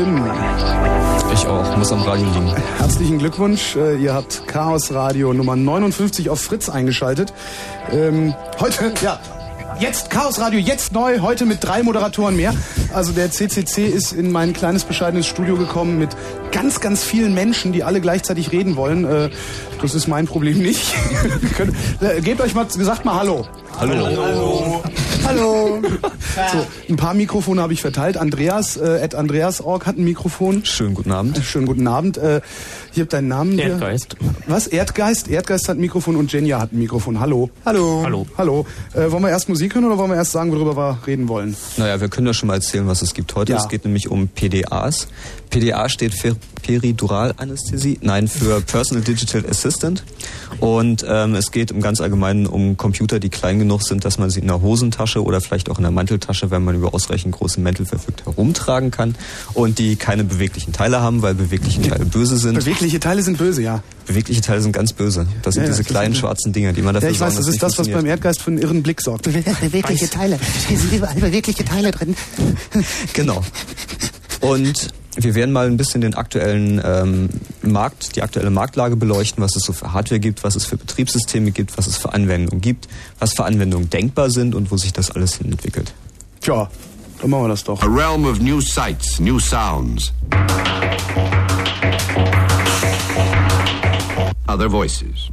Stimmen. Ich auch, muss am Radio liegen. Herzlichen Glückwunsch, äh, ihr habt Chaos Radio Nummer 59 auf Fritz eingeschaltet. Ähm, heute, ja, jetzt Chaos Radio, jetzt neu, heute mit drei Moderatoren mehr. Also der CCC ist in mein kleines bescheidenes Studio gekommen mit ganz, ganz vielen Menschen, die alle gleichzeitig reden wollen. Äh, das ist mein Problem nicht. Äh, gebt euch mal, gesagt mal Hallo. Hallo. Hallo. Hallo. So, ein paar Mikrofone habe ich verteilt. Andreas, äh, at Andreas.org hat ein Mikrofon. Schönen guten Abend. Äh, schönen guten Abend. Äh, ich habe deinen Namen. hier. Erdgeist. Was? Erdgeist? Erdgeist hat ein Mikrofon und Jenja hat ein Mikrofon. Hallo. Hallo. Hallo. Hallo. Äh, wollen wir erst Musik hören oder wollen wir erst sagen, worüber wir reden wollen? Naja, wir können ja schon mal erzählen, was es gibt heute. Ja. Es geht nämlich um PDAs. PDA steht für Periduralanästhesie, nein, für Personal Digital Assistant. Und ähm, es geht im ganz Allgemeinen um Computer, die klein genug sind, dass man sie in der Hosentasche oder vielleicht auch in der Manteltasche, wenn man über ausreichend große Mäntel verfügt, herumtragen kann. Und die keine beweglichen Teile haben, weil bewegliche Teile böse sind. Bewegliche Teile sind böse, ja. Bewegliche Teile sind ganz böse. Das sind Ja, diese das kleinen schwarzen Dinger, die man dafür Ja, ich weiß, sorgen, das ist das, was beim. Erdgeist für einen irren Blick sorgt. Bewegliche Teile. Hier sind überall bewegliche Teile drin. Genau. Und wir werden mal ein bisschen den aktuellen ähm, Markt, die aktuelle Marktlage beleuchten, was es so für Hardware gibt, was es für Betriebssysteme gibt, was es für Anwendungen gibt, was für Anwendungen denkbar sind und wo sich das alles hin entwickelt. Tja, dann machen wir das doch. A realm of new sights, new sounds. Other voices.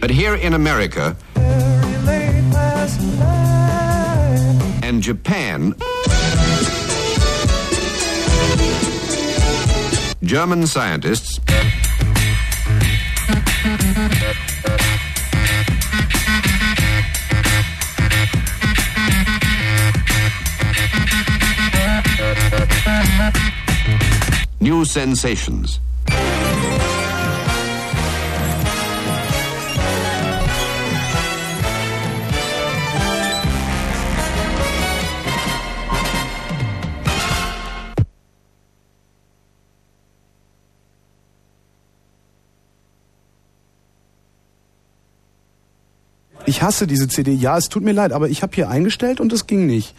But here in America and Japan, German scientists new sensations. Ich hasse diese CD. Ja, es tut mir leid, aber ich habe hier eingestellt und es ging nicht.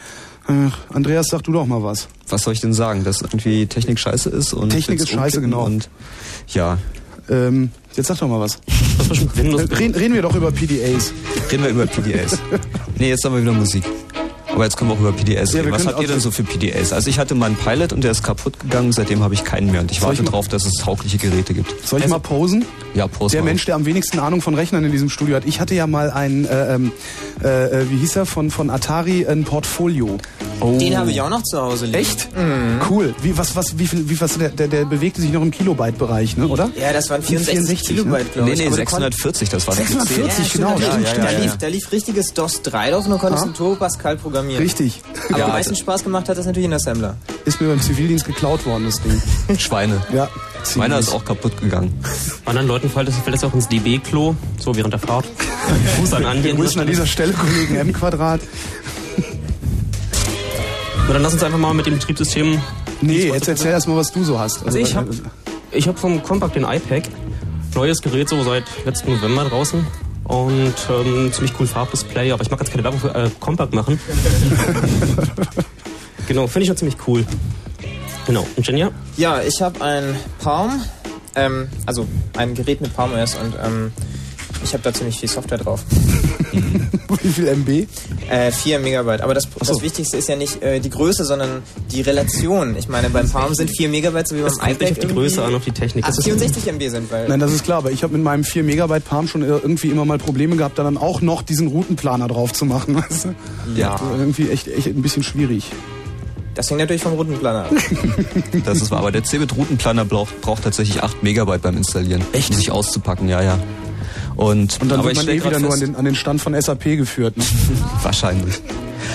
Ach, Andreas, sag du doch mal was. Was soll ich denn sagen? Dass irgendwie Technik scheiße ist und Technik ist scheiße, genau. Und ja, Ähm, jetzt sag doch mal was. Was? Äh, Reden, reden wir doch über PDAs. reden wir über PDAs. nee, jetzt haben wir wieder Musik. Aber jetzt können wir auch über PDAs Ja, reden. Was habt ihr denn so für PDAs? Also ich hatte mal einen Pilot und der ist kaputt gegangen, seitdem habe ich keinen mehr und ich Soll ich warte mal- drauf, dass es taugliche Geräte gibt. Soll ich mal posen? Ja, Prost. Der mal. Mensch, der am wenigsten Ahnung von Rechnern in diesem Studio hat. Ich hatte ja mal ein, äh, ähm, äh, äh, wie hieß er, von, von Atari, ein Portfolio. Den habe ich auch noch zu Hause liegen. Echt? Cool. Wie, was, was, wie viel, wie, was, der, der, der bewegte sich noch im Kilobyte-Bereich, ne, oder? Ja, das waren 64, 64, Kilobyte, glaube Nee, ich. nee, Aber du 640, das war der 640, PC. genau, Ja, stimmt. Da, ja, lief, ja. da lief richtiges DOS 3 drauf und du konntest Ah. im Turbo Pascal programmieren. Richtig. Aber Ja, am meisten Alter. Spaß gemacht hat das natürlich in Assembler. Ist mir beim Zivildienst geklaut worden, das Ding. Schweine. Ja. Meiner ist auch kaputt gegangen. Anderen Leuten fällt das, fällt das auch ins DB-Klo, so während der Fahrt. Fuß an an Wir grüßen an dieser Stelle Kollegen M Quadrat. Na, dann lass uns einfach mal mit dem Betriebssystem. Nee, jetzt erzähl erst mal, was du so hast. Also ich habe ich hab vom Compact den iPad. Neues Gerät so seit letzten November draußen. Und ähm, ziemlich cool Farbdisplay, aber ich mag jetzt keine Werbung für äh, Compact machen. genau, finde ich schon ziemlich cool. Genau. Und Jenja? Ja, ich habe ein Palm, ähm, also ein Gerät mit Palm OS und ähm, ich habe da ziemlich viel Software drauf. Wie viel MB? Äh, 4 Megabyte. Aber das, so. das Wichtigste ist ja nicht äh, die Größe, sondern die Relation. Ich meine, beim Palm sind 4 Megabyte, so wie beim Es kommt iPad nicht auf die Größe an, auf die Technik. Ach, Das ist- 64 MB sind, weil... Nein, das ist klar, aber ich habe mit meinem 4 Megabyte Palm schon irgendwie immer mal Probleme gehabt, da dann auch noch diesen Routenplaner drauf zu machen. Weißt du? Ja. Also irgendwie echt, echt ein bisschen schwierig. Das hängt natürlich vom Rundenplaner ab. Das ist wahr. Aber der Cebit-Routenplaner braucht, braucht tatsächlich 8 Megabyte beim Installieren. Echt? Um sich auszupacken, ja, ja. Und, Und dann aber wird man eh wieder nur an den, an den Stand von SAP geführt. Ne? Wahrscheinlich.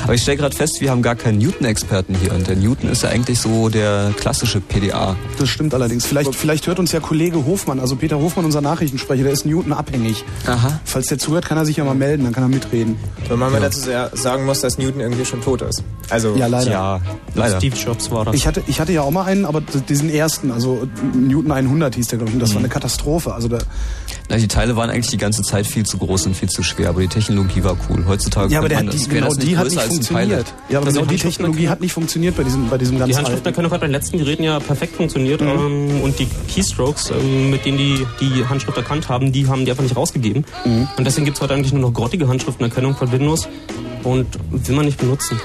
Aber ich stelle gerade fest, wir haben gar keinen Newton-Experten hier. Und der Newton ist ja eigentlich so der klassische PDA. Das stimmt allerdings. Vielleicht, vielleicht hört uns ja Kollege Hofmann, also Peter Hofmann, unser Nachrichtensprecher, der ist Newton abhängig. Aha. Falls der zuhört, kann er sich ja mal melden, dann kann er mitreden. Wenn man mal dazu sehr sagen muss, dass Newton irgendwie schon tot ist. Also, Ja, leider. Ja, leider. Steve Jobs war das. Ich hatte, ich hatte ja auch mal einen, aber diesen ersten, also Newton 100 hieß der, glaube ich, und das war eine Katastrophe. Also da, Na, die Teile waren eigentlich die ganze Zeit viel zu groß und viel zu schwer, aber die Technologie war cool. Heutzutage ja, aber der man die, genau die hat größer nicht als ein funktioniert. Pilot. Ja, aber Also genau die die Technologie hat nicht funktioniert bei diesem, bei diesem Die ganzen Handschriftenerkennung hat bei den letzten Geräten ja perfekt funktioniert ähm, und die Keystrokes, ähm, mit denen die die Handschrift erkannt haben, die haben die einfach nicht rausgegeben. Und deswegen gibt es heute eigentlich nur noch grottige Handschriftenerkennung von Windows und will man nicht benutzen.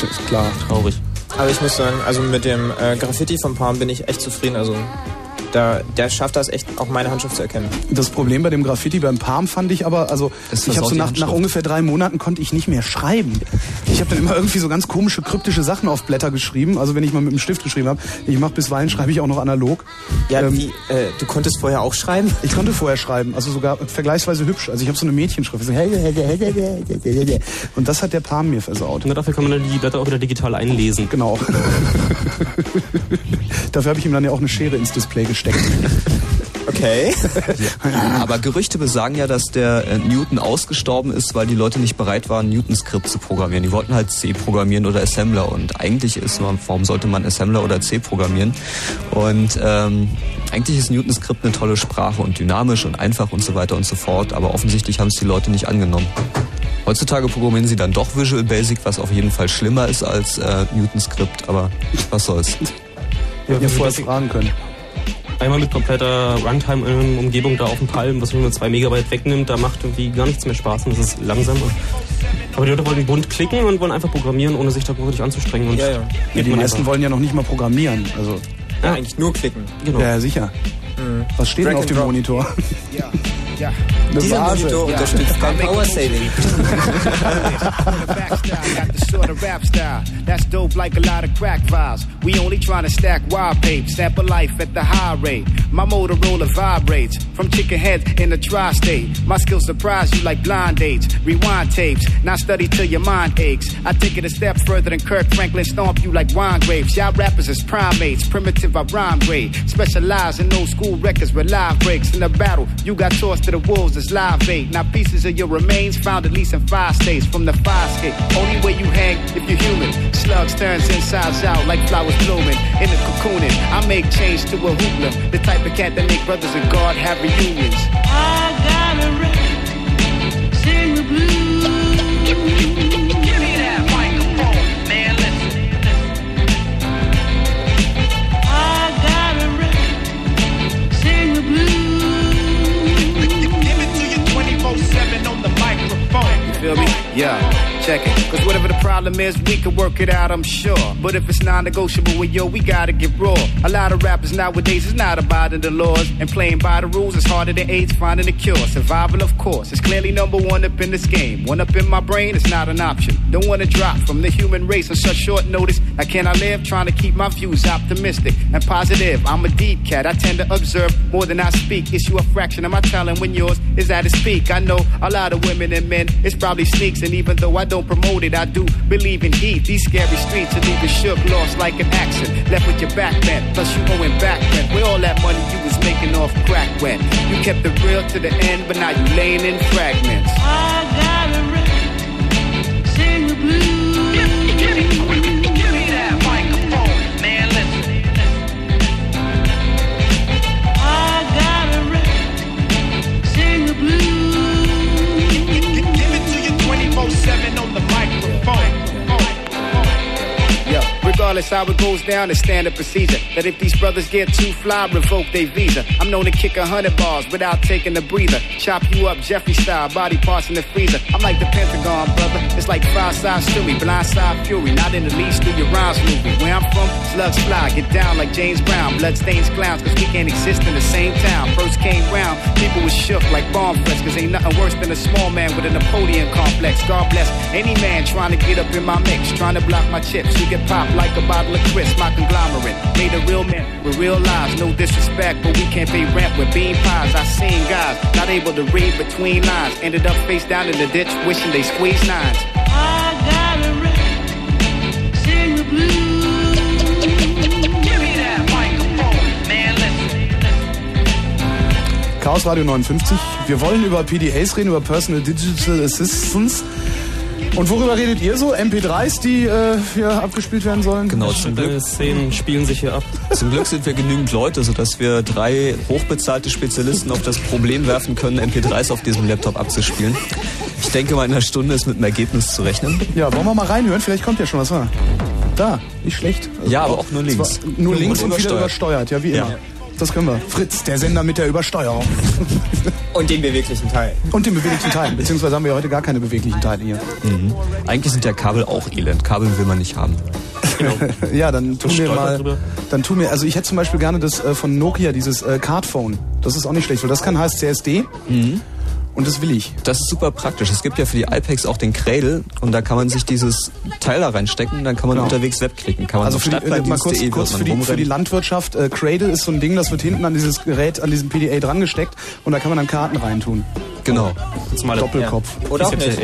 Das ist klar. Traurig. aber ich muss sagen, also mit dem äh, Graffiti von Palm bin ich echt zufrieden. Also, da, der schafft das echt, auch meine Handschrift zu erkennen. Das Problem bei dem Graffiti beim Palm fand ich aber, also ich habe so nach, nach ungefähr drei Monaten konnte ich nicht mehr schreiben. Ich habe dann immer irgendwie so ganz komische, kryptische Sachen auf Blätter geschrieben. Also wenn ich mal mit dem Stift geschrieben habe, ich mache bisweilen schreibe ich auch noch analog. Ja, Ähm, wie, äh, du konntest vorher auch schreiben? Ich konnte vorher schreiben, also sogar vergleichsweise hübsch. Also ich habe so eine Mädchenschrift. So Und das hat der Palm mir versaut. Und dafür kann man dann die Blätter auch wieder digital einlesen. Genau. Dafür habe ich ihm dann ja auch eine Schere ins Display gesteckt. Okay. Aber Gerüchte besagen ja, dass der äh, Newton ausgestorben ist, weil die Leute nicht bereit waren, Newton-Skript zu programmieren. Die wollten halt C programmieren oder Assembler. Und eigentlich ist man, warum sollte man Assembler oder C programmieren? Und ähm, eigentlich ist Newton-Skript eine tolle Sprache und dynamisch und einfach und so weiter und so fort. Aber offensichtlich haben es die Leute nicht angenommen. Heutzutage programmieren sie dann doch Visual Basic, was auf jeden Fall schlimmer ist als äh, Newton-Skript. Aber was soll's. Wir hätten ja vorher fragen können. Einmal mit kompletter Runtime-Umgebung da auf dem Palm, was nur 2 Megabyte wegnimmt, da macht irgendwie gar nichts mehr Spaß und es ist langsam. Aber die Leute wollen bunt klicken und wollen einfach programmieren, ohne sich da wirklich anzustrengen. Und Ja, ja. Ja, die meisten einfach. wollen ja noch nicht mal programmieren. Also, Ja, eigentlich nur klicken. Genau. ja, ja sicher. Was steht denn auf and dem drop. Monitor? Eine Dieser Vase. Monitor unterstützt kein Power Saving. Quarterback style, got the sort of rap style. That's dope like a lot of crack vibes. We only trying to stack wild papes, sample life at the high rate. My Motorola vibrates from chicken heads in the tri-state. My skills surprise you like blind dates. Rewind tapes, now study till your mind aches. I take it a step further than Kirk Franklin, stomp you like wine grapes. Y'all rappers is primates, primitive I rhyme great. Specialize in old school records with live breaks. In the battle, you got tossed to the wolves as live bait. Now pieces of your remains found at least in five states from the fire escape. Only way you hang if you're human. Slugs turns insides out like flowers blooming in the cocooning. I make change to a hoopla. The type of cat that make brothers and God have reunions. I got a record, sing the blues. Feel me? Yeah. Check it. Cause whatever the problem is, we can work it out, I'm sure. But if it's non negotiable with yo, we gotta get raw. A lot of rappers nowadays is not abiding the laws. And playing by the rules is harder than AIDS finding a cure. Survival, of course, is clearly number one up in this game. One up in my brain is not an option. Don't wanna drop from the human race on such short notice. How can I live? Trying to keep my views optimistic and positive. I'm a deep cat. I tend to observe more than I speak. Issue a fraction of my talent when yours is at its peak. I know a lot of women and men. It's probably sneaks, and even though I don't promote it, I do believe in heat. These scary streets are leaving shook, lost like an accent. Left with your back bent, plus you owing back rent. Where all that money you was making off crack went. You kept it real to the end, but now you laying in fragments. I got a record, sing the blues. Regardless how it goes down, it's standard procedure. That if these brothers get too fly, revoke their visa. I'm known to kick a hundred bars without taking a breather. Chop you up Jeffrey style, body parts in the freezer. I'm like the Pentagon, brother. It's like five sides Stewie, blind side fury. Not in the least through your rhymes movie. Where I'm from, slugs fly, get down like James Brown. Bloodstains clowns, cause we can't exist in the same town. First came round, people was shook like bomb threats, cause ain't nothing worse than a small man with a Napoleon complex. God bless any man trying to get up in my mix, trying to block my chips. You get popped like a a bottle of Chris, my conglomerate. Made a real man with real lives. No disrespect, but we can't be rap with bean pies. I seen guys not able to read between lines. Ended up face down in the ditch, wishing they squeezed nines. Chaos Radio 59. Wir wollen über PDAs reden, über Personal Digital Assistants. Und worüber redet ihr so? MP3s, die äh, hier abgespielt werden sollen? Genau, zum Glück, Szenen spielen sich hier ab. zum Glück sind wir genügend Leute, sodass wir drei hochbezahlte Spezialisten auf das Problem werfen können, MP3s auf diesem Laptop abzuspielen. Ich denke mal, in einer Stunde ist mit einem Ergebnis zu rechnen. Ja, wollen wir mal reinhören? Vielleicht kommt ja schon was. wa? Da, nicht schlecht. Ja, aber auch nur links. Nur links und, Und wieder übersteuert. übersteuert, ja, wie immer. Ja. Das können wir. Fritz, der Sender mit der Übersteuerung. Und den beweglichen Teil. Und den beweglichen Teilen. Beziehungsweise haben wir heute gar keine beweglichen Teile hier. Eigentlich sind ja Kabel auch elend. Kabel will man nicht haben. Ja, dann tu mir stolpert mal. Dann tu mir. Also ich hätte zum Beispiel gerne das äh, von Nokia, dieses äh, Cardphone. Das ist auch nicht schlecht, weil das kann heißt CSD. Und das will ich. Das ist super praktisch. Es gibt ja für die iPads auch den Cradle und da kann man sich dieses Teil da reinstecken, dann kann man Genau. unterwegs webklicken. Kann man Also für die, äh, mal kurz, stadtplandienst.de kurz für, die, für die. Landwirtschaft. Äh, Cradle ist so ein Ding, das wird hinten an dieses Gerät, an diesem PDA dran gesteckt und da kann man dann Karten reintun. Genau. Jetzt mal Doppelkopf. Oder auch nicht.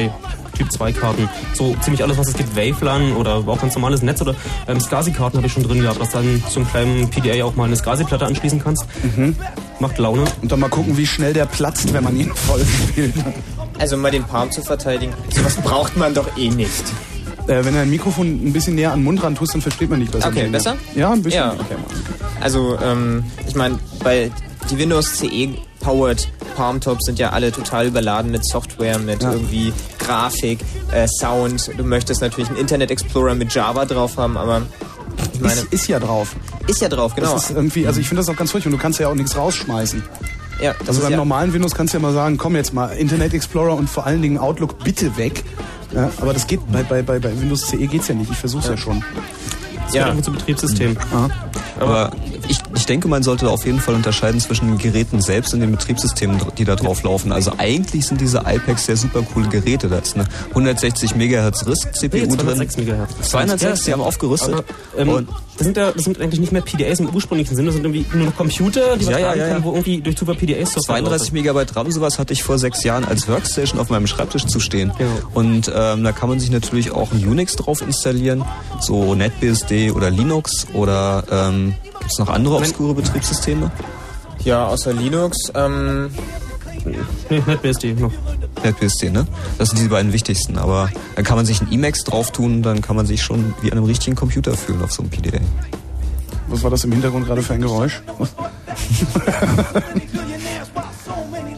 Typ 2 Karten. So ziemlich alles, was es gibt. Wavelan oder auch ganz normales Netz oder ähm, SCSI-Karten habe ich schon drin gehabt, dass du dann zu einem kleinen PDA auch mal eine SCSI-Platte anschließen kannst. Macht Laune. Und dann mal gucken, wie schnell der platzt, wenn man ihn voll spielt. Also mal den Palm zu verteidigen, sowas braucht man doch eh nicht. Äh, wenn du ein Mikrofon ein bisschen näher an den Mund ran tust, dann versteht man nicht besser. Okay, besser? Ja, ein bisschen. Ja, okay. Also, ähm, ich meine, bei die Windows CE powered Palmtops sind ja alle total überladen mit Software, mit Ja. irgendwie Grafik, äh, Sound. Du möchtest natürlich einen Internet Explorer mit Java drauf haben, aber ich meine, Ist, ist ja drauf. ist ja drauf, genau. Das ist irgendwie, also ich finde das auch ganz furchtbar. Und du kannst ja auch nichts rausschmeißen. ja, das Also beim ja, normalen Windows kannst du ja mal sagen, komm jetzt mal, Internet Explorer und vor allen Dingen Outlook bitte weg. Ja, aber das geht bei, bei, bei, bei Windows CE geht's ja nicht. Ich versuch's ja, schon. Das Ja. einfach zum Betriebssystem. Aber ich, ich denke, man sollte auf jeden Fall unterscheiden zwischen den Geräten selbst und den Betriebssystemen, die da drauf laufen. Also eigentlich sind diese iPads ja super coole Geräte. Da ist eine 160 MHz RISC-CPU Nee, drin. 206 Megahertz. 206, die haben aufgerüstet. Aber, ähm, Und- das, sind ja, das sind eigentlich nicht mehr PDAs im ursprünglichen Sinne, das sind irgendwie nur noch Computer, die was Ja, ja, ja, können, wo irgendwie durch Super PDAs Software 32 Megabyte RAM, sowas hatte ich vor sechs Jahren als Workstation auf meinem Schreibtisch zu stehen. Ja. Und ähm, da kann man sich natürlich auch ein Unix drauf installieren, so NetBSD oder Linux oder ähm, gibt es noch andere obskure Betriebssysteme? ja, außer Linux, ähm, Nee, NetBSD noch. NetBSD, ne? Das sind die beiden wichtigsten. Aber dann kann man sich ein Emacs drauf tun, dann kann man sich schon wie an einem richtigen Computer fühlen auf so einem PDA. Was war das im Hintergrund gerade für ein Geräusch?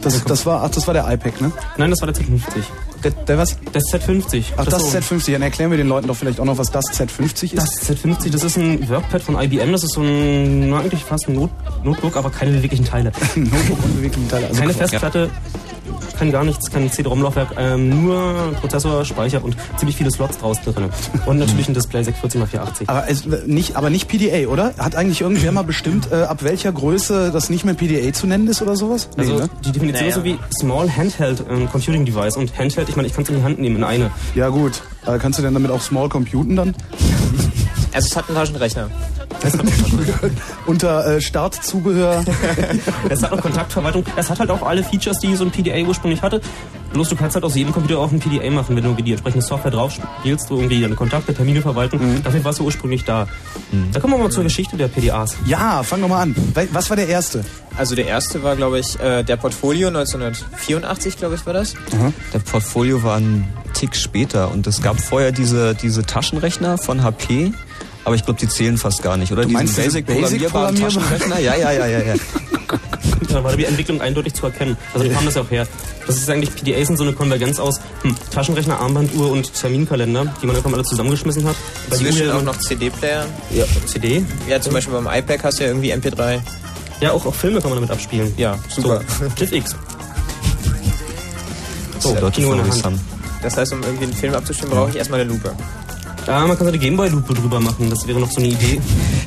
Das, das war, ach, das war der iPad, ne? Nein, das war der Z50. Der, der was? Das Z50. Ach, das, ist Z50. Dann erklären wir den Leuten doch vielleicht auch noch, was das Z50 ist. Das Z50, das ist ein Workpad von IBM, das ist so ein, eigentlich fast ein Not Notebook, aber keine beweglichen Teile. Notebook unbeweglichen Teile. Also Keine. Festplatte, kein gar nichts, kein CD-ROM-Laufwerk, ähm, nur Prozessor, Speicher und ziemlich viele Slots draußen drin. Und natürlich ein Display 640x480. Aber, es, nicht, aber nicht PDA, oder? Hat eigentlich irgendwer mal bestimmt, äh, ab welcher Größe das nicht mehr PDA zu nennen ist oder sowas? Nee, Also ne? die Definition ist so wie Small Handheld ähm, Computing Device und Handheld, ich meine, ich kann es in die Hand nehmen in eine. Ja gut. Äh, kannst du denn damit auch small computen dann? also es hat einen Taschenrechner. Unter äh, Startzubehör. Es hat auch Kontaktverwaltung, es hat halt auch alle Features, die so ein PDA ursprünglich hatte. Bloß du kannst halt aus jedem Computer auch ein PDA machen, wenn du die entsprechende Software drauf spielst, du irgendwie deine Kontakte, Termine verwalten. Dafür warst du ursprünglich da. Da kommen wir mal zur Geschichte der PDAs. ja, fang doch mal an. Was war der erste? Also der erste war, glaube ich, äh, der Portfolio 1984, glaube ich, war das. Der Portfolio war ein Tick später und es gab vorher diese, diese Taschenrechner von HP, aber ich glaube, die zählen fast gar nicht, oder? Du meinst diese Basic Basic programmierbaren? Taschenrechner? Ja, ja, ja, ja, ja. Da war die Entwicklung eindeutig zu erkennen. Also kam das ja auch her. Das ist eigentlich, PDAs sind so eine Konvergenz aus hm, Taschenrechner, Armbanduhr und Terminkalender, die man einfach mal alle zusammengeschmissen hat. Bei Zwischen auch noch CD-Player. ja, CD. Ja, zum Beispiel beim iPad hast du ja irgendwie MP3. Ja, auch, auch Filme kann man damit abspielen. Ja, super. So, TIFX. So, Leute Kino in der Wissam. Das heißt, um irgendwie einen Film abzustimmen, brauche ich erstmal eine Lupe. Ja, man kann so eine Gameboy-Lupe drüber machen. Das wäre noch so eine Idee.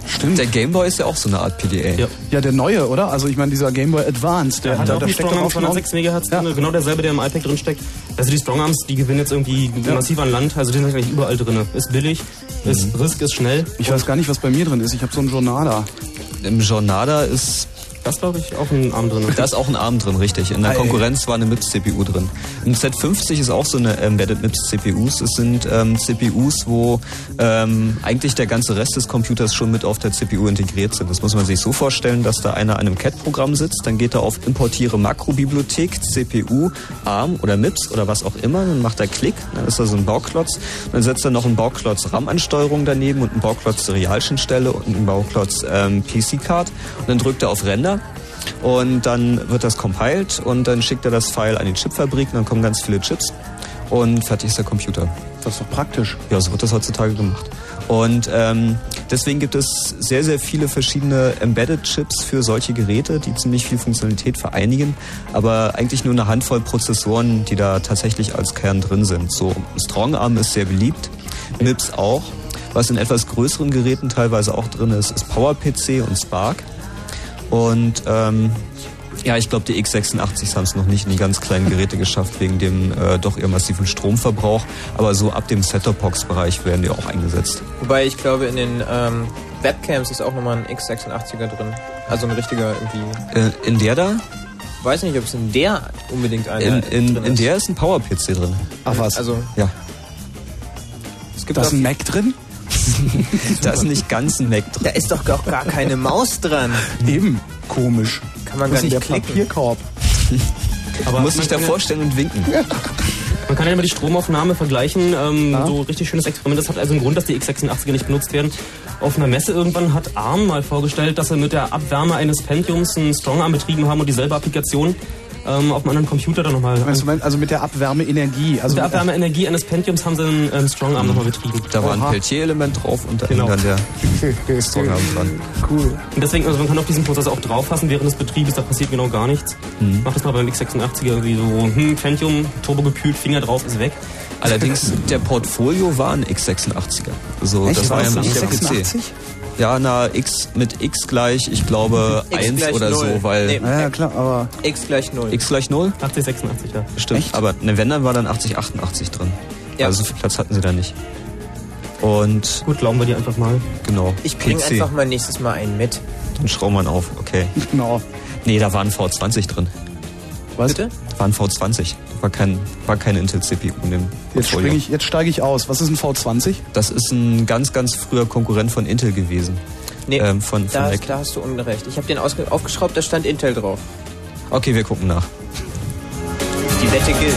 Stimmt. Der Gameboy ist ja auch so eine Art PDA. Ja. Ja, der neue, oder? Also ich meine, dieser Game Boy Advance, der, Hat da, auch da die steckt Strongarm auch schon 206 MHz Ja. drin, genau derselbe, der im iPad drin steckt. Also die Strongarms, die gewinnen jetzt irgendwie massiv an Land, also die sind eigentlich überall drin. Ist billig, ist Risk, ist schnell. Ich weiß gar nicht, was bei mir drin ist. Ich habe so einen Jornada. Im Jornada ist Da ist, glaube ich, auch ein Arm drin. Da ist auch ein ARM drin, richtig. In der Ei. Konkurrenz war eine MIPS-CPU drin. Ein Z50 ist auch so eine Embedded MIPS-CPUs. Es sind ähm, CPUs, wo ähm, eigentlich der ganze Rest des Computers schon mit auf der CPU integriert sind. Das muss man sich so vorstellen, dass da einer an einem CAD-Programm sitzt, dann geht er auf Importiere Makrobibliothek, CPU, ARM oder MIPS oder was auch immer, dann macht er Klick, dann ist da so ein Bauklotz, dann setzt er noch einen Bauklotz RAM-Ansteuerung daneben und einen Bauklotz Serialschnittstelle und einen Bauklotz ähm, PC-Card und dann drückt er auf Render und dann wird das compiled und dann schickt er das File an die Chipfabrik und dann kommen ganz viele Chips und fertig ist der Computer. Das ist doch praktisch. Ja, so wird das heutzutage gemacht. Und ähm, deswegen gibt es sehr, sehr viele verschiedene Embedded-Chips für solche Geräte, die ziemlich viel Funktionalität vereinigen, aber eigentlich nur eine Handvoll Prozessoren, die da tatsächlich als Kern drin sind. So Strongarm ist sehr beliebt, MIPS auch. Was in etwas größeren Geräten teilweise auch drin ist, ist PowerPC und Spark. Und ähm, ja, ich glaube, die x86s haben es noch nicht in die ganz kleinen Geräte geschafft, wegen dem äh, doch eher massiven Stromverbrauch. Aber so ab dem Set-Top-Box-Bereich werden die auch eingesetzt. Wobei ich glaube, in den ähm, Webcams ist auch nochmal ein x86er drin. Also ein richtiger irgendwie. Äh, in der da? Weiß nicht, ob es in der unbedingt einer In, in, drin in der ist ein PowerPC drin. Ach was. Also Ja. es gibt da ist ein Mac drin? Da ist nicht ganz ein Mac da drin. ist doch auch gar keine Maus dran. Eben. Komisch. Kann man Wo gar nicht der klicken. Papierkorb. Musst dich man da vorstellen und winken. Man kann ja immer die Stromaufnahme vergleichen. Ähm, So richtig schönes Experiment. Das hat also einen Grund, dass die x86er nicht benutzt werden. Auf einer Messe irgendwann hat ARM mal vorgestellt, dass sie mit der Abwärme eines Pentiums einen Strongarm betrieben haben und dieselbe Applikation ähm, auf einem anderen Computer dann nochmal. Mein- also mit der Abwärmeenergie. Also Mit der Abwärmeenergie eines Pentiums haben sie einen ähm, Strongarm nochmal betrieben. Da war ein. Peltier-Element drauf und da Genau. dann der Strongarm dran. Cool. Und deswegen, also man kann auf diesen Prozessor auch drauf fassen während des Betriebes, da passiert genau gar nichts. Mach das mal beim x86er irgendwie so, hm, Pentium, turbogekühlt, Finger drauf, ist weg. Allerdings, der Portfolio war ein x86er. Also, Echt? das war ja nicht der x86? PC. Ja, na, X mit X gleich, ich glaube, X 1 gleich oder null. so, weil Nee. Ja, klar, aber X gleich 0. X gleich 0? 8086, ja. Stimmt. Aber ne, wenn, dann war dann 8088 drin. Ja. Also so viel Platz hatten sie da nicht. Und Gut, glauben wir dir einfach mal. genau, Ich bringe PC. einfach mal nächstes Mal einen mit. Dann schrauben wir ihn auf, okay. genau. Nee, da war ein V20 drin. Was? Bitte? War ein V20. War kein, war keine Intel-CPU in dem Jetzt, spring ich, jetzt steige ich aus. Was ist ein V20? Das ist ein ganz, ganz früher Konkurrent von Intel gewesen. Nee, Ähm, von, von da, Mac. da hast du unrecht. Ich habe den aufgeschraubt, da stand Intel drauf. Okay, wir gucken nach. Die Wette gilt.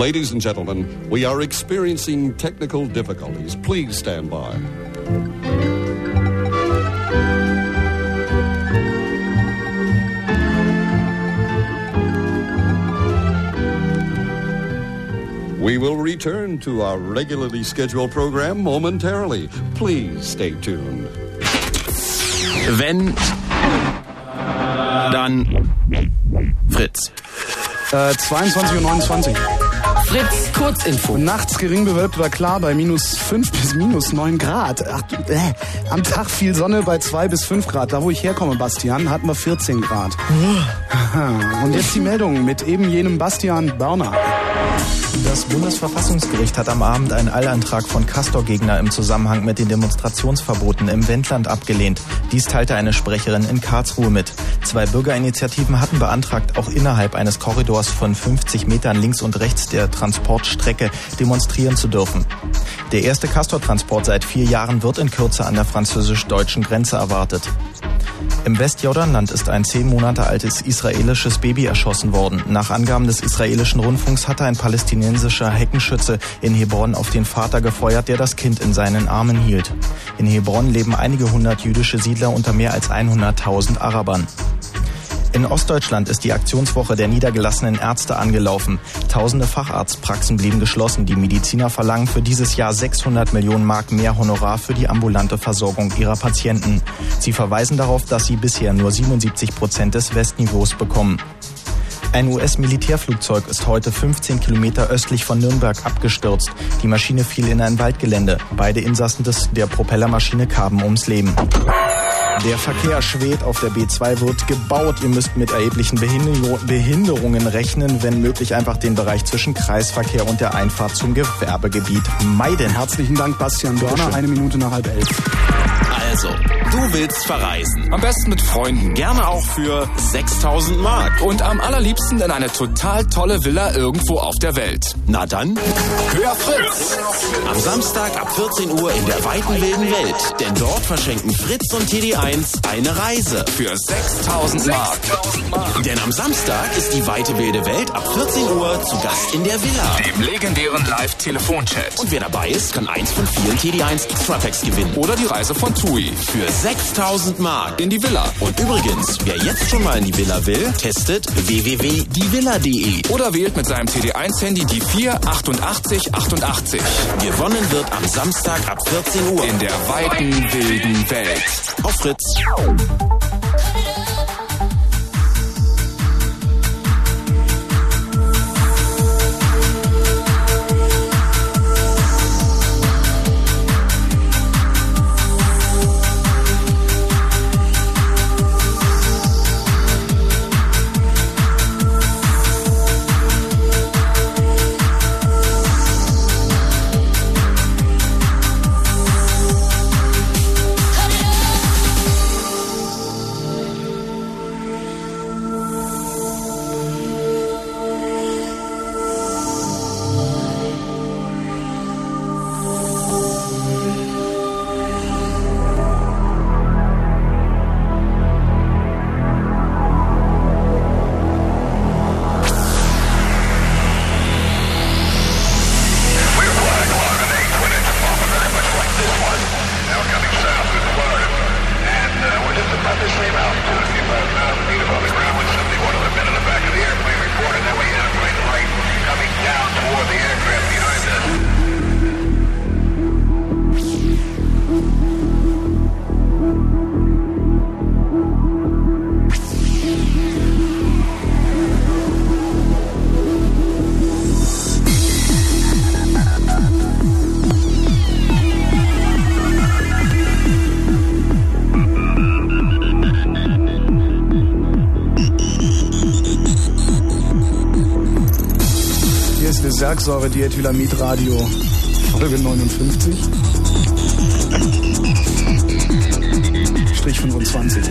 Ladies and gentlemen, we are experiencing technical difficulties. Please stand by. We will return to our regularly scheduled program momentarily. Please stay tuned. Wenn, dann Fritz. Äh, 22.29 Uhr. Fritz, Kurzinfo. Nachts gering bewölkt oder klar bei minus 5 bis minus 9 Grad. Ach, äh, am Tag viel Sonne bei 2 bis 5 Grad. Da wo ich herkomme, Bastian, hatten wir 14 Grad. Aha. Und jetzt die Meldung mit eben jenem Bastian Börner. Das Bundesverfassungsgericht hat am Abend einen Eilantrag von Castor-Gegner im Zusammenhang mit den Demonstrationsverboten im Wendland abgelehnt. Dies teilte eine Sprecherin in Karlsruhe mit. Zwei Bürgerinitiativen hatten beantragt, auch innerhalb eines Korridors von 50 Metern links und rechts der Transportstrecke demonstrieren zu dürfen. Der erste Castor-Transport seit vier Jahren wird in Kürze an der französisch-deutschen Grenze erwartet. Im Westjordanland ist ein zehn Monate altes israelisches Baby erschossen worden. Nach Angaben des israelischen Rundfunks hatte ein palästinensischer Heckenschütze in Hebron auf den Vater gefeuert, der das Kind in seinen Armen hielt. In Hebron leben einige hundert jüdische Siedler unter mehr als 100.000 Arabern. In Ostdeutschland ist die Aktionswoche der niedergelassenen Ärzte angelaufen. Tausende Facharztpraxen blieben geschlossen. Die Mediziner verlangen für dieses Jahr 600 Millionen Mark mehr Honorar für die ambulante Versorgung ihrer Patienten. Sie verweisen darauf, dass sie bisher nur 77 Prozent des Westniveaus bekommen. Ein US-Militärflugzeug ist heute 15 Kilometer östlich von Nürnberg abgestürzt. Die Maschine fiel in ein Waldgelände. Beide Insassen des, der Propellermaschine kamen ums Leben. Der Verkehr schwebt auf der B2 wird gebaut. Ihr müsst mit erheblichen Behinder- Behinderungen rechnen, wenn möglich einfach den Bereich zwischen Kreisverkehr und der Einfahrt zum Gewerbegebiet meiden. Herzlichen Dank, Bastian Börner. Eine Minute nach halb elf. Also, du willst verreisen. Am besten mit Freunden. Gerne auch für 6000 Mark. Und am allerliebsten in eine total tolle Villa irgendwo auf der Welt. Na dann, hör Fritz. Am Samstag ab 14 Uhr in der weiten wilden Welt. Denn dort verschenken Fritz und TD1 eine Reise. Für 6000 Mark. Denn am Samstag ist die weite wilde Welt ab 14 Uhr zu Gast in der Villa. Dem legendären Live-Telefonchat. Und wer dabei ist, kann eins von vielen TD1 Extra Packs gewinnen. Oder die Reise von TUI. Für 6000 Mark. In die Villa. Und übrigens, wer jetzt schon mal in die Villa will, testet www.dievilla.de. Oder wählt mit seinem TD1-Handy die 48888. Gewonnen wird am Samstag ab 14 Uhr. In der weiten, wilden Welt. Auf Fritz. Sergsäure-Diethylamid-Radio, Folge 59. Strich 25.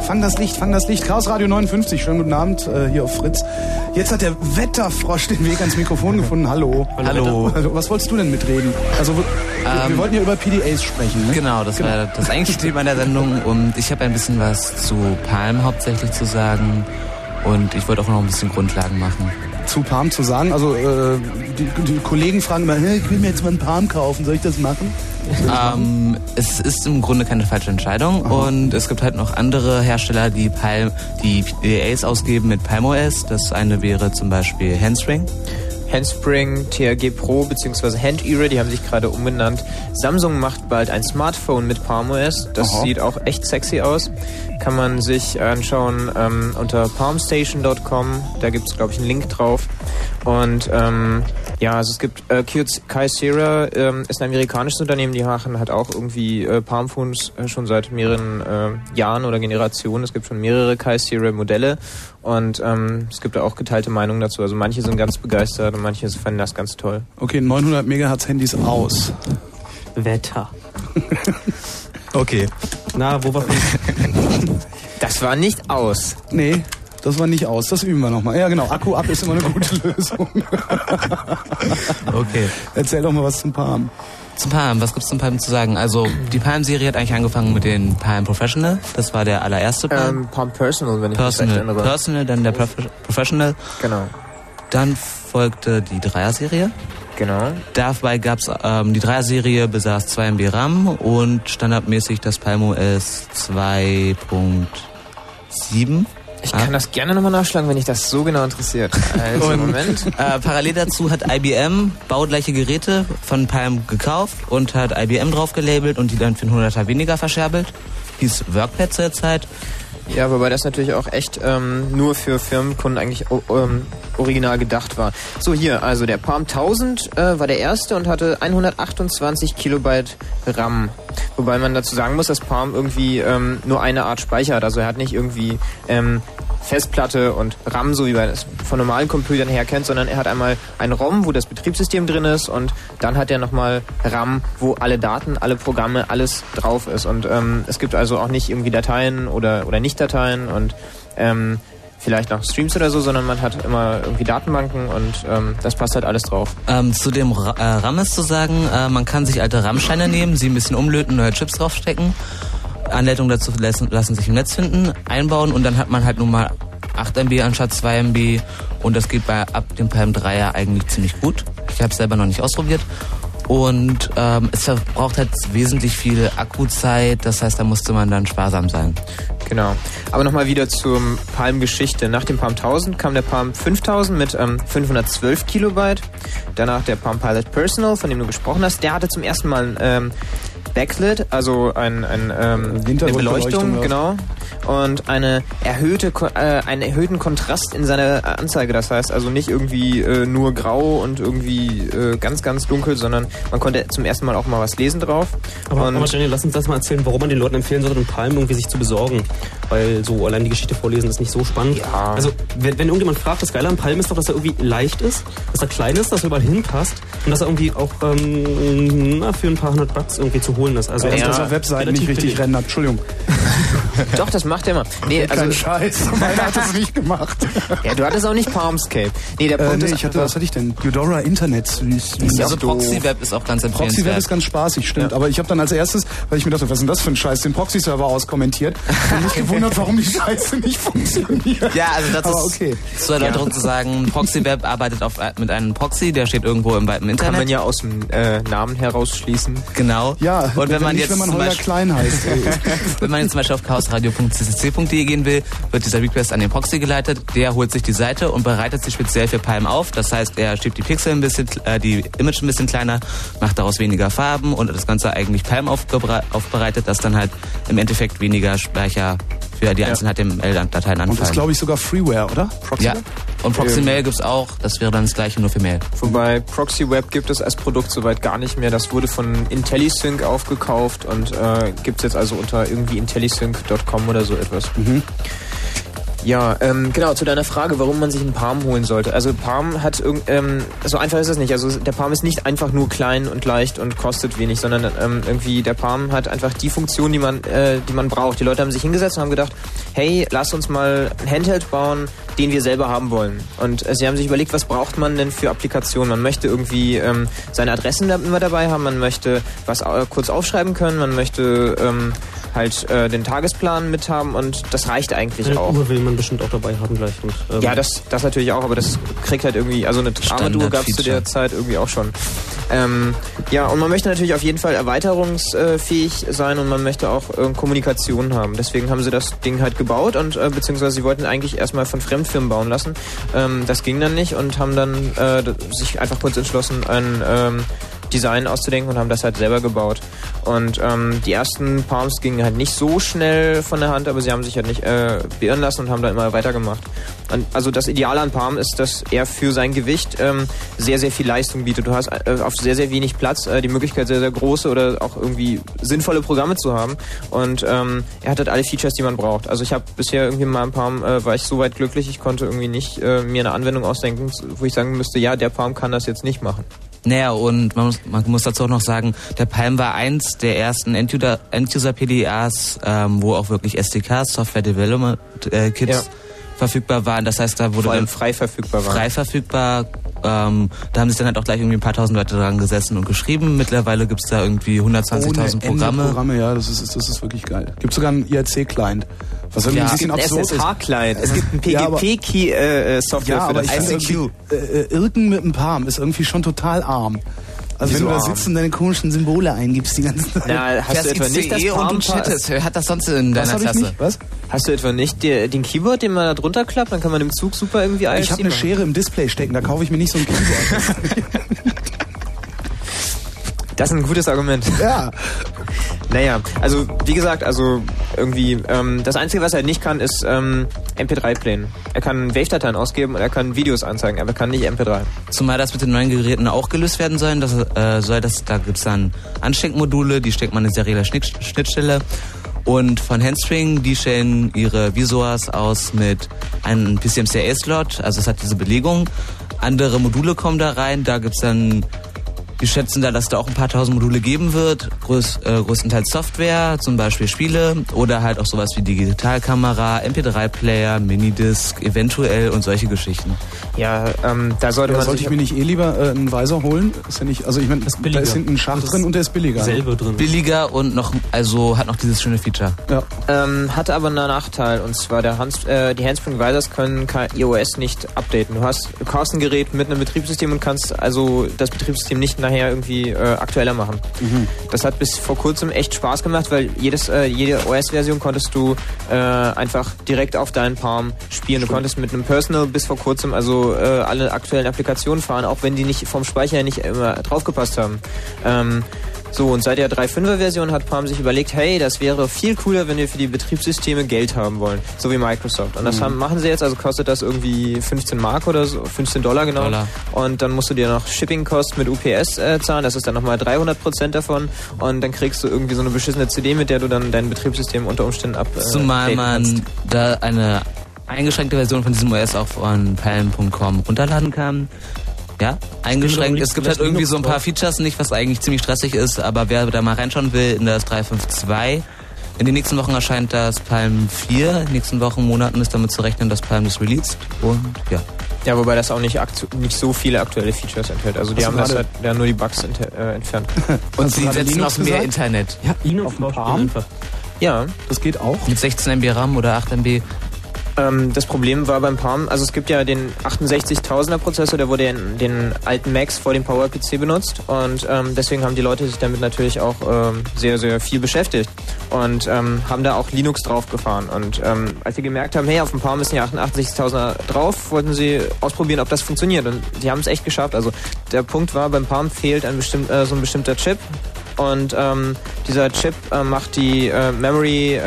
fang das Licht, fang das Licht. Chaos Radio 59, schönen guten Abend äh, hier auf Fritz. Jetzt hat der Wetterfrosch den Weg ans Mikrofon gefunden. Hallo. Hallo. Hallo. Was wolltest du denn mitreden? Also wir, wir Ähm, wollten ja über PDAs sprechen. Ne? Genau, das war das eigentliche Thema der Sendung und ich habe ein bisschen was zu Palm hauptsächlich zu sagen und ich wollte auch noch ein bisschen Grundlagen machen. Zu Palm zu sagen. Also äh, die, die Kollegen fragen immer, hey, ich will mir jetzt mal einen Palm kaufen, soll ich das machen? Ähm, es ist im Grunde keine falsche Entscheidung und es gibt halt noch andere Hersteller, die Palm, die PDAs ausgeben mit PalmOS. Das eine wäre zum Beispiel Handspring. Handspring, TRG Pro bzw. Hand Era, die haben sich gerade umbenannt. Samsung macht bald ein Smartphone mit PalmOS. Das Aha. sieht auch echt sexy aus. Kann man sich anschauen ähm, unter palmstation.com. Da gibt es, glaube ich, einen Link drauf. Und ähm, ja, also es gibt äh, Kyocera, ähm, ist ein amerikanisches Unternehmen, die machen halt auch irgendwie äh, Palmphones äh, schon seit mehreren äh, Jahren oder Generationen. Es gibt schon mehrere Kyocera Modelle und ähm, es gibt da auch geteilte Meinungen dazu. Also manche sind ganz begeistert und manche fanden das ganz toll. Okay, 900 Megahertz Handys aus. Wetter. Okay. Na, wo war Das war nicht aus. Nee, das war nicht aus. Das üben wir nochmal. Ja, genau. Akku ab ist immer eine gute Lösung. Okay. Erzähl doch mal was zum Palm. Zum Palm, was gibt's zum Palm zu sagen? Also die Palm-Serie hat eigentlich angefangen mit den Palm Professional. Das war der allererste Palm. Ähm, Palm Personal, wenn ich mich recht Personal, erinnere. Personal, dann der Prof Professional. Genau. Dann folgte die Dreier-Serie. Genau. Dabei gab's ähm, die Dreier-Serie besaß 2 MB RAM und standardmäßig das PalmOS 2.7. Ich kann das gerne nochmal nachschlagen, wenn dich das so genau interessiert. Also, Und Moment. Äh, parallel dazu hat IBM baugleiche Geräte von Palm gekauft und hat IBM drauf gelabelt und die dann für einen 100er weniger verscherbelt. Hieß Workpad zur Zeit. Ja, wobei das natürlich auch echt ähm, nur für Firmenkunden eigentlich ähm, original gedacht war. So, hier, also der Palm 1000 äh, war der erste und hatte 128 Kilobyte RAM. Wobei man dazu sagen muss, dass Palm irgendwie ähm, nur eine Art Speicher hat. Also er hat nicht irgendwie ähm, Festplatte und RAM, so wie man es von normalen Computern her kennt, sondern er hat einmal ein ROM, wo das Betriebssystem drin ist und dann hat er nochmal RAM, wo alle Daten, alle Programme, alles drauf ist. Und ähm, es gibt also auch nicht irgendwie Dateien oder, oder Nicht-Dateien und ähm, vielleicht noch Streams oder so, sondern man hat immer irgendwie Datenbanken und ähm, das passt halt alles drauf. Ähm, zu dem äh, RAM ist zu sagen, äh, man kann sich alte RAM-Scheine nehmen, sie ein bisschen umlöten, neue Chips draufstecken. Anleitungen dazu lassen, lassen sich im Netz finden, einbauen und dann hat man halt nun mal 8 MB anstatt 2 MB und das geht bei ab dem Palm 3er eigentlich ziemlich gut. Ich habe es selber noch nicht ausprobiert. Und ähm, es verbraucht halt wesentlich viel Akkuzeit, das heißt, da musste man dann sparsam sein. Genau. Aber nochmal wieder zur Palm-Geschichte. Nach dem Palm 1000 kam der Palm 5000 mit ähm, 512 Kilobyte. Danach der Palm Pilot Personal, von dem du gesprochen hast. Der hatte zum ersten Mal ähm, Backlit, also ein, ein, ähm, eine Beleuchtung, genau. Und eine erhöhte, äh, einen erhöhten Kontrast in seiner Anzeige. Das heißt also nicht irgendwie äh, nur grau und irgendwie äh, ganz, ganz dunkel, sondern man konnte zum ersten Mal auch mal was lesen drauf. Aber, und aber Daniel, lass uns das mal erzählen, warum man den Leuten empfehlen sollte, einen Palm irgendwie sich zu besorgen. Weil so allein die Geschichte vorlesen ist nicht so spannend. Ja. Also, wenn, wenn irgendjemand fragt, das Geile am Palm ist doch, dass er irgendwie leicht ist, dass er klein ist, dass er überall hinpasst und dass er irgendwie auch ähm, na, für ein paar hundert Bucks irgendwie zu holen ist. Also, Also, er dass er Webseiten nicht richtig billig. rendert. Entschuldigung. Doch, das macht er immer. Nee, Kein also, Scheiß. Meiner hat das nicht gemacht. ja, du hattest auch nicht Palmscape. Nee, der Äh, Punkt nee, ist ich hatte, was hatte ich denn? Eudora Internet. Süß. Also Proxy Web ist auch ganz Proxy Web empfehlenswert. ist ganz spaßig, stimmt. Aber ich habe dann als erstes, weil ich mir dachte, was ist denn das für ein Scheiß, den Proxy-Server auskommentiert und mich gewundert, warum die Scheiße nicht funktioniert. Ja, also das Aber ist okay. zur Erläuterung zu sagen, Proxy Web arbeitet auf, mit einem Proxy, der steht irgendwo im weiten Internet. kann man ja aus dem äh, Namen herausschließen. Genau. Ja, und wenn man nicht, jetzt wenn man Holger Beispiel, Klein heißt. wenn man jetzt zum Beispiel auf chaosradio.ccc.de gehen will, wird dieser Request an den Proxy geleitet. Der holt sich die Seite und bereitet sie speziell für Palm auf. Das heißt, er schiebt die Pixel ein bisschen, äh, die Image ein bisschen kleiner, macht daraus weniger Farben und das Ganze eigentlich Palm aufbereitet, dass dann halt im Endeffekt weniger Speicher für die einzelnen HTML-Dateien anfallen. Und das glaube ich sogar Freeware, oder? Proxy ja. Web? Und Proxy Ähm. Mail gibt's auch. Das wäre dann das gleiche nur für Mail. Wobei Proxy Web gibt es als Produkt soweit gar nicht mehr. Das wurde von IntelliSync aufgekauft und äh, gibt es jetzt also unter irgendwie intellisync.com oder so etwas. Ja, ähm, genau, zu deiner Frage, warum man sich einen Palm holen sollte. Also Palm hat irgend, ähm, so einfach ist es nicht. Also der Palm ist nicht einfach nur klein und leicht und kostet wenig, sondern ähm, irgendwie der Palm hat einfach die Funktion, die man, äh, die man braucht. Die Leute haben sich hingesetzt und haben gedacht, hey, lass uns mal ein Handheld bauen, den wir selber haben wollen. Und äh, sie haben sich überlegt, was braucht man denn für Applikationen? Man möchte irgendwie ähm, seine Adressen immer dabei haben, man möchte was kurz aufschreiben können, man möchte ähm, halt äh, den Tagesplan mithaben und das reicht eigentlich Eine auch. Uhr will man bestimmt auch dabei haben gleich. Und, ähm, Ja, das, das natürlich auch, aber das kriegt halt irgendwie, also eine Armatur gab es zu der Zeit irgendwie auch schon. Ähm, ja, und man möchte natürlich auf jeden Fall erweiterungsfähig sein und man möchte auch äh, Kommunikation haben. Deswegen haben sie das Ding halt gebaut und äh, beziehungsweise sie wollten eigentlich erstmal von Fremdfirmen bauen lassen. Ähm, das ging dann nicht und haben dann äh, sich einfach kurz entschlossen, ein ähm, Design auszudenken und haben das halt selber gebaut. Und ähm, die ersten Palms gingen halt nicht so schnell von der Hand, aber sie haben sich halt nicht äh, beirren lassen und haben dann immer weitergemacht. Und also das Ideale an Palm ist, dass er für sein Gewicht ähm, sehr, sehr viel Leistung bietet. Du hast äh, auf sehr, sehr wenig Platz äh, die Möglichkeit, sehr, sehr große oder auch irgendwie sinnvolle Programme zu haben. Und ähm, er hat halt alle Features, die man braucht. Also ich habe bisher irgendwie in meinem Palm, äh, war ich so weit glücklich, ich konnte irgendwie nicht äh, mir eine Anwendung ausdenken, wo ich sagen müsste, ja, der Palm kann das jetzt nicht machen. Naja, und man muss, man muss dazu auch noch sagen, der Palm war eins der ersten End-User- End-User-PDAs, ähm, wo auch wirklich SDKs, Software Development äh, Kits Ja. Verfügbar waren. Das heißt, da wurde Vor allem dann frei verfügbar waren. frei verfügbar. Ähm, da haben sich dann halt auch gleich irgendwie ein paar tausend Leute dran gesessen und geschrieben. Mittlerweile gibt's da irgendwie 120.000 Ohne Ende Programme. Programme, ja, das ist, das ist wirklich geil. Gibt sogar einen IRC-Client. Was irgendwie Ja, ein bisschen es gibt einen absurd. SSH-Client, es gibt einen Ja, aber- PGP-Key-Software Ja, für das. irgendwie, äh, äh, Irken mit einem Palm ist irgendwie schon total arm. Also Wieso wenn du da arm? sitzt und deine komischen Symbole eingibst die ganze Zeit. Na, hast du etwa nicht das und chattest. Wer hat das sonst in Was deiner ich Klasse? nicht? Was? Hast du etwa nicht die, den Keyboard, den man da drunter klappt? Dann kann man im Zug super irgendwie IRC Ich habe eine. Schere im Display stecken, da kaufe ich mir nicht so ein Keyboard. Das ist ein gutes Argument. ja. Naja, also wie gesagt, also irgendwie ähm, das Einzige, was er nicht kann, ist ähm, MP3 playen. Er kann Wave-Dateien ausgeben und er kann Videos anzeigen, aber er kann nicht MP3. Zumal das mit den neuen Geräten auch gelöst werden soll. Das, äh, soll das, da gibt's dann Ansteckmodule, die steckt man in serielle Schnitt, Schnittstelle. Und von Handstring, die stellen ihre Visors aus mit einem PCMCIA-Slot, also es hat diese Belegung. Andere Module kommen da rein, da gibt's dann, die schätzen da, dass da auch ein paar tausend Module geben wird. Größ, äh, größtenteils Software, zum Beispiel Spiele oder halt auch sowas wie Digitalkamera, MP3-Player, Minidisc, eventuell und solche Geschichten. Ja, ähm, da sollte Ja, man sollte ich mir nicht eh lieber äh, einen Weiser holen? Ist ja nicht, also ich meine, da ist hinten ein Schacht drin und der ist billiger. ne? Selbe drin. billiger und noch, also hat noch dieses schöne Feature. Ja. Ähm, hatte aber einen Nachteil und zwar der Hans, äh, die Handspring Visors können iOS nicht updaten. Du hast, du kaufst ein Gerät mit einem Betriebssystem und kannst also das Betriebssystem nicht nachher irgendwie äh, aktueller machen. Das hat bis vor kurzem echt Spaß gemacht, weil jedes, äh, jede OS-Version konntest du äh, einfach direkt auf deinen Palm spielen. Du konntest mit einem Personal bis vor kurzem also äh, alle aktuellen Applikationen fahren, auch wenn die nicht vom Speicher nicht immer draufgepasst haben. Ähm, so, und seit der 3.5er Version hat Palm sich überlegt, hey, das wäre viel cooler, wenn wir für die Betriebssysteme Geld haben wollen. So wie Microsoft. Und das Mhm. haben, machen sie jetzt, also kostet das irgendwie 15 Mark oder so, 15 Dollar genau. Dollar. Und dann musst du dir noch Shipping-Cost mit UPS äh, zahlen, das ist dann nochmal 300 Prozent davon. Und dann kriegst du irgendwie so eine beschissene CD, mit der du dann dein Betriebssystem unter Umständen ab. Äh, Zumal man kannst. da eine eingeschränkte Version von diesem OS auch von palm.com runterladen kann. Ja, eingeschränkt. Es gibt halt irgendwie so ein paar Features nicht, was eigentlich ziemlich stressig ist, aber wer da mal reinschauen will in das 352, in den nächsten Wochen erscheint das Palm 4, in den nächsten Wochen, Monaten ist damit zu rechnen, dass Palm das released und ja. Ja, wobei das auch nicht, nicht so viele aktuelle Features enthält. Also die haben das halt, ja, nur die Bugs äh, entfernt. Und sie setzen Linux auf mehr gesagt? Internet. Ja, Linux braucht Palm? Ja, Das geht auch. Mit 16 MB RAM oder 8 MB. Ähm, das Problem war beim Palm, also es gibt ja den 68000er Prozessor, der wurde in den alten Macs vor dem PowerPC benutzt und ähm, deswegen haben die Leute sich damit natürlich auch ähm, sehr, sehr viel beschäftigt und ähm, haben da auch Linux draufgefahren und ähm, als sie gemerkt haben, hey, auf dem Palm ist ja 68000er drauf, wollten sie ausprobieren, ob das funktioniert und sie haben es echt geschafft. Also der Punkt war, beim Palm fehlt ein bestimmt, äh, so ein bestimmter Chip und ähm, dieser Chip äh, macht die äh, Memory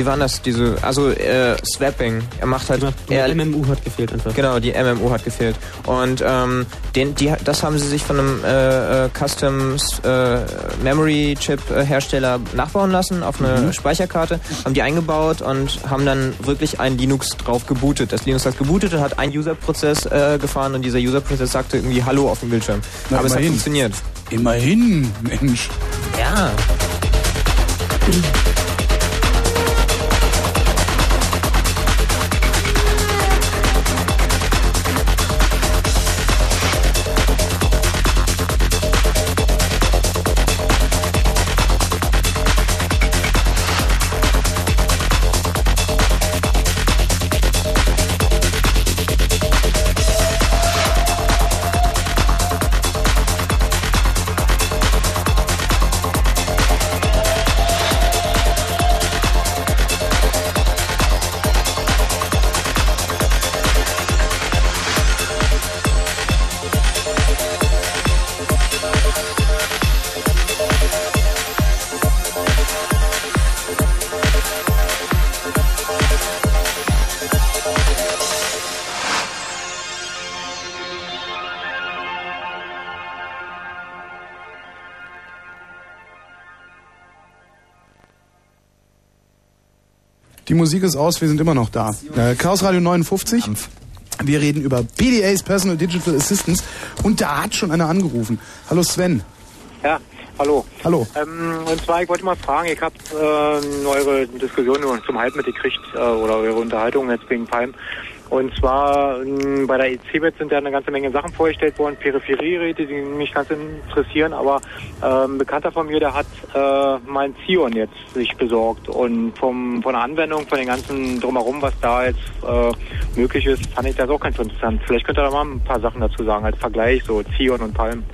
wie war das? Diese, also äh, Swapping. Er macht halt. Die er, MMU hat gefehlt einfach. Genau, die MMU hat gefehlt. Und ähm, den, die, das haben sie sich von einem äh, äh, Custom äh, Memory Chip äh, Hersteller nachbauen lassen auf eine Mhm. Speicherkarte, haben die eingebaut und haben dann wirklich ein Linux drauf gebootet. Das Linux hat gebootet und hat einen User-Prozess äh, gefahren und dieser User-Prozess sagte irgendwie Hallo auf dem Bildschirm. Na, Aber es hat immerhin. funktioniert. Immerhin, Mensch. Ja. Musik ist aus, wir sind immer noch da. Äh, Chaos Radio 59. Wir reden über PDAs, Personal Digital Assistance. Und da hat schon einer angerufen. Hallo Sven. Ja, hallo. Hallo. Ähm, und zwar, ich wollte mal fragen, ich habe äh, eure Diskussion zum Halb mitgekriegt äh, oder eure Unterhaltung jetzt wegen Palm. Und zwar ähm, bei der ECBET sind ja eine ganze Menge Sachen vorgestellt worden, Peripheriegeräte, die mich ganz interessieren, aber ähm, ein Bekannter von mir, der hat äh, mal ein Zion jetzt sich besorgt und vom, von der Anwendung, von den ganzen drumherum, was da jetzt äh, möglich ist, fand ich das auch ganz interessant. Vielleicht könnt ihr da mal ein paar Sachen dazu sagen, als Vergleich, so Zion und Palm.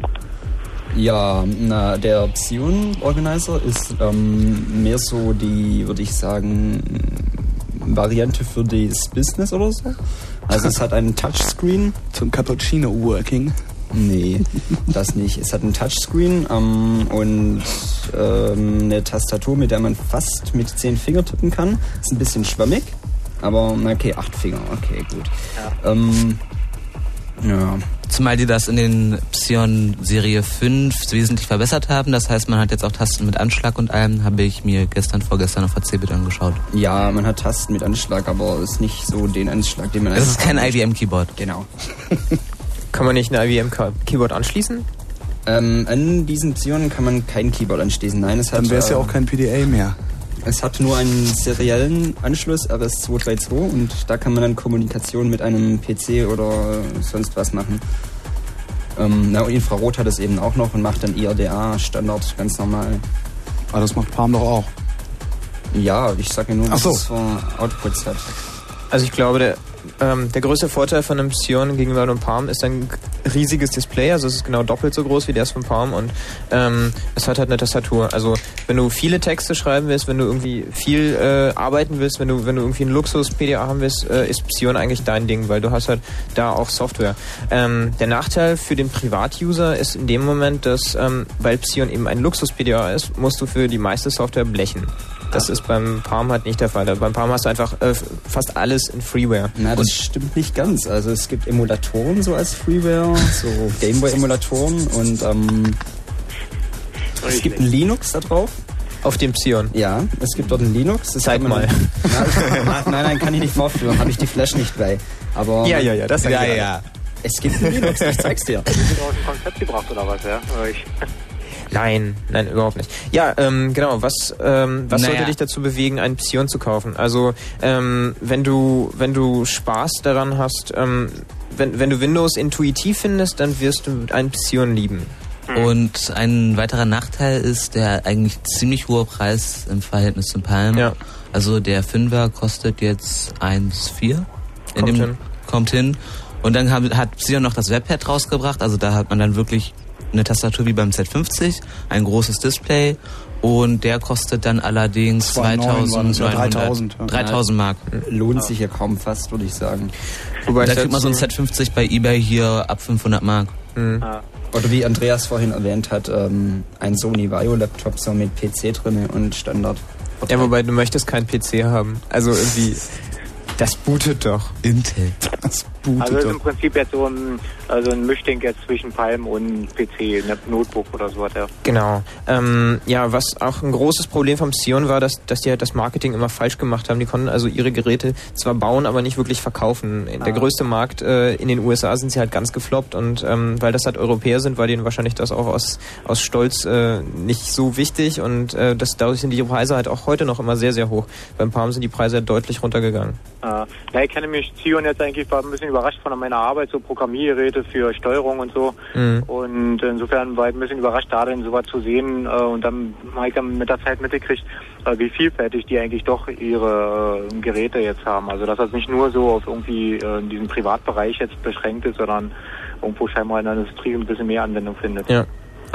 Ja, na, der Psion Organizer ist ähm, mehr so die, würde ich sagen, Variante für das Business oder so. Also es hat einen Touchscreen. Zum Cappuccino Working. Nee, das nicht. Es hat einen Touchscreen ähm, und ähm, eine Tastatur, mit der man fast mit zehn Finger tippen kann. Ist ein bisschen schwammig, aber okay, acht Finger, okay, gut. Ja. Ähm, ja. Zumal die das in den Psion Serie 5 wesentlich verbessert haben. Das heißt, man hat jetzt auch Tasten mit Anschlag und allem. Habe ich mir gestern, vorgestern auf ACBit angeschaut. Ja, man hat Tasten mit Anschlag, aber ist nicht so den Anschlag, den man Das ist kein. IBM-Keyboard. Genau. Kann man nicht ein IBM-Keyboard anschließen? Ähm, an diesen Psionen kann man kein Keyboard anschließen. Nein, es hat. Dann wäre es ja äh, auch kein PDA mehr. Es hat nur einen seriellen Anschluss RS232 und da kann man dann Kommunikation mit einem PC oder sonst was machen. Ähm, na, und Infrarot hat es eben auch noch und macht dann IRDA Standard ganz normal. Aber das macht Palm doch auch. Ja, ich sage nur, Ach dass so. es so Outputs hat. Also ich glaube, der, ähm, der größte Vorteil von einem Psion gegenüber einem Palm ist ein riesiges Display. Also es ist genau doppelt so groß wie das vom Palm und ähm, es hat halt eine Tastatur. Also wenn du viele Texte schreiben willst, wenn du irgendwie viel äh, arbeiten willst, wenn du wenn du irgendwie einen Luxus-PDA haben willst, äh, ist Psion eigentlich dein Ding, weil du hast halt da auch Software. Ähm, der Nachteil für den Privatuser ist in dem Moment, dass ähm, weil Psion eben ein Luxus-PDA ist, musst du für die meiste Software blechen. Das ist beim Palm halt nicht der Fall. Beim Palm hast du einfach äh, fast alles in Freeware. Na, das stimmt nicht ganz. Also es gibt Emulatoren so als Freeware, so Gameboy-Emulatoren und ähm, es gibt ein Linux da drauf. Auf dem Psion? Ja, es gibt dort ein Linux. Das Zeig mal. Na, ich- nein, nein, kann ich nicht vorführen. Habe ich die Flash nicht bei. Aber Ja, ja, ja, das ja, ich ja. Es gibt ein Linux, ich zeig's dir. Hast du aus dem Konzept gebracht oder was, ja? Nein, nein, überhaupt nicht. Ja, ähm, genau. Was, ähm, was Naja. sollte dich dazu bewegen, einen Psion zu kaufen? Also, ähm, wenn du, wenn du Spaß daran hast, ähm, wenn, wenn du Windows intuitiv findest, dann wirst du einen Psion lieben. Und ein weiterer Nachteil ist der eigentlich ziemlich hohe Preis im Verhältnis zum Palm. Ja. Also der Fünfer kostet jetzt 1,4. In Kommt dem- hin. Kommt hin. Und dann hat, hat Psion noch das Webpad rausgebracht. Also da hat man dann wirklich eine Tastatur wie beim Z50, ein großes Display. Und der kostet dann allerdings 2,9 waren es, oder 2900 3000, ja. 3000 Mark. Lohnt sich ja kaum fast, würde ich sagen. Wobei da kriegt man so ein dazu- Z50 bei Ebay hier ab 500 Mark. Mhm. Oder wie Andreas vorhin erwähnt hat, ähm, ein Sony Vaio Laptop so mit PC drinne und Standard. Ja, wobei du möchtest keinen PC haben. Also irgendwie, das bootet doch. Intel. Das Also es ist im Prinzip jetzt so ein, also ein Mischding jetzt zwischen Palm und PC, ein Notebook oder sowas, ja. Genau. Ähm, ja, was auch ein großes Problem vom Xeon war, dass, dass die halt das Marketing immer falsch gemacht haben. Die konnten also ihre Geräte zwar bauen, aber nicht wirklich verkaufen. Der Ah. größte Markt äh, in den USA sind sie halt ganz gefloppt und ähm, weil das halt Europäer sind, war denen wahrscheinlich das auch aus, aus Stolz äh, nicht so wichtig und äh, das, dadurch sind die Preise halt auch heute noch immer sehr, sehr hoch. Beim Palm sind die Preise halt deutlich runtergegangen. Äh, na, ich kenne mich Zion jetzt eigentlich, war ein bisschen überrascht von meiner Arbeit, so Programmiergeräte für Steuerung und so. Mhm. Und insofern war ich ein bisschen überrascht, da denn sowas zu sehen. Äh, und dann habe ich dann mit der Zeit mitgekriegt, äh, wie vielfältig die eigentlich doch ihre äh, Geräte jetzt haben. Also dass das nicht nur so auf irgendwie in diesem Privatbereich jetzt beschränkt ist, sondern irgendwo scheinbar in der Industrie ein bisschen mehr Anwendung findet. Ja.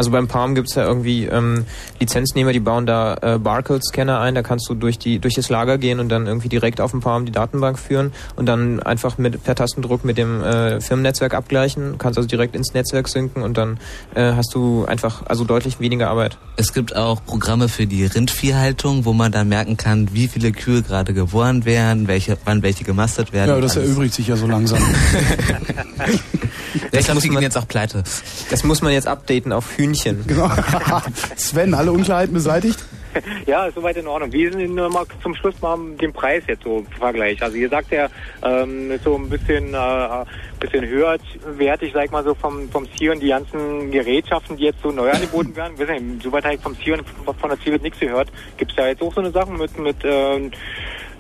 Also beim Palm gibt's ja irgendwie ähm, Lizenznehmer, die bauen da äh, Barcode-Scanner ein, da kannst du durch die durch das Lager gehen und dann irgendwie direkt auf dem Palm die Datenbank führen und dann einfach mit per Tastendruck mit dem äh, Firmennetzwerk abgleichen, kannst also direkt ins Netzwerk synken und dann äh, hast du einfach also deutlich weniger Arbeit. Es gibt auch Programme für die Rindviehhaltung, wo man dann merken kann, wie viele Kühe gerade geboren werden, welche, wann welche gemastet werden. Ja, das alles. erübrigt sich ja so langsam. Ich glaube, die gehen jetzt auch pleite. Das muss man jetzt updaten auf Hühnchen. Genau. Sven, alle Unklarheiten beseitigt? Ja, ist soweit in Ordnung. Wie ist denn nur mal zum Schluss mal den Preis jetzt so im Vergleich? Also ihr sagt ja, ähm, ist so ein bisschen äh, bisschen höherwertig, sag ich mal so vom vom Sion die ganzen Gerätschaften, die jetzt so neu angeboten werden. Weiß nicht, soweit habe ich vom Sion von der Ziel nichts gehört. Gibt es da jetzt auch so eine Sachen mit mit ähm,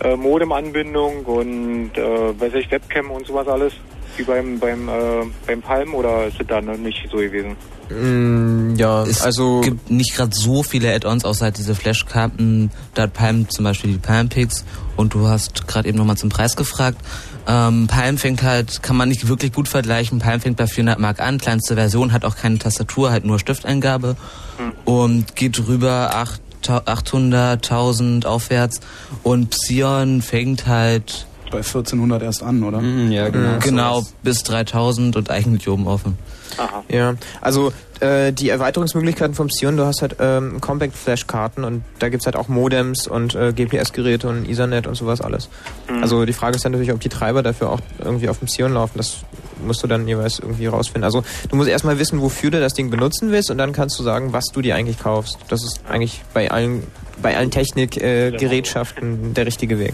äh, Modemanbindung und äh, weiß ich Webcam und sowas alles wie beim beim äh, beim Palm oder ist das da noch nicht so gewesen? Mm, ja, Es also gibt nicht gerade so viele Add-ons, außer halt diese Flashkarten. Da hat Palm zum Beispiel die Palm-Picks und du hast gerade eben nochmal zum Preis gefragt. Ähm, Palm fängt halt, kann man nicht wirklich gut vergleichen. Palm fängt bei 400 Mark an, kleinste Version, hat auch keine Tastatur, halt nur Stifteingabe und geht rüber 8, 800, 1000 aufwärts und Psion fängt halt Bei 1400 erst an, oder? ja, genau. genau bis 3000 und eigentlich oben offen. Aha. Ja, also äh, die Erweiterungsmöglichkeiten vom Xeon, du hast halt ähm, Compact Flash Karten und da gibt's halt auch Modems und äh, GPS-Geräte und Ethernet und sowas alles. Mhm. Also die Frage ist dann natürlich, ob die Treiber dafür auch irgendwie auf dem Xeon laufen. Das musst du dann jeweils irgendwie rausfinden. Also du musst erstmal wissen, wofür du das Ding benutzen willst und dann kannst du sagen, was du dir eigentlich kaufst. Das ist eigentlich bei allen bei allen Technik-Gerätschaften äh, Gerätschaften der richtige Weg.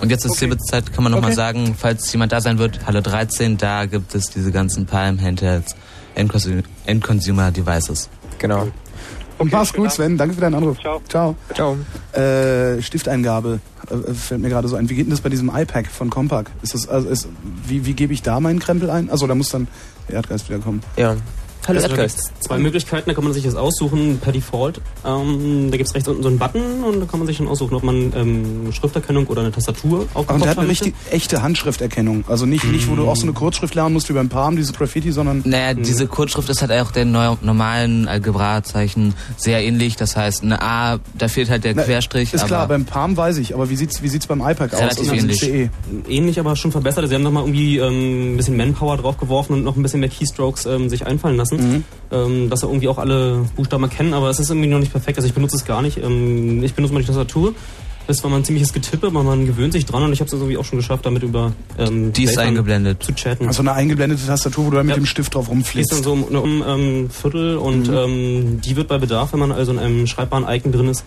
Und jetzt ist Zeit, kann man nochmal Okay. sagen, falls jemand da sein wird, Halle 13, da gibt es diese ganzen Palm Handhelds, End-Consumer End-Consumer Devices. Genau. Und mach's gut, Sven. Danke für deinen Anruf. Ciao. Ciao. Ciao. Äh, Stifteingabe äh, fällt mir gerade so ein. Wie geht denn das bei diesem iPad von Compaq? Ist das, also ist, wie, wie gebe ich da meinen Krempel ein? Also da muss dann der Erdgeist wieder kommen. Ja. Hallo Also, da Erdgeist. zwei Möglichkeiten, da kann man sich das aussuchen per Default. Ähm, da gibt es rechts unten so einen Button und da kann man sich dann aussuchen, ob man ähm, Schrifterkennung oder eine Tastatur Und aufgebaut der hat möchte. richtig echte Handschrifterkennung. Also nicht, nicht, wo du auch so eine Kurzschrift lernen musst wie beim Palm, dieses Graffiti, sondern. Naja, diese Kurzschrift ist halt auch den neu- normalen Algebra-Zeichen sehr ähnlich. Das heißt, eine A, da fehlt halt der Na, Querstrich. Ist aber klar, beim Palm weiß ich, aber wie sieht's, wie sieht's beim iPad aus? Relativ Also ähnlich. CE. Ähnlich, aber schon verbessert. Sie haben nochmal irgendwie ähm, ein bisschen Manpower draufgeworfen und noch ein bisschen mehr Keystrokes ähm, sich einfallen lassen. Ähm, dass er irgendwie auch alle Buchstaben erkennen, aber es ist irgendwie noch nicht perfekt. Also ich benutze es gar nicht. Ähm, ich benutze mal die Tastatur. Das war mal ein ziemliches Getippe, aber man gewöhnt sich dran und ich habe es irgendwie auch schon geschafft, damit über ähm, Die ist eingeblendet. zu chatten. Also eine eingeblendete Tastatur, wo du dann mit Ja. dem Stift drauf Die ist rumfliegst. dann so um, um ähm, Viertel und Mhm. ähm, die wird bei Bedarf, wenn man also in einem schreibbaren Icon drin ist,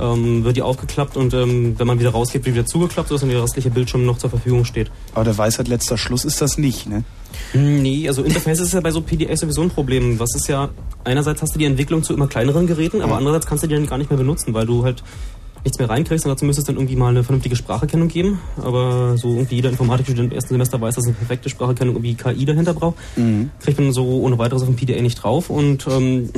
ähm, wird die aufgeklappt und ähm, wenn man wieder rausgeht, wird wieder zugeklappt, sodass dann der restliche Bildschirm noch zur Verfügung steht. Aber der Weisheit letzter Schluss ist das nicht, ne? Hm, Nee, also Interface ist ja bei so PDA sowieso ein Problem. Was ist ja, einerseits hast du die Entwicklung zu immer kleineren Geräten, aber andererseits kannst du die dann gar nicht mehr benutzen, weil du halt nichts mehr reinkriegst und dazu müsste es dann irgendwie mal eine vernünftige Spracherkennung geben. Aber so irgendwie jeder Informatikstudent im ersten Semester weiß, dass eine perfekte Spracherkennung irgendwie KI dahinter braucht. Mhm. Kriegt man so ohne weiteres auf dem PDA nicht drauf und ähm,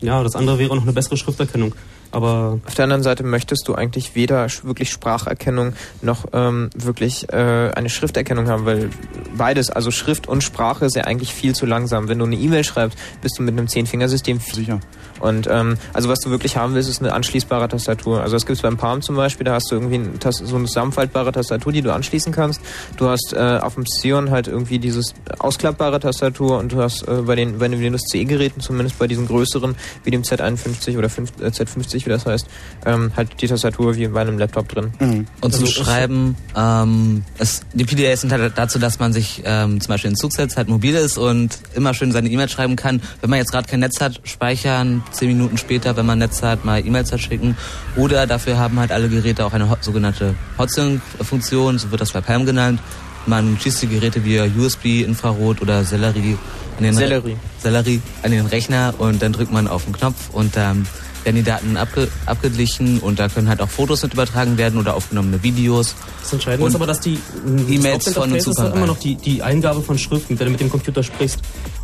ja, das andere wäre noch eine bessere Schrifterkennung. Aber Auf der anderen Seite möchtest du eigentlich weder sch- wirklich Spracherkennung noch ähm, wirklich äh, eine Schrifterkennung haben, weil beides, also Schrift und Sprache, ist ja eigentlich viel zu langsam. Wenn du eine E-Mail schreibst, bist du mit einem Zehn-Fingersystem viel. Sicher. Und ähm, also was du wirklich haben willst, ist eine anschließbare Tastatur. Also das gibt's beim Palm zum Beispiel, da hast du irgendwie ein, so eine zusammenfaltbare Tastatur, die du anschließen kannst. Du hast äh, auf dem Xeon halt irgendwie dieses ausklappbare Tastatur und du hast äh, bei den bei den Windows CE-Geräten, zumindest bei diesen größeren, wie dem Z51 oder 5, äh, Z50, wie das heißt, ähm, halt die Tastatur wie bei einem Laptop drin. Und zum Also, Schreiben, ähm, es, die PDAs sind halt dazu, dass man sich ähm, zum Beispiel in Zug setzt, halt mobil ist und immer schön seine E-Mails schreiben kann. Wenn man jetzt gerade kein Netz hat, speichern, zehn Minuten später, wenn man Netz hat, mal E-Mails verschicken. Oder dafür haben halt alle Geräte auch eine hot, sogenannte Hotsync-Funktion, so wird das bei Palm genannt. Man schießt die Geräte via USB, Infrarot oder Sellerie an den, Sellerie. Sellerie an den Rechner und dann drückt man auf den Knopf und dann werden die Daten abge abgeglichen und da können halt auch Fotos mit übertragen werden oder aufgenommene Videos. Das Entscheidende ist aber, dass die E-Mails das von Hauptinterface ist halt immer noch die, die Eingabe von Schriften, wenn du mit dem Computer sprichst.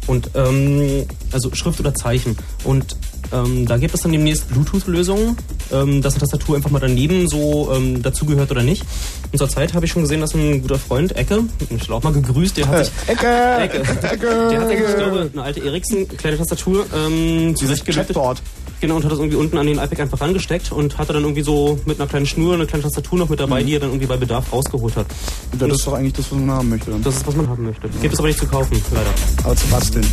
Und ähm, also Schrift oder Zeichen. Und ähm, da gibt es dann demnächst Bluetooth-Lösungen, ähm, dass eine Tastatur einfach mal daneben so ähm, dazugehört oder nicht. Und zur Zeit habe ich schon gesehen, dass ein guter Freund, Ecke, ich habe auch mal gegrüßt, der hat sich Ecke! Ecke. Der hat sich, ich glaube, eine alte Ericsson, kleine Tastatur, ähm, zurechtgelötet. Genau, und hat das irgendwie unten an den iPad einfach rangesteckt und hatte dann irgendwie so mit einer kleinen Schnur eine kleine Tastatur noch mit dabei, Mhm. die er dann irgendwie bei Bedarf rausgeholt hat. Das ist doch eigentlich das, was man haben möchte. Dann. Das ist, was man haben möchte. Gibt es aber nicht zu kaufen, leider. Aber zu basteln.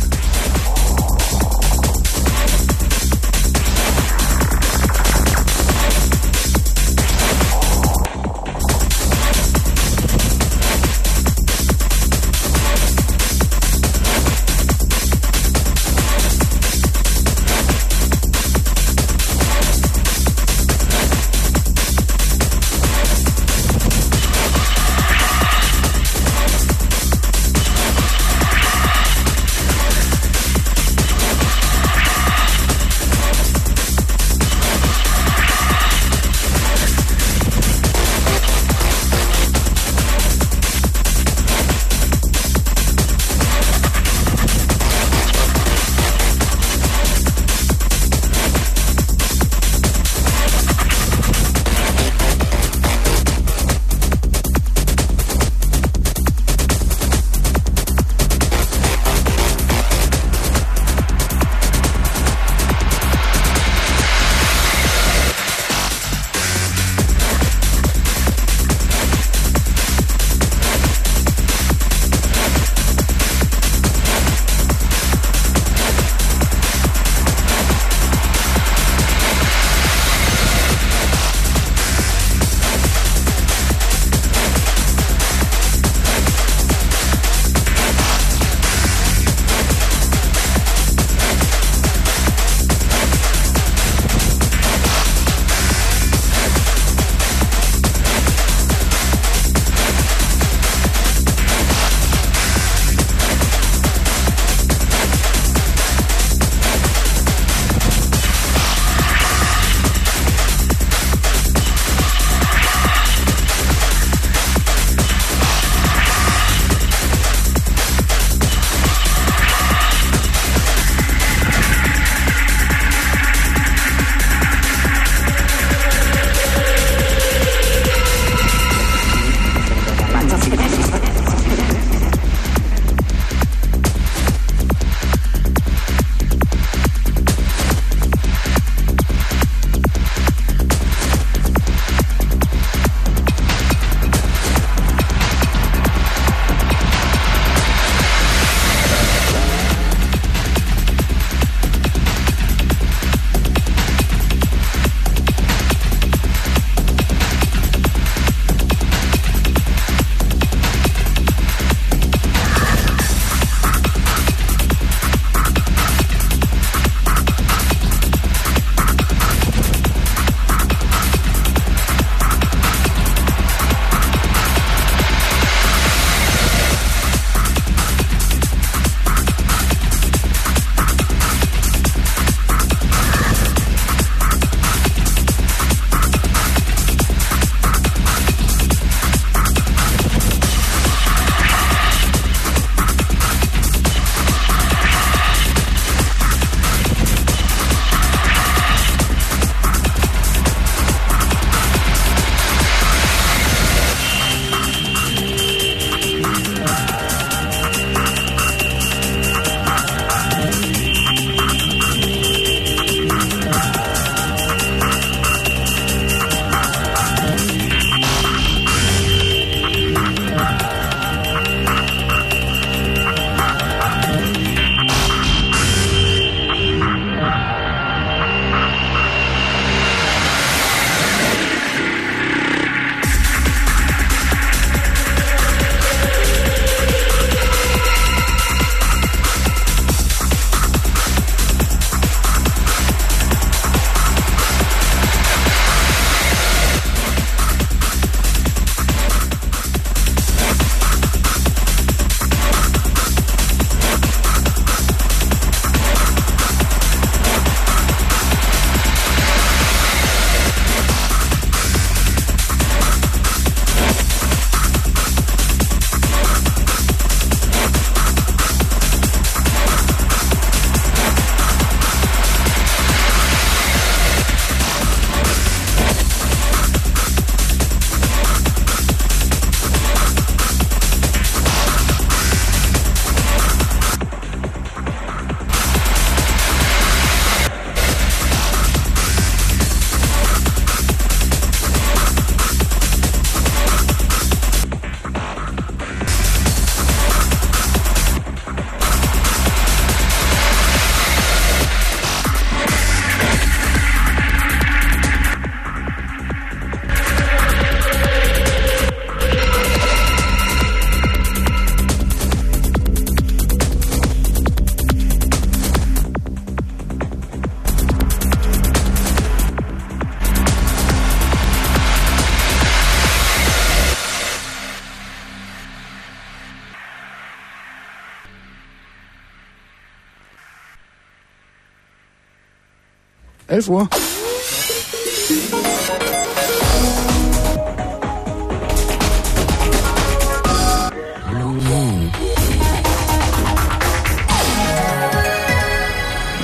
11 Uhr.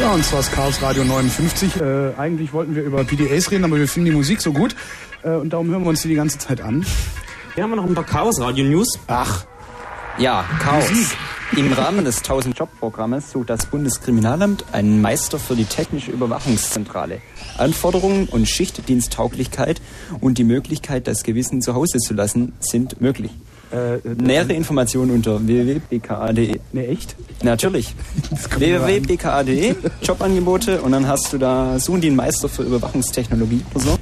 Ja, und zwar ist Chaos Radio 59. Äh, eigentlich wollten wir über PDAs reden, aber wir finden die Musik so gut. Äh, und darum hören wir uns die die ganze Zeit an. Hier haben wir noch ein paar Chaos Radio News. Ach. Ja, Chaos. Im Rahmen des 1000-Job-Programmes sucht das Bundeskriminalamt einen Meister für die technische Überwachungszentrale. Anforderungen und Schichtdiensttauglichkeit und die Möglichkeit, das Gewissen zu Hause zu lassen, sind möglich. Äh, Nähere Informationen unter www.bka.de. Ne, echt? Natürlich. www.bka.de, Jobangebote und dann hast du da, suchen die einen Meister für Überwachungstechnologie oder so.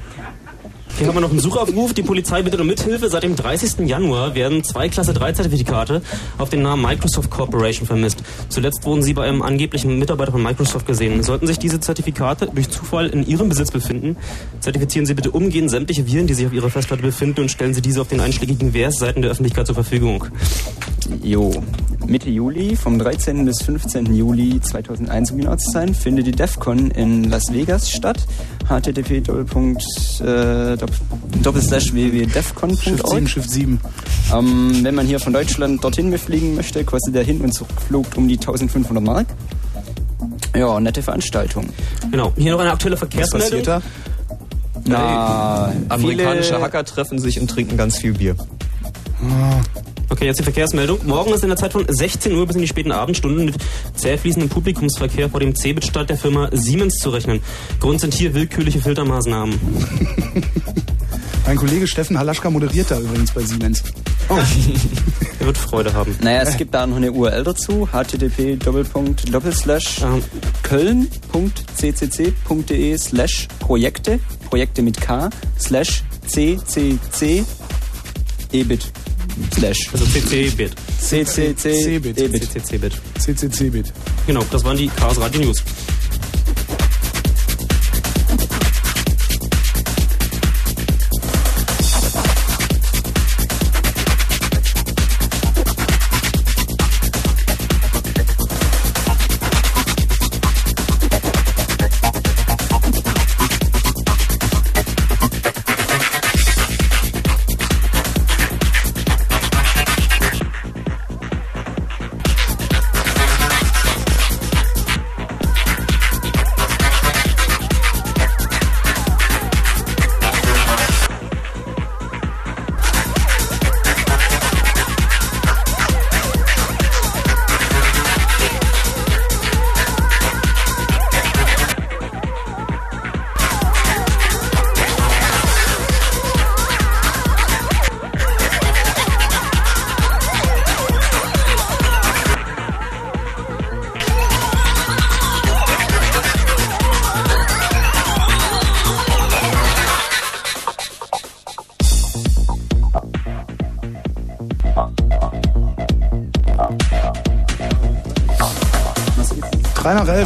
Hier haben wir noch einen Suchaufruf. Die Polizei bittet um Mithilfe. Seit dem 30. Januar werden zwei Klasse 3 Zertifikate auf den Namen Microsoft Corporation vermisst. Zuletzt wurden sie bei einem angeblichen Mitarbeiter von Microsoft gesehen. Sollten sich diese Zertifikate durch Zufall in Ihrem Besitz befinden, zertifizieren Sie bitte umgehend sämtliche Viren, die sich auf Ihrer Festplatte befinden und stellen Sie diese auf den einschlägigen Wehrsseiten der Öffentlichkeit zur Verfügung. Jo, Mitte Juli, vom 13. bis 15. Juli 2001, um genau zu sein, findet die DEFCON in Las Vegas statt. http doppelslash www.defcon.org. Shift 7, Shift 7. Ähm, wenn man hier von Deutschland dorthin befliegen möchte, kostet der Hin- und Zurückflug um die 1500 Mark. Ja, nette Veranstaltung. Genau. Hier noch eine aktuelle Verkehrsmeldung. da? Na, Amerikanische viele- Hacker treffen sich und trinken ganz viel Bier. Okay, jetzt die Verkehrsmeldung. Morgen ist in der Zeit von 16 Uhr bis in die späten Abendstunden mit zäh fließendem Publikumsverkehr vor dem Cebit-Stadt der Firma Siemens zu rechnen. Grund sind hier willkürliche Filtermaßnahmen. Mein Kollege Steffen Halaschka moderiert da übrigens bei Siemens. Oh. Er wird Freude haben. Naja, es gibt da noch eine URL dazu, http köln.ccc.de slash Projekte, Projekte mit K, slash ccc ebit slash. Also CC-Bit. ccc C-Bit. ebit. CCC-Bit. CCC-Bit. Genau, das waren die Chaos Radio News.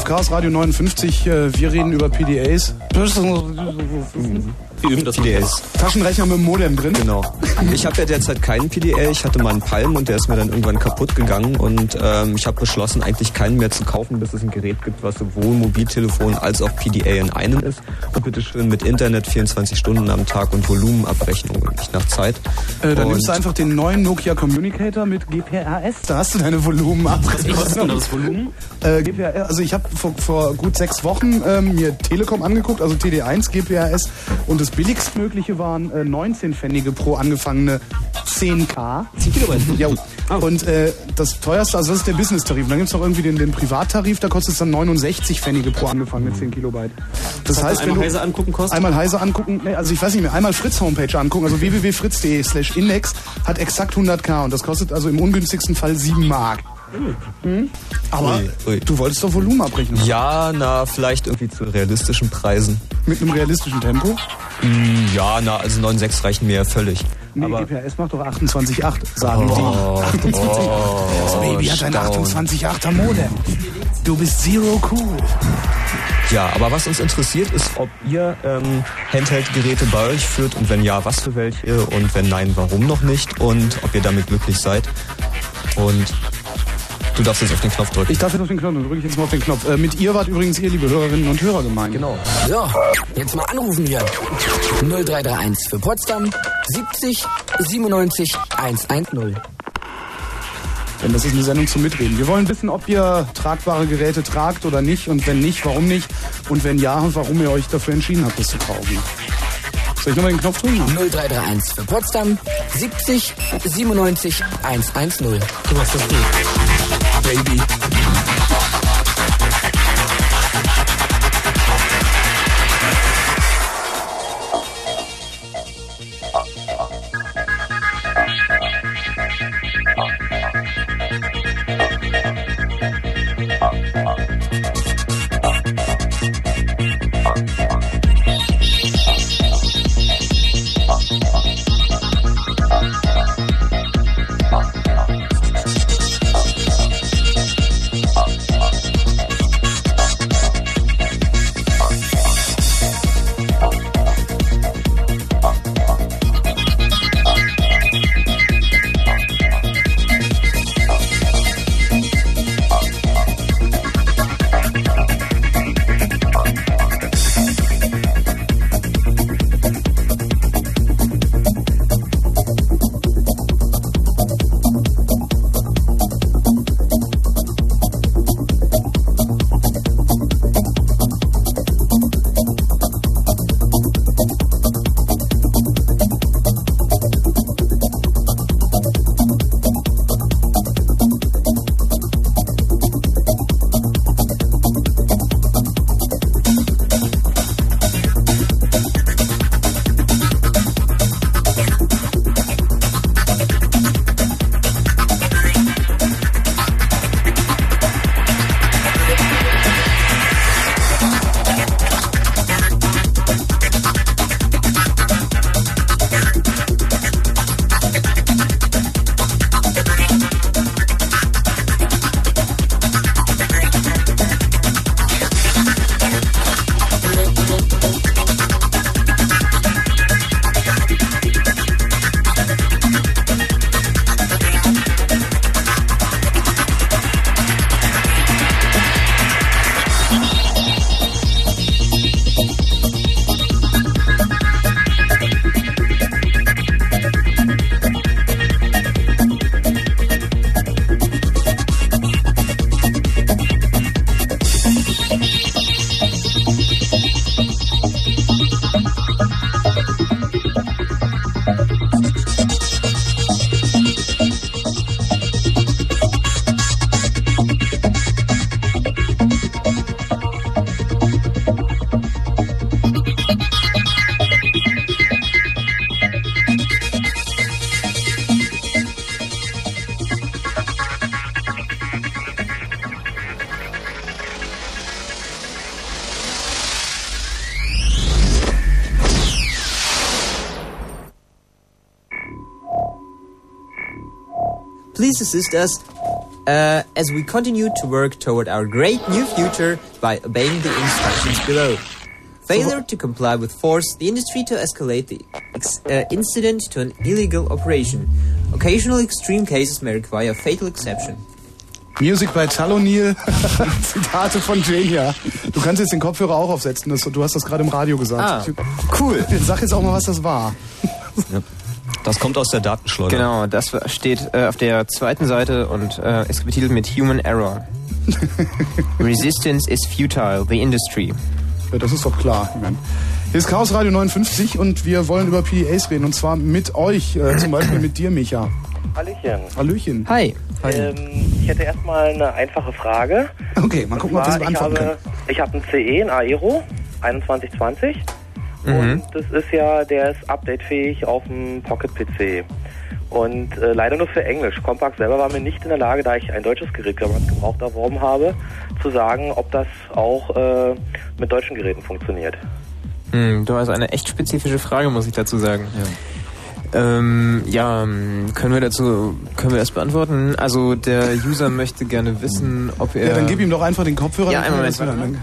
Chaos Radio 59. äh, Wir reden über PDAs. Wir üben das PDAs. Taschenrechner mit dem Modem drin. Genau. Ich habe ja derzeit keinen PDA. Ich hatte mal einen Palm und der ist mir dann irgendwann kaputt gegangen. Und ähm, ich habe beschlossen, eigentlich keinen mehr zu kaufen, bis es ein Gerät gibt, was sowohl Mobiltelefon als auch PDA in einem ist. Und bitte schön mit Internet 24 Stunden am Tag und Volumenabrechnung nicht nach Zeit. Äh, dann und nimmst du einfach den neuen Nokia Communicator mit GPRS. Da hast du deine Volumenabrechnung. Was ist denn das Volumen? Äh, GPRS, also ich habe vor, vor gut sechs Wochen ähm, mir Telekom angeguckt, also TD1 GPRS und das billigstmögliche waren äh, 19 Pfennige pro angefangene 10K. 10 Kilobyte. Ja. Und äh, das teuerste, also das ist der Business-Tarif. Dann gibt's noch irgendwie den, den Privattarif, da kostet es dann 69 Pfennige pro angefangene 10 Kilobyte. Das Was heißt, wenn einmal du Heise angucken kostet? einmal Heise angucken, nee, also ich weiß nicht mehr, einmal Fritz Homepage angucken, also www.fritz.de slash index hat exakt 100k und das kostet also im ungünstigsten Fall 7 Mark. Hm? Aber Ui, ui. du wolltest doch Volumen abrechnen. Ja, na, vielleicht irgendwie zu realistischen Preisen. Mit einem realistischen Tempo? Mm, Ja, na, also 9,6 reichen mir ja völlig. Nee, Aber GPRS macht doch 28,8, sagen Oh, die. 28. oh, das Baby hat ein Staunen. 28,8er Modem. Du bist zero cool. Ja, aber was uns interessiert ist, ob ihr ähm, Handheld-Geräte bei euch führt und wenn ja, was für welche und wenn nein, warum noch nicht und ob ihr damit glücklich seid. Und Du darfst jetzt auf den Knopf drücken. Ich darf jetzt auf den Knopf, dann drücke ich jetzt mal auf den Knopf. Äh, mit ihr wart übrigens ihr, liebe Hörerinnen und Hörer, gemeint. Genau. So, jetzt mal anrufen hier. 0331 für Potsdam 70 97 110. Denn das ist eine Sendung zum Mitreden. Wir wollen wissen, ob ihr tragbare Geräte tragt oder nicht und wenn nicht, warum nicht und wenn ja, warum ihr euch dafür entschieden habt, das zu kaufen. Soll ich nochmal den Knopf drücken? 0331 für Potsdam 70 97 110. Du machst das gut. Baby. Assist us uh, as we continue to work toward our great new future by obeying the instructions below. Failure to comply with force the industry to escalate the uh, incident to an illegal operation. Occasional extreme cases may require fatal exception. Music bei Talonil. Zitate von Genia. Du kannst jetzt den Kopfhörer auch aufsetzen. Das, du hast das gerade im Radio gesagt. Ah, cool. Sag jetzt auch mal, was das war. Das kommt aus der Datenschleuder. Genau, das steht äh, auf der zweiten Seite und äh, ist betitelt mit Human Error. Resistance is futile, the industry. Ja, das ist doch klar. Ich mein, Hier ist Chaos Radio 59 und wir wollen über PDAs reden und zwar mit euch, äh, zum Beispiel mit dir, Micha. Hallöchen. Hallöchen. Hi. Ähm, ich hätte erstmal eine einfache Frage. Okay, mal gucken, ob wir zwar, beantworten ich können. habe, ich habe einen CE, ein Aero 2120 Mhm. Und das ist ja, der ist updatefähig auf dem Pocket-PC. Und äh, leider nur für Englisch. Compaq selber war mir nicht in der Lage, da ich ein deutsches Gerät gebraucht erworben habe, zu sagen, ob das auch äh, mit deutschen Geräten funktioniert. Hm, du hast eine echt spezifische Frage, muss ich dazu sagen. Ja. Ähm, ja, können wir dazu, können wir das beantworten? Also der User möchte gerne wissen, ob er... Ja, dann gib ihm doch einfach den Kopfhörer. Ja, wir Moment,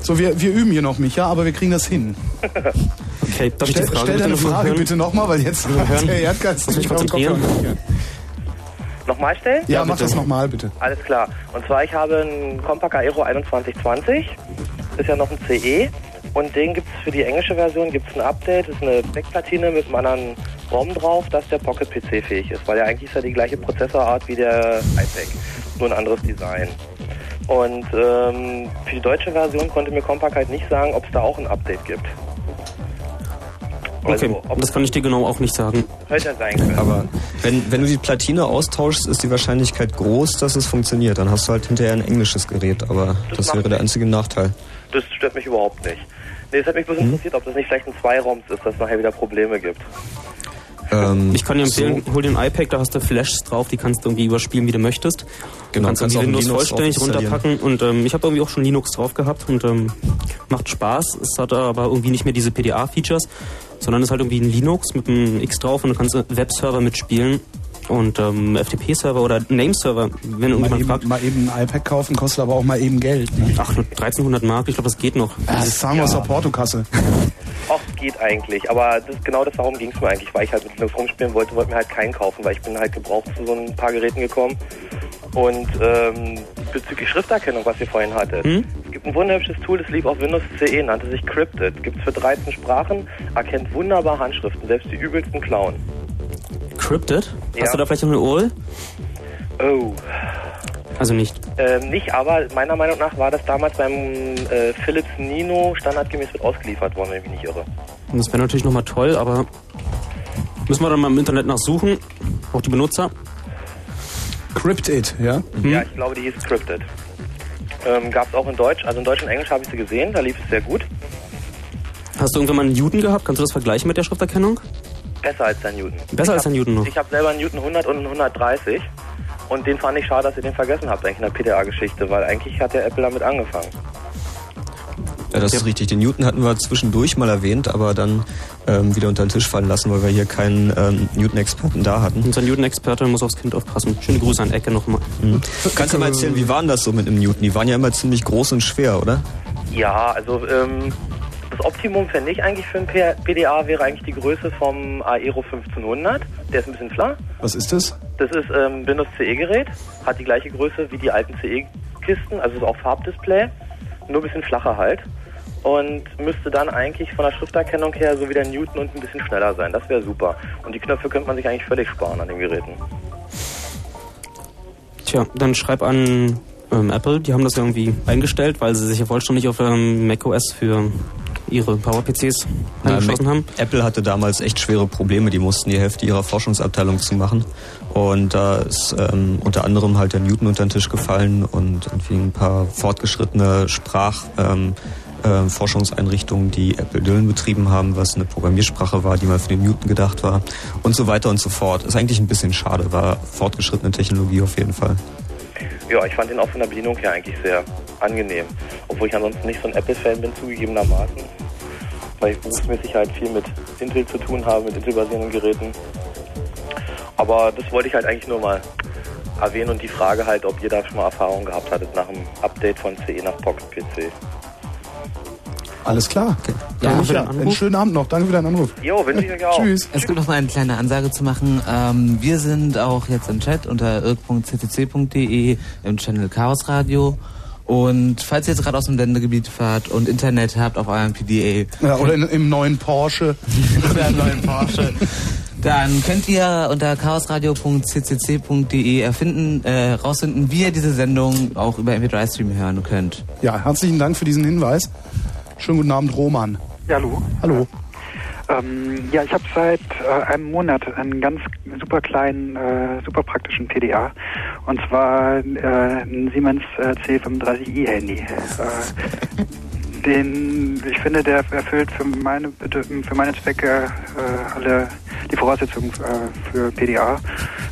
So, wir, wir üben hier noch, Micha, aber wir kriegen das hin. Okay, darf ich Stell, die Frage stell deine Frage hören? bitte nochmal, weil jetzt hören. der Erdgeist Muss mich konzentrieren. Nochmal stellen? Ja, mach das nochmal bitte. Alles klar. Und zwar, ich habe einen Compaq Aero 2120. Ist ja noch ein CE. Und den gibt es für die englische Version gibt's ein Update. Das ist eine Backplatine mit einem anderen ROM drauf, dass der Pocket PC fähig ist. Weil ja eigentlich ist ja die gleiche Prozessorart wie der iPad. Nur ein anderes Design. Und ähm, für die deutsche Version konnte mir Compaq halt nicht sagen, ob es da auch ein Update gibt. Okay, das kann ich dir genau auch nicht sagen. Hätte ja sein können. Aber wenn, wenn du die Platine austauschst, ist die Wahrscheinlichkeit groß, dass es funktioniert. Dann hast du halt hinterher ein englisches Gerät, aber das, macht wäre der einzige Nachteil. Das stört mich überhaupt nicht. Nee, es hat mich bloß Mhm. interessiert, ob das nicht vielleicht ein Zwei-ROMs ist, dass es nachher wieder Probleme gibt. Ähm, Ich kann dir empfehlen, hol dir ein iPad, da hast du Flashs drauf, die kannst du irgendwie überspielen, wie du möchtest. Genau, du kannst kannst irgendwie Windows Linux vollständig runterpacken und ähm, ich habe irgendwie auch schon Linux drauf gehabt und ähm, macht Spaß. Es hat aber irgendwie nicht mehr diese PDA-Features, sondern es ist halt irgendwie ein Linux mit einem X drauf und du kannst Webserver mitspielen und ähm, FTP-Server oder Nameserver, wenn Mal irgendjemand eben, fragt. mal eben ein iPad kaufen, kostet aber auch mal eben Geld. Ne? Ach, nur 1300 Mark, ich glaube, das geht noch. Das zahlen wir aus der Portokasse. Auch geht eigentlich, aber das, genau das darum ging es mir eigentlich, weil ich halt mit Linux rumspielen wollte, wollte mir halt keinen kaufen, weil ich bin halt gebraucht zu so ein paar Geräten gekommen. Und ähm, bezüglich Schrifterkennung, was ihr vorhin hattet, Hm? es gibt ein wunderhübsches Tool, das lief auf Windows CE, nannte sich Cryptid. Gibt es für 13 Sprachen, erkennt wunderbar Handschriften, selbst die übelsten klauen. Cryptid? Ja. Hast du da vielleicht noch eine URL? Oh. Also nicht. Ähm, nicht, aber meiner Meinung nach war das damals beim äh, Philips Nino standardgemäß mit ausgeliefert worden, wenn ich mich nicht irre. Und das wäre natürlich nochmal toll, aber müssen wir dann mal im Internet nachsuchen. Auch die Benutzer. Cryptid, ja? Ja, ich glaube, die hieß Cryptid. Ähm, Gab es auch in Deutsch, also in Deutsch und Englisch habe ich sie gesehen, da lief es sehr gut. Hast du irgendwann mal einen Newton gehabt? Kannst du das vergleichen mit der Schrifterkennung? Besser als der Newton. Besser als der Newton noch. Ich habe selber einen Newton 100 und einen 130 und den fand ich schade, dass ihr den vergessen habt eigentlich in der PDA-Geschichte, weil eigentlich hat der Apple damit angefangen. Ja, das ist richtig. Den Newton hatten wir zwischendurch mal erwähnt, aber dann ähm, wieder unter den Tisch fallen lassen, weil wir hier keinen ähm, Newton-Experten da hatten. Unser Newton-Experte muss aufs Kind aufpassen. Schöne Grüße an Ecke nochmal. Mhm. Kannst du mal erzählen, wie war denn das so mit dem Newton? Die waren ja immer ziemlich groß und schwer, oder? Ja, also ähm, das Optimum fände ich eigentlich für ein PDA wäre eigentlich die Größe vom Aero 1500. Der ist ein bisschen flach. Was ist das? Das ist ähm, Windows CE-Gerät, hat die gleiche Größe wie die alten CE-Kisten, also ist auch Farbdisplay, nur ein bisschen flacher halt. Und müsste dann eigentlich von der Schrifterkennung her so wie der Newton und ein bisschen schneller sein. Das wäre super. Und die Knöpfe könnte man sich eigentlich völlig sparen an den Geräten. Tja, dann schreib an ähm, Apple. Die haben das irgendwie eingestellt, weil sie sich ja vollständig auf ähm, macOS für ihre Power-PCs angeschlossen haben. Apple hatte damals echt schwere Probleme. Die mussten die Hälfte ihrer Forschungsabteilung zu machen. Und da ist ähm, unter anderem halt der Newton unter den Tisch gefallen und irgendwie ein paar fortgeschrittene Sprach... Ähm, äh, Forschungseinrichtungen, die Apple Dylan betrieben haben, was eine Programmiersprache war, die mal für den Newton gedacht war und so weiter und so fort. Ist eigentlich ein bisschen schade, war fortgeschrittene Technologie auf jeden Fall. Ja, ich fand den auch von der Bedienung her eigentlich sehr angenehm. Obwohl ich ansonsten nicht so ein Apple-Fan bin, zugegebenermaßen. Weil ich berufsmäßig halt viel mit Intel zu tun habe, mit Intel-basierenden Geräten. Aber das wollte ich halt eigentlich nur mal erwähnen und die Frage halt, ob ihr da schon mal Erfahrung gehabt hattet nach dem Update von CE nach Pocket PC. Alles klar. Ja, den Micha, Anruf. einen schönen Abend noch. Danke für deinen Anruf. Jo, wünsche ich euch auch. Tschüss. Es gibt noch mal eine kleine Ansage zu machen. Ähm, wir sind auch jetzt im Chat unter irk.ccc.de im Channel Chaos Radio. Und falls ihr jetzt gerade aus dem Sendegebiet fahrt und Internet habt auf eurem PDA, Ja, oder in, im neuen Porsche. Oder im neuen Porsche. dann könnt ihr unter chaosradio.ccc.de erfinden, äh, rausfinden, wie ihr diese Sendung auch über MP3-Stream hören könnt. Ja, herzlichen Dank für diesen Hinweis. Schönen guten Abend, Roman. Ja, hallo. Hallo. Ähm, ja, ich habe seit äh, einem Monat einen ganz super kleinen, äh, super praktischen PDA. Und zwar äh, ein Siemens äh, C35i Handy. Äh, den, ich finde, der erfüllt für meine, für meine Zwecke äh, alle die Voraussetzungen für PDA.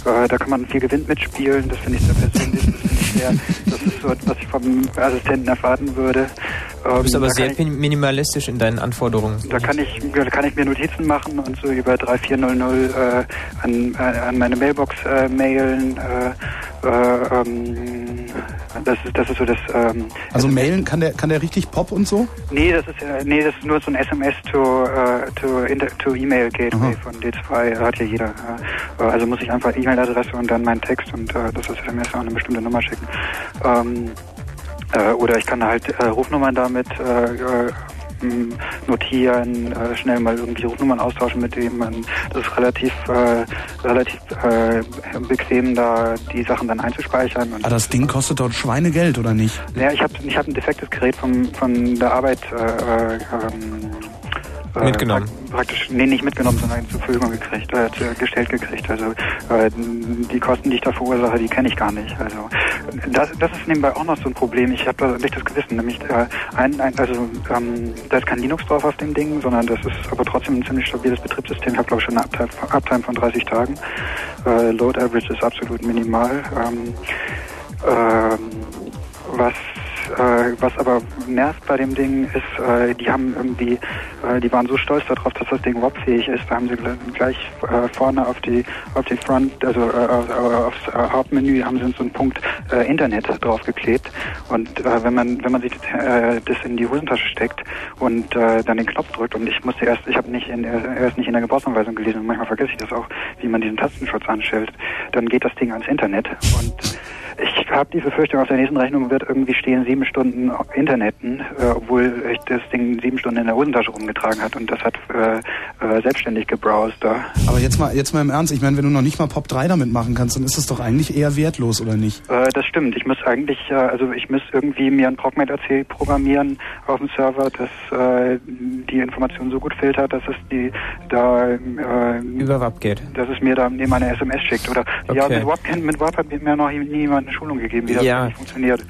Da kann man viel Gewinn mitspielen, das finde ich sehr persönlich. Das, ich sehr, das ist so, was ich vom Assistenten erwarten würde. Du bist Ähm, aber sehr ich- minimalistisch in deinen Anforderungen. da kann ich, da kann ich mir Notizen machen und so über 3400 äh, an, äh, an meine Mailbox äh, mailen, äh, äh, ähm, Das ist, das ist so das. Ähm, Also mailen, kann der, kann der richtig Pop und so? nee, das ist äh, nee, das ist nur so ein SMS to äh, to, inter, to E-Mail Gateway von D2 hat ja jeder. Äh, also muss ich einfach E-Mail-Adresse und dann meinen Text und äh, das ist SMS an eine bestimmte Nummer schicken. Ähm, äh, oder ich kann halt äh, Rufnummern damit äh, äh, notieren, äh, schnell mal irgendwie Rufnummern austauschen mit dem. man- Das ist relativ äh, relativ äh, bequem, da die Sachen dann einzuspeichern. Und Ah, das Ding kostet dort Schweinegeld, oder nicht? ja, ich habe ich hab ein defektes Gerät vom, von der Arbeit Mitgenommen. prak- Praktisch, nee, nicht mitgenommen, sondern zur Verfügung gekriegt, äh, gestellt gekriegt. Also äh, die Kosten, die ich da verursache, die kenne ich gar nicht. Also das, das ist nebenbei auch noch so ein Problem. Ich habe da ein schlechtes Gewissen, nämlich äh, ein, ein, also ähm, da ist kein Linux drauf auf dem Ding, sondern das ist aber trotzdem ein ziemlich stabiles Betriebssystem. Ich habe glaube ich schon eine Uptime, Uptime von 30 Tagen. Äh, Load Average ist absolut minimal. Ähm, ähm, was äh, was aber nervt bei dem Ding ist, äh, die haben irgendwie, äh, die waren so stolz darauf, dass das Ding WAP-fähig ist. Da haben sie gl- gleich äh, vorne auf die auf die Front, also äh, auf, aufs äh, Hauptmenü haben sie so einen Punkt äh, Internet draufgeklebt. Und äh, wenn man wenn man sich äh, das in die Hosentasche steckt und äh, dann den Knopf drückt und ich musste erst, ich habe nicht in erst nicht in der Gebrauchsanweisung gelesen und manchmal vergesse ich das auch, wie man diesen Tastenschutz anstellt, dann geht das Ding ans Internet und ich habe die Befürchtung, auf der nächsten Rechnung wird irgendwie stehen sieben Stunden Interneten, äh, obwohl ich das Ding sieben Stunden in der Hosentasche rumgetragen hat und das hat äh, äh, selbstständig gebrowst da. Aber jetzt mal, jetzt mal im Ernst, ich meine, wenn du noch nicht mal Pop 3 damit machen kannst, dann ist es doch eigentlich eher wertlos, oder nicht? Äh, das stimmt. Ich muss eigentlich, äh, also ich muss irgendwie mir ein ProgMate-AC programmieren auf dem Server, das äh, die Information so gut filtert, dass es die da äh, Über WAP geht. dass es mir da neben eine SMS schickt. Oder ja, Okay. mit WAP, kennt- mit WAP hat mir noch nie- niemand eine Schulung gegeben, wie das Ja. eigentlich funktioniert.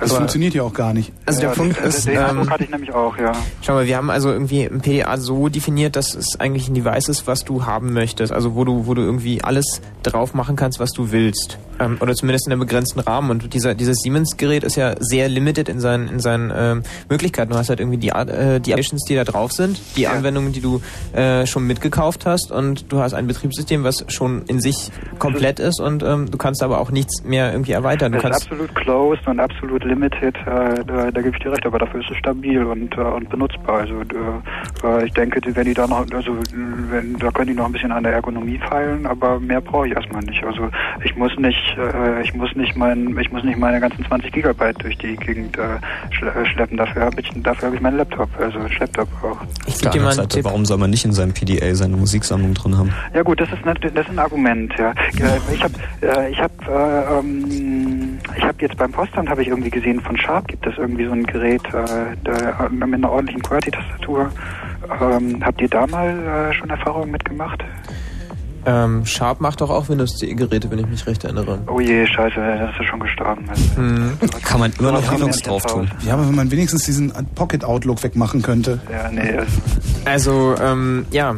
Das funktioniert ja auch gar nicht. Also der Ja, Punkt das- ist, Den Eindruck ähm, hatte ich nämlich auch, ja. Schau mal, wir haben also irgendwie ein PDA so definiert, dass es eigentlich ein Device ist, was du haben möchtest. Also wo du, wo du irgendwie alles drauf machen kannst, was du willst. Ähm, oder zumindest in einem begrenzten Rahmen. Und dieser, dieses Siemens-Gerät ist ja sehr limited in seinen, in seinen ähm, Möglichkeiten. Du hast halt irgendwie die, äh, die Applications, die da drauf sind, die Anwendungen, die du äh, schon mitgekauft hast und du hast ein Betriebssystem, was schon in sich komplett ist und ähm, du kannst aber auch nichts mehr irgendwie erweitern. Du Es ist absolut closed und absolut limited, äh, da, da gebe ich dir recht, aber dafür ist es stabil und, äh, und benutzbar. Also äh, ich denke, wenn die da noch, also wenn, da können die noch ein bisschen an der Ergonomie feilen, aber mehr brauche ich erstmal nicht. Also ich muss nicht, ich muss nicht mein, ich muss nicht meine ganzen 20 Gigabyte durch die Gegend schle schleppen. Dafür habe ich, dafür habe ich meinen Laptop, also Laptop auch. Ich Auf der anderen Seite, warum soll man nicht in seinem PDA seine Musiksammlung drin haben? Ja gut, das ist das ist ein Argument. Ja, ich habe ich habe äh, ähm, ich habe jetzt beim Postamt habe ich irgendwie gesehen von Sharp gibt es irgendwie so ein Gerät äh, da, mit einer ordentlichen QWERTY-Tastatur. Ähm, habt ihr da mal äh, schon Erfahrungen mitgemacht? ähm, Sharp macht doch auch Windows CE Geräte, wenn ich mich recht erinnere. Oh je, scheiße, das ist ja schon gestorben. Hm. Kann man immer noch Linux drauf tun. Ja, aber wenn man wenigstens diesen Pocket Outlook wegmachen könnte. Ja, nee, das Also, ähm, ja.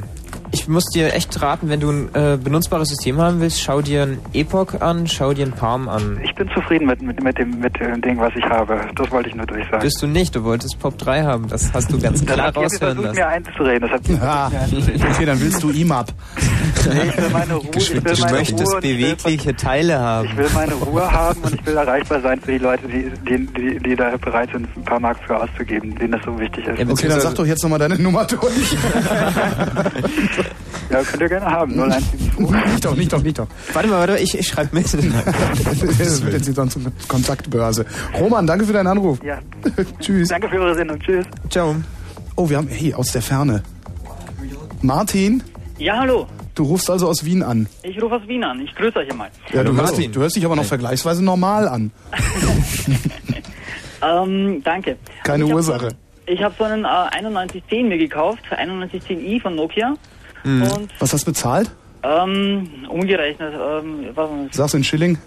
Ich muss dir echt raten, wenn du ein äh, benutzbares System haben willst, schau dir ein Epoch an, schau dir ein Palm an. ich bin zufrieden mit, mit, mit, dem, mit dem Ding, was ich habe. Das wollte ich nur durchsagen. Bist du nicht, du wolltest Pop 3 haben, das hast du ganz klar ihr raushören lassen. mir einzureden. Das ihr Ah, einzureden. okay, dann willst du IMAP. Nee, ich will meine Ruhe, ich will Du möchtest Ruhe will bewegliche Teile haben. Ich will meine Ruhe haben und ich will erreichbar sein für die Leute, die, die, die, die da bereit sind, ein paar Mark für auszugeben, denen das so wichtig ist. Okay, dann sag doch jetzt nochmal deine Nummer durch. Ja, könnt ihr gerne haben. 0172. nicht doch, nicht doch, nicht doch. Warte mal, warte, ich, ich schreibe mit. Das wird jetzt die sonst Kontaktbörse. Roman, danke für deinen Anruf. Ja. Tschüss. Danke für eure Sendung. Tschüss. Ciao. Oh, wir haben, hey, aus der Ferne. Martin, Ja, hallo. du rufst also aus Wien an. Ich rufe aus Wien an. Ich grüße euch einmal. Ja, du, Hallo, hörst, Martin. du hörst dich aber noch vergleichsweise normal an. Ähm, danke. Keine ich hab Ursache. So, ich habe so einen äh, 9110 mir gekauft, 9110i von Nokia. Mhm. Und Was hast du bezahlt? ähm, umgerechnet, ähm, was, Sag's in Schilling.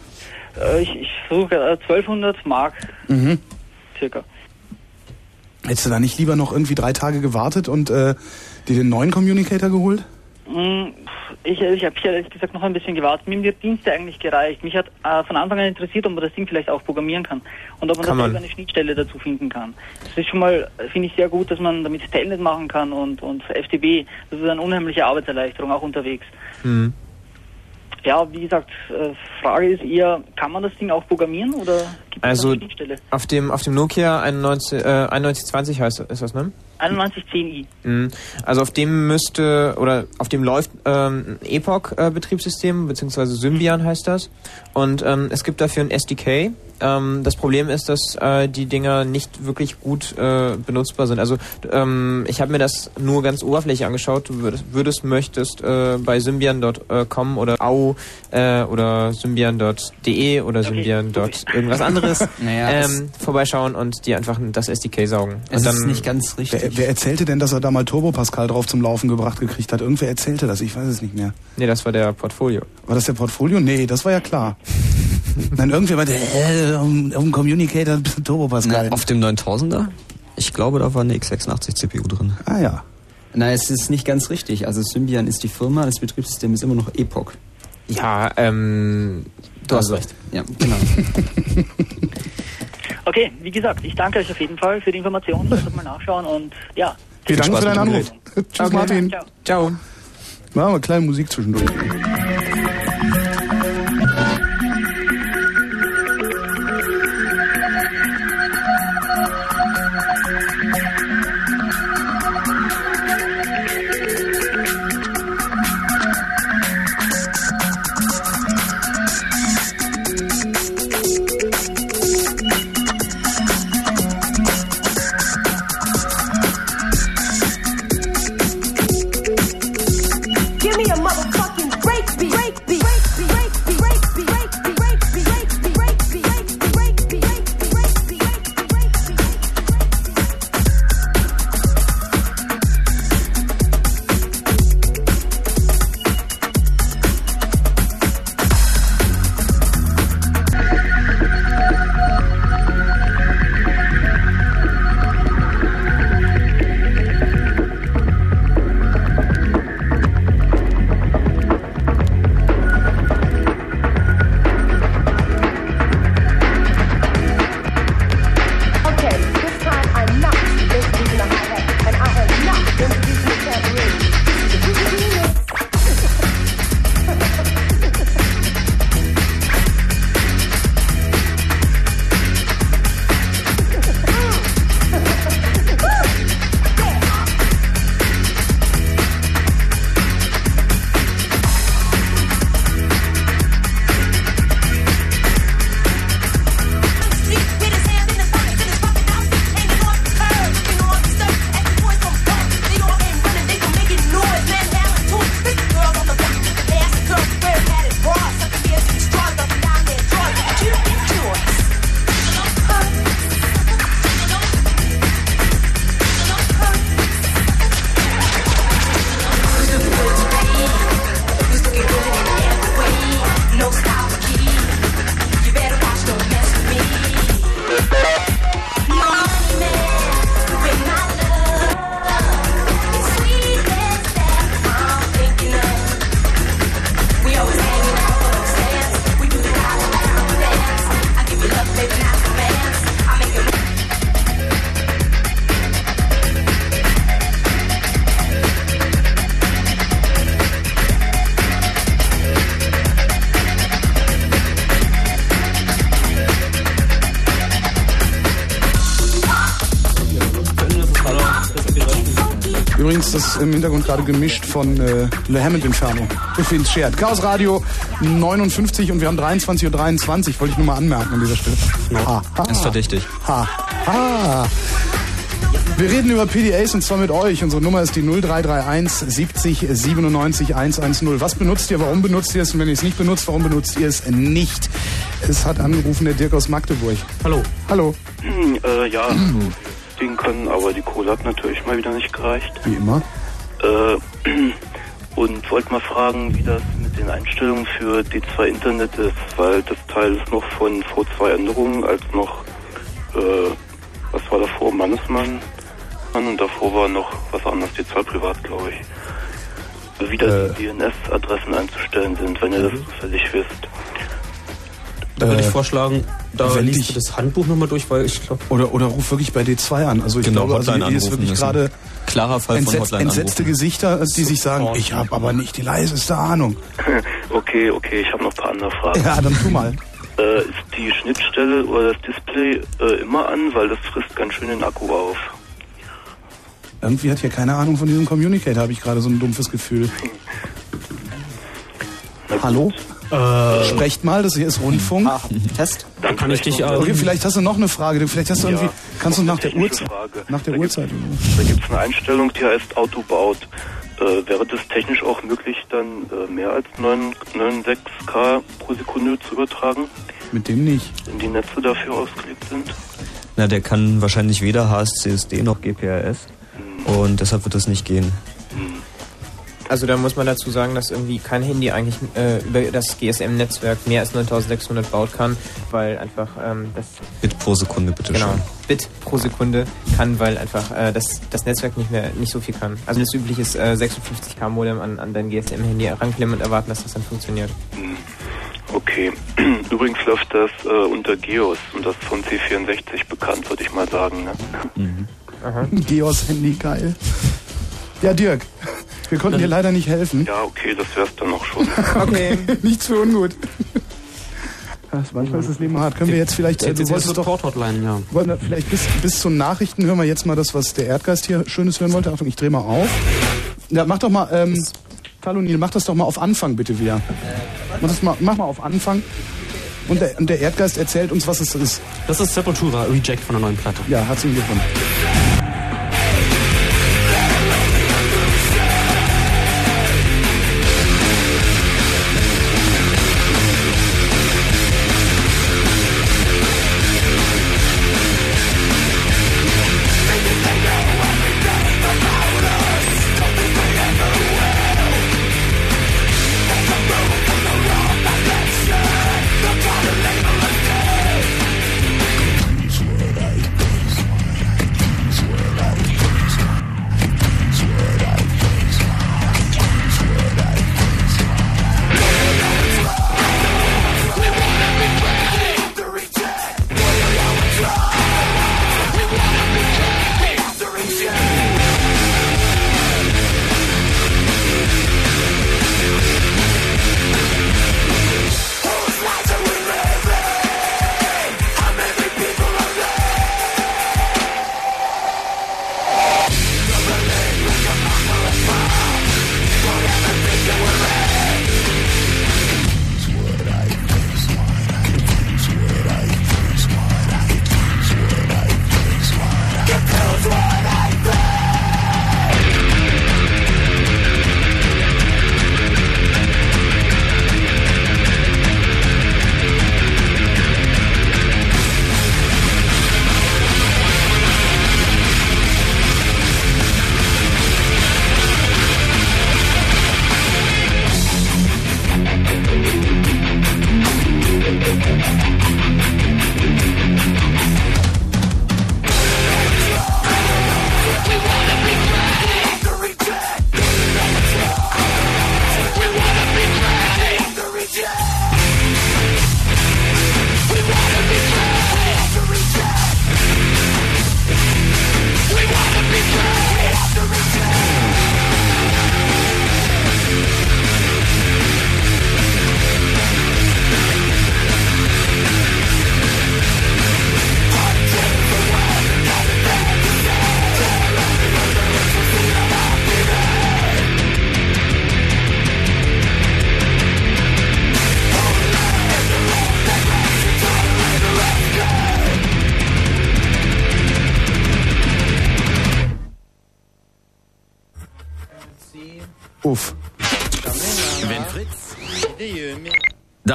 äh, ich, ich versuche äh, 1200 Mark Mhm. circa. Hättest du da nicht lieber noch irgendwie drei Tage gewartet und äh, dir den neuen Communicator geholt? Mm, Ich, ich habe hier ehrlich gesagt noch ein bisschen gewartet. Mir die Dienste eigentlich gereicht. Mich hat äh, von Anfang an interessiert, ob man das Ding vielleicht auch programmieren kann. Und ob man Kann da man. eine Schnittstelle dazu finden kann. Das ist schon mal, finde ich, sehr gut, dass man damit Telnet machen kann und, und FTB. Das ist eine unheimliche Arbeitserleichterung, auch unterwegs. Hm. Ja, wie gesagt, äh, Frage ist eher, kann man das Ding auch programmieren oder Also eine Schnittstelle. auf dem auf dem Nokia 91, äh, 9120 heißt ist das, ne? 9110i. Mhm. Also auf dem müsste oder auf dem läuft ähm, ein Epoch-Betriebssystem beziehungsweise Symbian heißt das und ähm, es gibt dafür ein SDK. Ähm, das Problem ist, dass äh, die Dinger nicht wirklich gut äh, benutzbar sind. Also ähm, ich habe mir das nur ganz oberflächlich angeschaut. Du würdest, würdest möchtest äh, bei symbian.com oder au äh, oder symbian.de oder symbian. irgendwas anderes Naja, ähm, vorbeischauen und die einfach das SDK saugen. Es und ist nicht ganz richtig. Wer, wer erzählte denn, dass er da mal Turbo Pascal drauf zum Laufen gebracht gekriegt hat? Irgendwer erzählte das, ich weiß es nicht mehr. Nee, das war der Portfolio. War das der Portfolio? Nee, das war ja klar. Nein, irgendwer meinte, äh, um, um Communicator Turbo Pascal. Auf dem 9000er? Ich glaube, da war eine x86 CPU drin. Ah ja. Nein, es ist nicht ganz richtig. Also Symbian ist die Firma, das Betriebssystem ist immer noch Epoch. Ja, ähm, du hast Also, recht. Ja, genau. Okay, wie gesagt, ich danke euch auf jeden Fall für die Informationen. Ich muss mal nachschauen und ja. Vielen Dank für deinen Anruf. Tschüss, Okay. Martin. Ciao. Ciao. Machen wir eine kleine Musik zwischendurch. Ist im Hintergrund gerade gemischt von äh, Le Hammond Inferno. If it's shared. Chaos Radio 59 und wir haben 23.23 Uhr. Wollte ich nur mal anmerken an dieser Stelle. Ha, ha, Ist verdächtig. Ha, ha. Wir reden über PDAs und zwar mit euch. Unsere Nummer ist die 0331 70 97 110. Was benutzt ihr? Warum benutzt ihr es? Und wenn ihr es nicht benutzt, warum benutzt ihr es nicht? Es hat angerufen der Dirk aus Magdeburg. Hallo. Hallo. Hm, äh, ja, Ding können, aber die Kohle hat natürlich mal wieder nicht gereicht. Wie immer. Äh, und wollte mal fragen, wie das mit den Einstellungen für D2 Internet ist, weil das Teil ist noch von V2 Änderungen, als noch, äh, was war davor, Mannesmann Mann, und davor war noch was anderes, D2 Privat, glaube ich. Wie da die DNS-Adressen einzustellen sind, wenn ihr das zufällig wisst. Da würde ich Äh, vorschlagen, da liest dich- du das Handbuch nochmal durch, weil ich glaube... Oder, oder ruf wirklich bei D2 an. Also ich Genau, glaube, also Hotline hier ist wirklich gerade Klarer Fall von entsetzt, Hotline entsetzte anrufen. Gesichter, die sich sagen, ich habe aber nicht die leiseste Ahnung. okay, okay, ich habe noch ein paar andere Fragen. Ja, dann tu mal. Äh, ist die Schnittstelle oder das Display äh, immer an, weil das frisst ganz schön den Akku auf. Irgendwie hat hier keine Ahnung von diesem Communicator, habe ich gerade so ein dumpfes Gefühl. Hallo? Äh, Sprecht mal, das hier ist Rundfunk. Test. Dann kann ich dich. Okay, Ähm, vielleicht hast du noch eine Frage. Vielleicht hast du Ja, irgendwie. Kannst du nach der Uhrzeit. Frage. Nach der Uhrzeit. Da gibt es eine Einstellung, die heißt Autobaut. Äh, wäre das technisch auch möglich, dann äh, mehr als 9 9,6K pro Sekunde zu übertragen, Mit dem nicht. wenn die Netze dafür ausgelegt sind? Na, der kann wahrscheinlich weder HSCSD noch GPRS. Und deshalb wird das nicht gehen. Also da muss man dazu sagen, dass irgendwie kein Handy eigentlich äh, über das GSM-Netzwerk mehr als 9600 baut kann, weil einfach ähm, das Bit pro Sekunde, bitte genau, schön. Bit pro Sekunde kann, weil einfach äh, das, das Netzwerk nicht mehr nicht so viel kann. Also das übliche ist äh, 56k Modem an, an dein GSM-Handy ranklemmen und erwarten, dass das dann funktioniert. Okay. Übrigens läuft das äh, unter Geos und das von C64 bekannt, würde ich mal sagen. Ne? Geos Handy, geil. Ja, Dirk, wir konnten dir leider nicht helfen. Ja, okay, das wär's dann auch schon. Okay. Nichts für ungut. Das, manchmal ist das Leben hart. Können wir jetzt vielleicht, äh, du wolltest doch, Support-Hotline, ja. wollen wir vielleicht bis, bis zu Nachrichten hören wir jetzt mal das, was der Erdgeist hier Schönes hören wollte. Achtung, ich drehe mal auf. Ja, mach doch mal, ähm, Talonil, mach das doch mal auf Anfang bitte wieder. Mach, das mal, mach mal auf Anfang. Und der, und der Erdgeist erzählt uns, was es ist. Das ist Sepultura, Reject von der neuen Platte. Ja, herzlichen Glückwunsch.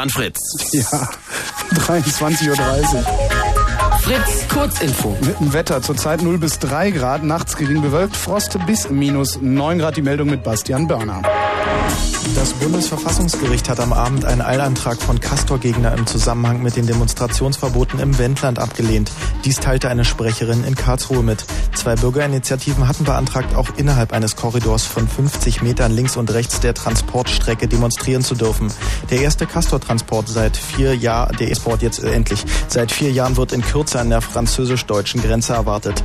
Dann Fritz. Ja, 23.30 Uhr. Fritz, Kurzinfo. Mit dem Wetter zurzeit 0 bis 3 Grad, nachts gering bewölkt, Frost bis minus 9 Grad. Die Meldung mit Bastian Börner. Das Bundesverfassungsgericht hat am Abend einen Eilantrag von Castor-Gegner im Zusammenhang mit den Demonstrationsverboten im Wendland abgelehnt. Dies teilte eine Sprecherin in Karlsruhe mit. Zwei Bürgerinitiativen hatten beantragt, auch innerhalb eines Korridors von 50 Metern links und rechts der Transportstrecke demonstrieren zu dürfen. Der erste Castor-Transport seit vier Jahren, der E-Sport jetzt äh, endlich, seit vier Jahren wird in Kürze an der französisch-deutschen Grenze erwartet.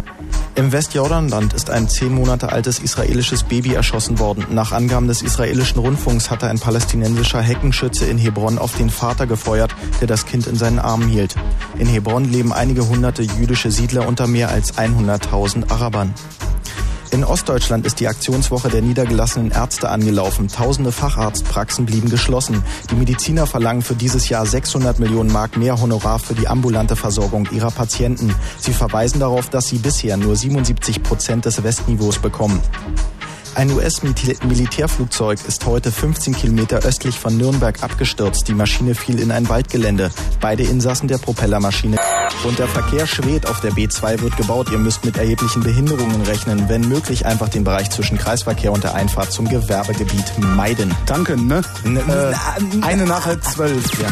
Im Westjordanland ist ein zehn Monate altes israelisches Baby erschossen worden. Nach Angaben des israelischen Rundfunks hatte ein palästinensischer Heckenschütze in Hebron auf den Vater gefeuert, der das Kind in seinen Armen hielt. In Hebron leben einige hunderte jüdische Siedler unter mehr als 100.000 Arabern. In Ostdeutschland ist die Aktionswoche der niedergelassenen Ärzte angelaufen. Tausende Facharztpraxen blieben geschlossen. Die Mediziner verlangen für dieses Jahr 600 Millionen Mark mehr Honorar für die ambulante Versorgung ihrer Patienten. Sie verweisen darauf, dass sie bisher nur 77 Prozent des Westniveaus bekommen. Ein US-Militärflugzeug ist heute 15 Kilometer östlich von Nürnberg abgestürzt. Die Maschine fiel in ein Waldgelände. Beide Insassen der Propellermaschine. Und der Verkehr schwebt. Auf der B2 wird gebaut. Ihr müsst mit erheblichen Behinderungen rechnen. Wenn möglich, einfach den Bereich zwischen Kreisverkehr und der Einfahrt zum Gewerbegebiet meiden. Danke, ne? Äh, eine nach halb zwölf. Ja.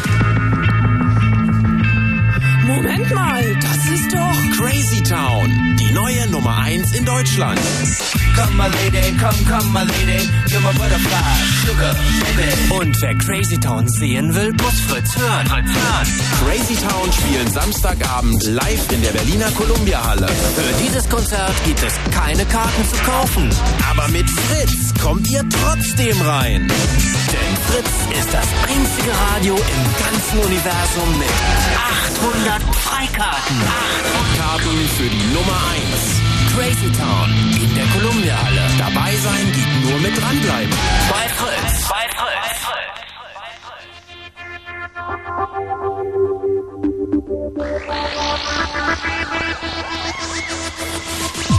Moment mal, das ist doch Crazy Town, die neue Nummer 1 in Deutschland. Come my lady, come, come my lady, you're my butterfly, sugar, baby. Und wer Crazy Town sehen will, muss Fritz hören. Crazy Town spielen Samstagabend live in der Berliner Columbia Halle. Für dieses Konzert gibt es keine Karten zu kaufen. Aber mit Fritz kommt ihr trotzdem rein. Denn Fritz ist das einzige Radio im ganzen Universum mit 800 Freikarten. 800 Karten für die Nummer 1. Crazy Town in der Kolumbiahalle. Dabei sein geht nur mit dranbleiben. Bei Fritz. Bei Fritz. Bei Fritz.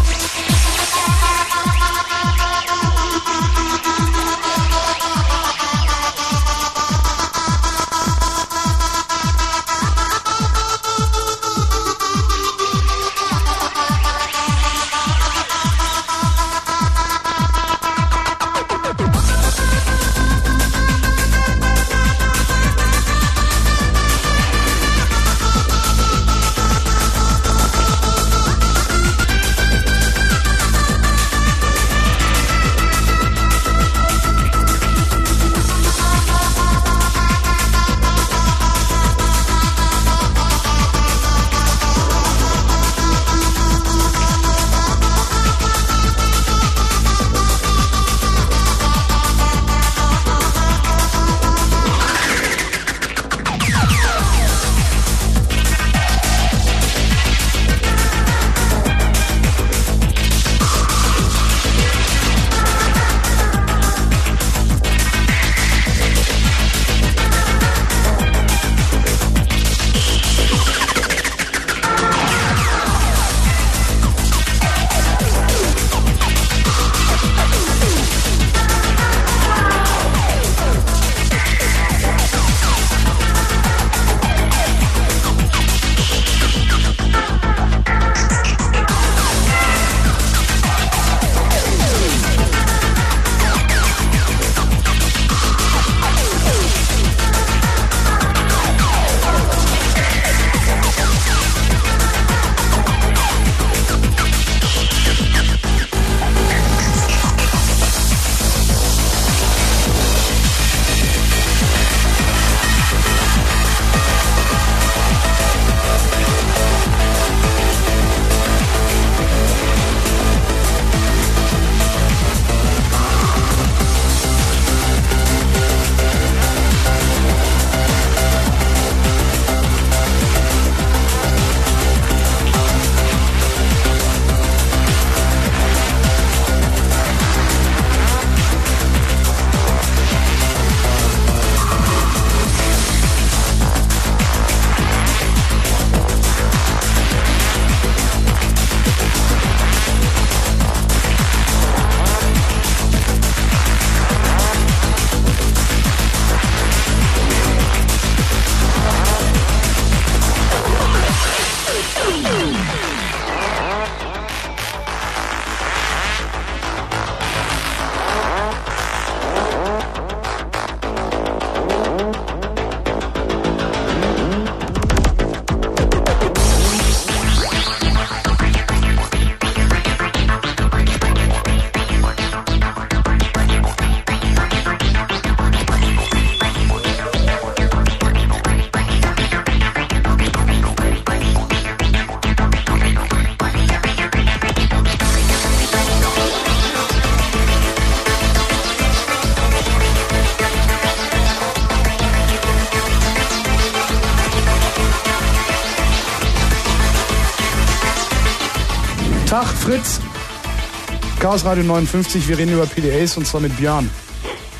Chaos Radio 59, wir reden über PDAs und zwar mit Björn.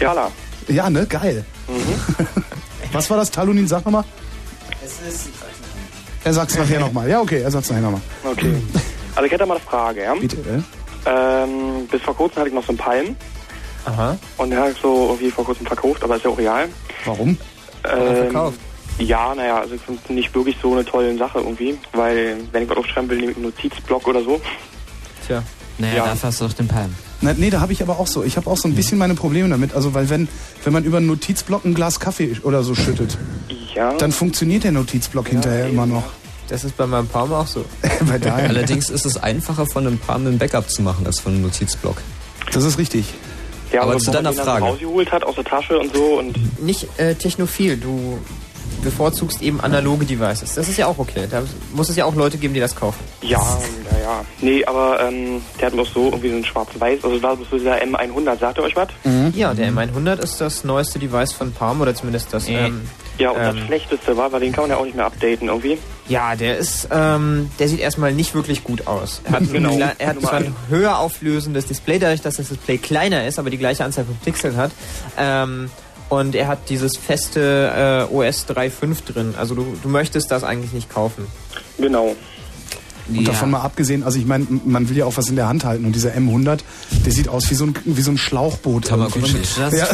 Jala. Ja, ne? Geil. Was war das, Talunin? Sag nochmal. Es ist. Er sagt's nachher nochmal. Ja, okay, er sagt's nachher nochmal. Okay. Also ich hätte mal eine Frage, ja? Bitte, äh? Ähm, bis vor kurzem hatte ich noch so einen Palm. Aha. Und den habe ich so irgendwie vor kurzem verkauft, aber ist ja auch real. Warum? Ähm, verkauft? Ja, naja, also ich finde nicht wirklich so eine tolle Sache irgendwie, weil wenn ich was aufschreiben will, nehme ich einen Notizblock oder so. Naja, Ja. dafür hast du doch den Palm. Na, nee, da habe ich aber auch so. Ich habe auch so ein bisschen meine Probleme damit. Also, weil wenn, wenn man über einen Notizblock ein Glas Kaffee oder so schüttet, Ja. dann funktioniert der Notizblock hinterher immer noch. Das ist bei meinem Palm auch so. bei deinem. Allerdings ist es einfacher, von einem Palm ein Backup zu machen, als von einem Notizblock. Das ist richtig. Ja, aber aber zu deiner Frage. rausgeholt hat aus der Tasche und so und Nicht äh, technophil, du bevorzugst eben analoge Devices. Das ist ja auch okay. Da muss es ja auch Leute geben, die das kaufen. Ja, ja, ja. Nee, aber ähm, der hat noch so irgendwie so ein schwarz-weiß, also es war so dieser M100, sagt ihr euch was? Ja, der M100 ist das neueste Device von Palm oder zumindest das. Ähm, Ja, und ähm, das schlechteste war, weil den kann man ja auch nicht mehr updaten irgendwie. Ja, der ist, ähm, der sieht erstmal nicht wirklich gut aus. Er hat, Genau. ein, er hat zwar ein höher auflösendes Display, dadurch, dass das Display kleiner ist, aber die gleiche Anzahl von Pixeln hat. Ähm, und er hat dieses feste äh, OS 3.5 drin. Also du, du möchtest das eigentlich nicht kaufen. Genau. Und davon mal abgesehen, also ich meine, man will ja auch was in der Hand halten und dieser M100, der sieht aus wie so ein, wie so ein Schlauchboot. irgendwie. Just, Ja.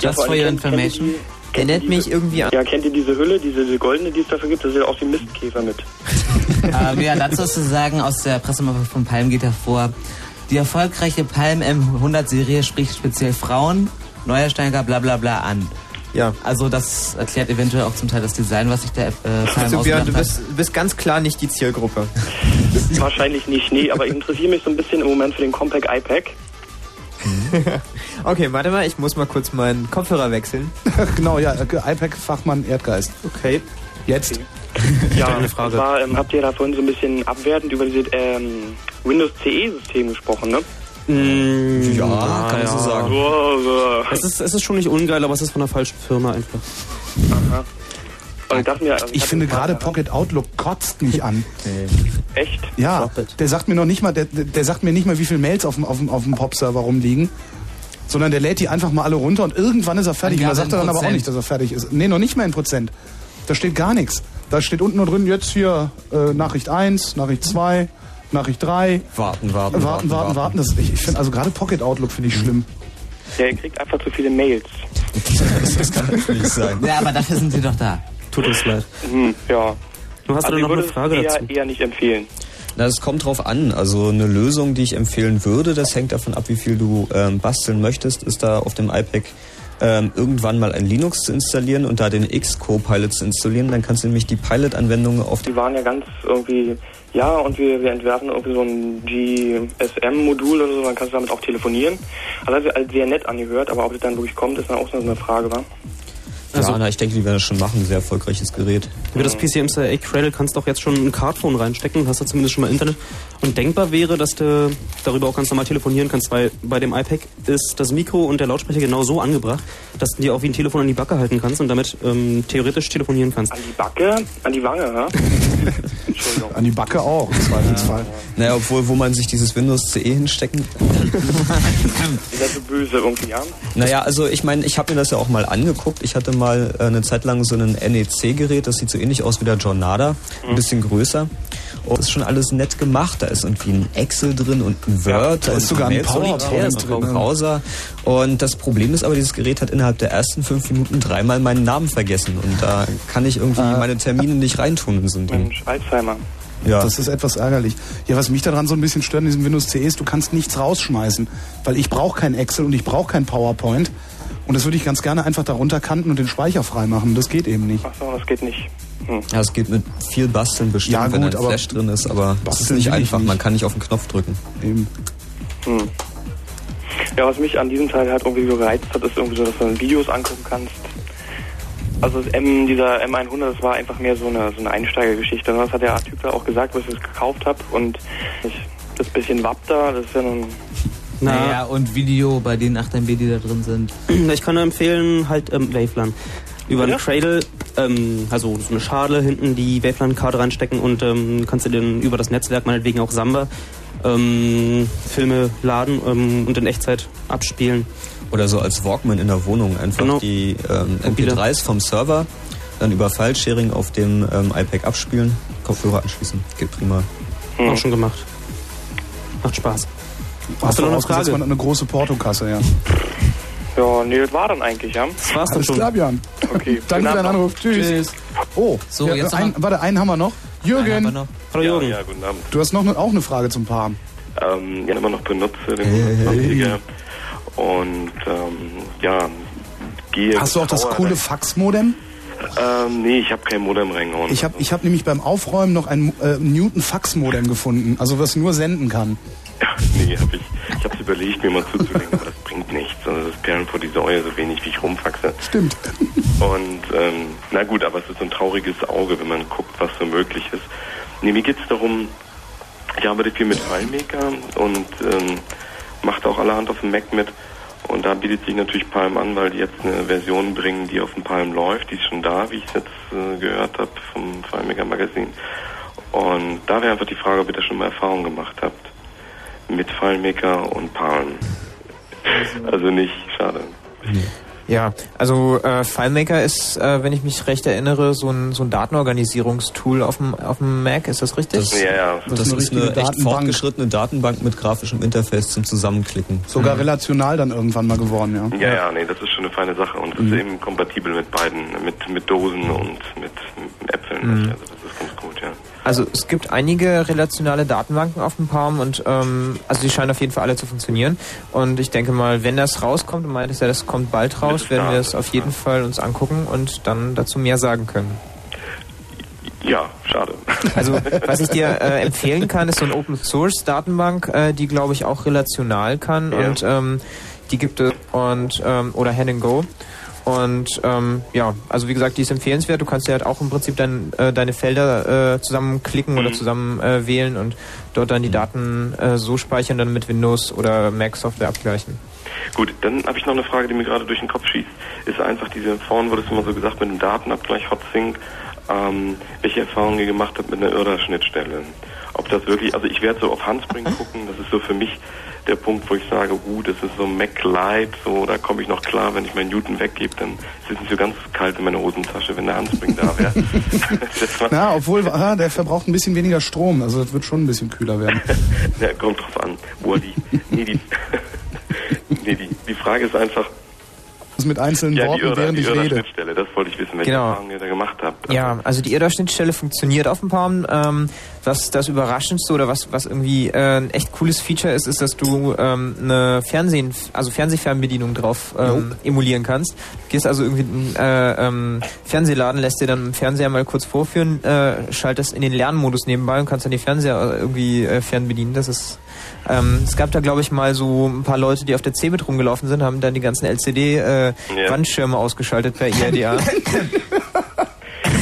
Ja, kennt- kennt ihr die- Erinnert mich irgendwie an. Ja, kennt ihr diese Hülle, diese, diese goldene, die es dafür gibt? Das sieht aus wie Mistkäfer mit. ähm, ja, dazu ist zu sagen, aus der Pressemappe von Palm geht hervor, die erfolgreiche Palm M100-Serie spricht speziell Frauen, Neuersteiger, bla bla bla an. Ja. Also das erklärt eventuell auch zum Teil das Design, was sich der äh, Palm Also Björn, du bist, du bist ganz klar nicht die Zielgruppe. Wahrscheinlich nicht, nee, aber ich interessiere mich so ein bisschen im Moment für den Compact iPad. Okay, warte mal, ich muss mal kurz meinen Kopfhörer wechseln. genau, ja, äh, iPad-Fachmann Erdgeist. Okay. Jetzt. Ja, eine und Frage. zwar ähm, habt ihr da vorhin so ein bisschen abwertend über dieses ähm, Windows CE-System gesprochen, ne? Mm, Ja, kann man so sagen. Es ist, es ist schon nicht ungeil, aber es ist von der falschen Firma einfach. Aha. Und ich dachte mir, also Ich hab finde gerade Pocket Outlook kotzt mich an. Echt? Ja, der sagt mir noch nicht mal, der, der sagt mir nicht mal, wie viele Mails auf dem, auf dem, auf dem Pop-Server rumliegen. Sondern der lädt die einfach mal alle runter und irgendwann ist er fertig. Und da sagt er dann aber auch nicht, dass er fertig ist. Nee, noch nicht mal in Prozent. Da steht gar nichts. Da steht unten nur drin, jetzt hier äh, Nachricht 1, Nachricht 2, Nachricht 3. Warten, warten, Warten, warten, warten. Das, ich ich finde, also gerade Pocket Outlook finde ich schlimm. Ja, ihr kriegt einfach zu viele Mails. Das kann natürlich sein. Ja, aber dafür sind sie doch da. Tut uns leid. Hm, ja. Du hast also noch eine Frage es eher, dazu. eher nicht empfehlen. Na, das kommt drauf an. Also eine Lösung, die ich empfehlen würde, das hängt davon ab, wie viel du ähm, basteln möchtest, ist da auf dem iPad ähm, irgendwann mal ein Linux zu installieren und da den X-Copilot zu installieren. Dann kannst du nämlich die Pilot-Anwendungen auf Die waren ja ganz irgendwie, ja, und wir, wir entwerfen irgendwie so ein GSM-Modul oder so, dann kannst du damit auch telefonieren. Also hat sich halt sehr nett angehört, aber ob es dann wirklich kommt, ist dann auch so eine Frage, wa? Also- ja, na, ich denke, die werden das schon machen. Sehr erfolgreiches Gerät. Über das PCMCIA Cradle kannst du auch jetzt schon ein Cardphone reinstecken, hast du zumindest schon mal Internet. Und denkbar wäre, dass du darüber auch ganz normal telefonieren kannst, weil bei dem iPad ist das Mikro und der Lautsprecher genau so angebracht, dass du dir auch wie ein Telefon an die Backe halten kannst und damit ähm, theoretisch telefonieren kannst. An die Backe, an die Wange, ja? Entschuldigung. An die Backe auch, im Zweifelsfall. Naja, obwohl, wo man sich dieses Windows CE hinstecken. Ihr seid so böse irgendwie, ja? Naja, also ich meine, ich habe mir das ja auch mal angeguckt. Ich hatte mal äh, eine Zeit lang so ein NEC-Gerät, das sieht so ähnlich aus wie der Jornada, ein bisschen größer. Und ist schon alles nett gemacht. Da ist irgendwie ein Excel drin und ein Word. da ist sogar ein PowerPoint drin, ne? Browser. Und das Problem ist aber, dieses Gerät hat innerhalb der ersten fünf Minuten dreimal meinen Namen vergessen. Und da kann ich irgendwie meine Termine nicht reintun in so ein Ding. Mensch, Alzheimer. Ja. Das ist etwas ärgerlich. Ja, was mich daran so ein bisschen stört in diesem Windows CE ist, du kannst nichts rausschmeißen. Weil ich brauche kein Excel und ich brauche kein PowerPoint. Und das würde ich ganz gerne einfach darunter kanten und den Speicher freimachen. Das geht eben nicht. Ach so, das geht nicht. Hm. Ja, es geht mit viel Basteln bestimmt, Ja, wenn gut, ein aber Flash drin ist, aber es ist nicht einfach. nicht. Man kann nicht auf den Knopf drücken. Eben. Hm. Ja, was mich an diesem Teil halt irgendwie so gereizt hat, ist irgendwie so, dass du Videos angucken kannst. Also das M, dieser M100, das war einfach mehr so eine, so eine Einsteigergeschichte. Das hat der Typ da auch gesagt, was ich gekauft habe. Und ich, das bisschen WAP da, das ist ja nun... Naja, und Video bei den 8 MB, die da drin sind. Ich kann nur empfehlen, halt ähm, Wavelan. Über einen Cradle, ähm, also so eine Schale, hinten die Waveland-Karte reinstecken und ähm, kannst du dann über das Netzwerk, meinetwegen auch Samba, ähm, Filme laden ähm, und in Echtzeit abspielen. Oder so als Walkman in der Wohnung einfach Genau. die ähm, MP3s vom Server dann über File-Sharing auf dem ähm, iPad abspielen, Kopfhörer anschließen. Geht prima. Auch schon gemacht. Macht Spaß. Hast du noch eine Frage? man hat eine große Portokasse, ja. Ja, nee, das war dann eigentlich, ja. Das war's Alles klar, Björn. Okay. Danke für deinen Anruf. Tschüss. Oh, So, ja, jetzt ein, warte, einen haben wir noch. Jürgen. Hallo Jürgen. Ja, guten Abend. Du hast noch ne, auch eine Frage zum Paar. Ähm, ja, immer noch benutze den 120er und ähm, ja, gehe... Hast du auch das coole Faxmodem? Ähm, nee, ich habe kein Modem reingehauen. Ich habe ich hab nämlich beim Aufräumen noch ein äh, Newton-Fax-Modem gefunden, also was nur senden kann. Nee, hab ich. Ich habe es überlegt, mir mal zuzulegen, aber das bringt nichts. Also das Perlen vor die Säue, so wenig wie ich rumfaxe. Stimmt. Und ähm, na gut, aber es ist so ein trauriges Auge, wenn man guckt, was so möglich ist. Nee, mir geht's darum, ich arbeite viel mit FileMaker und ähm, mache auch allerhand auf dem Mac mit. Und da bietet sich natürlich Palm an, weil die jetzt eine Version bringen, die auf dem Palm läuft. Die ist schon da, wie ich es jetzt äh, gehört habe vom FileMaker Magazin. Und da wäre einfach die Frage, ob ihr da schon mal Erfahrung gemacht habt mit FileMaker und Palm. Also nicht, schade. Ja, also äh, FileMaker ist, äh, wenn ich mich recht erinnere, so ein, so ein Datenorganisierungstool auf dem, auf dem Mac, ist das richtig? Das, das, ist eine, echt fortgeschrittene Datenbank mit grafischem Interface zum Zusammenklicken. Sogar relational dann irgendwann mal geworden, ja. Ja, ja, nee, das ist schon eine feine Sache und es ist eben kompatibel mit beiden, mit, mit Dosen und mit, mit Äpfeln. Mhm. Also das ist ganz gut, ja. Also es gibt einige relationale Datenbanken auf dem Palm und ähm, also die scheinen auf jeden Fall alle zu funktionieren. Und ich denke mal, wenn das rauskommt, und meintest ja, das kommt bald raus, werden wir es auf jeden Fall uns angucken und dann dazu mehr sagen können. Ja, schade. Also was ich dir äh, empfehlen kann, ist so eine Open Source Datenbank, äh, die glaube ich auch relational kann Ja. und ähm, die gibt es und ähm, oder and Go. Und ähm, ja, also wie gesagt, die ist empfehlenswert. Du kannst ja halt auch im Prinzip dein, äh, deine Felder äh, zusammenklicken oder zusammen äh, wählen und dort dann die Daten äh, so speichern, dann mit Windows oder Mac Software abgleichen. Gut, dann habe ich noch eine Frage, die mir gerade durch den Kopf schießt. Ist einfach diese, vorhin wurde es immer so gesagt, mit dem Datenabgleich Hotsync, ähm, welche Erfahrungen ihr gemacht habt mit einer IRDA-Schnittstelle. Ob das wirklich, also ich werde so auf Handspring gucken, das ist so für mich der Punkt, wo ich sage, uh, das ist so Mac Light, so, da komme ich noch klar, wenn ich meinen Newton weggebe, dann ist es nicht so ganz kalt in meiner Hosentasche, wenn der Handspring da wäre. Na, obwohl, ah, der verbraucht ein bisschen weniger Strom, also das wird schon ein bisschen kühler werden. ja, kommt drauf an, wo die, nee, die, nee, die, die Frage ist einfach, mit einzelnen ja, die Worten, IRDA, während die ich rede. Das wollte ich wissen, welche Genau. Erfahrungen ihr da gemacht habt. Ja, also die IRDA-Schnittstelle funktioniert auf dem Palm. Ähm, was das Überraschendste oder was, was irgendwie äh, ein echt cooles Feature ist, ist, dass du ähm, eine Fernsehen, also Fernsehfernbedienung drauf ähm, emulieren kannst. Gehst also irgendwie in äh, ähm, Fernsehladen, lässt dir dann im Fernseher mal kurz vorführen, äh, schaltest in den Lernmodus nebenbei und kannst dann die Fernseher äh, irgendwie äh, fernbedienen. Das ist ähm, es gab da, glaube ich, mal so ein paar Leute, die auf der CeBIT rumgelaufen sind, haben dann die ganzen LCD-Wandschirme ausgeschaltet per IRDA.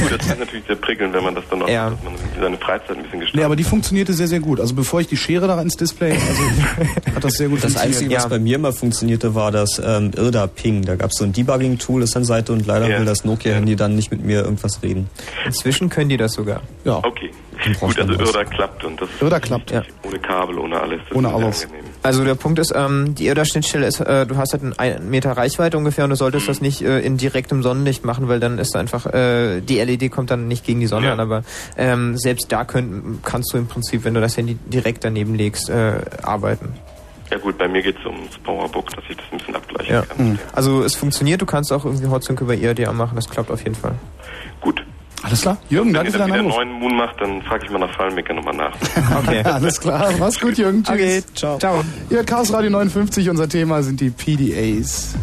Gut, das ist natürlich sehr prickelnd, wenn man das dann noch, Ja. man seine Freizeit ein bisschen gestaltet. Nee, aber die funktionierte sehr, sehr gut. Also bevor ich die Schere da ins Display, also hat das sehr gut Das funktioniert. Einzige, was bei mir immer funktionierte, war das ähm, IRDA Ping. Da gab es so ein Debugging-Tool, ist an Seite und leider will das Nokia-Handy dann nicht mit mir irgendwas reden. Inzwischen können die das sogar. Ja. Okay. Gut, also. IRDA klappt und das ist IRDA klappt, ja. ohne Kabel, ohne alles. Das Ohne sehr alles. angenehm. Also der Punkt ist, ähm, die IRDA-Schnittstelle ist, äh, du hast halt einen, Meter Reichweite ungefähr und du solltest das nicht äh, in direktem Sonnenlicht machen, weil dann ist einfach, äh, die LED kommt dann nicht gegen die Sonne an, aber ähm, selbst da könnt, kannst du im Prinzip, wenn du das Handy direkt daneben legst, äh, arbeiten. Ja gut, bei mir geht es ums Powerbook, dass ich das ein bisschen abgleichen Ja. kann. Also es funktioniert, du kannst auch irgendwie Hotsync über IRDA machen, das klappt auf jeden Fall. Gut. Alles klar. Jürgen, Wenn danke für dann deinen wieder Anruf. einen neuen Moon macht, dann frage ich mal nach Fallmaker nochmal nach. Okay. Alles klar. Mach's gut, Jürgen. Tschüss. Okay, ciao. Ciao. Ihr Chaos Radio 59. Unser Thema sind die PDAs.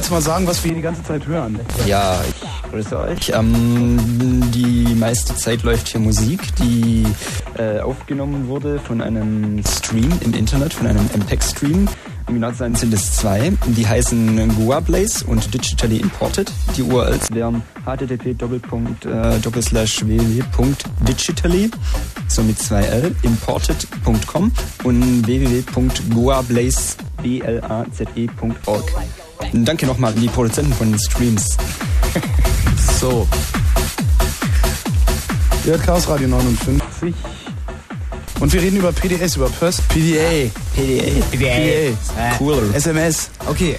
Jetzt mal sagen, was wir hier die ganze Zeit hören. Ja, ich grüße euch. Ähm, die meiste Zeit läuft hier Musik, die äh, aufgenommen wurde von einem Stream im Internet, von einem MPEG-Stream. Zu sein sind es zwei. Die heißen Goa Blaze und Digitally Imported. Die URLs wären http www.digitally, so mit zwei L, imported.com und www.goablaze.org. Danke nochmal an die Produzenten von den Streams. So. Ihr hört Chaos Radio 59. Und wir reden über PDS, über Pers PDA. PDA. PDA. Cooler. SMS. Okay,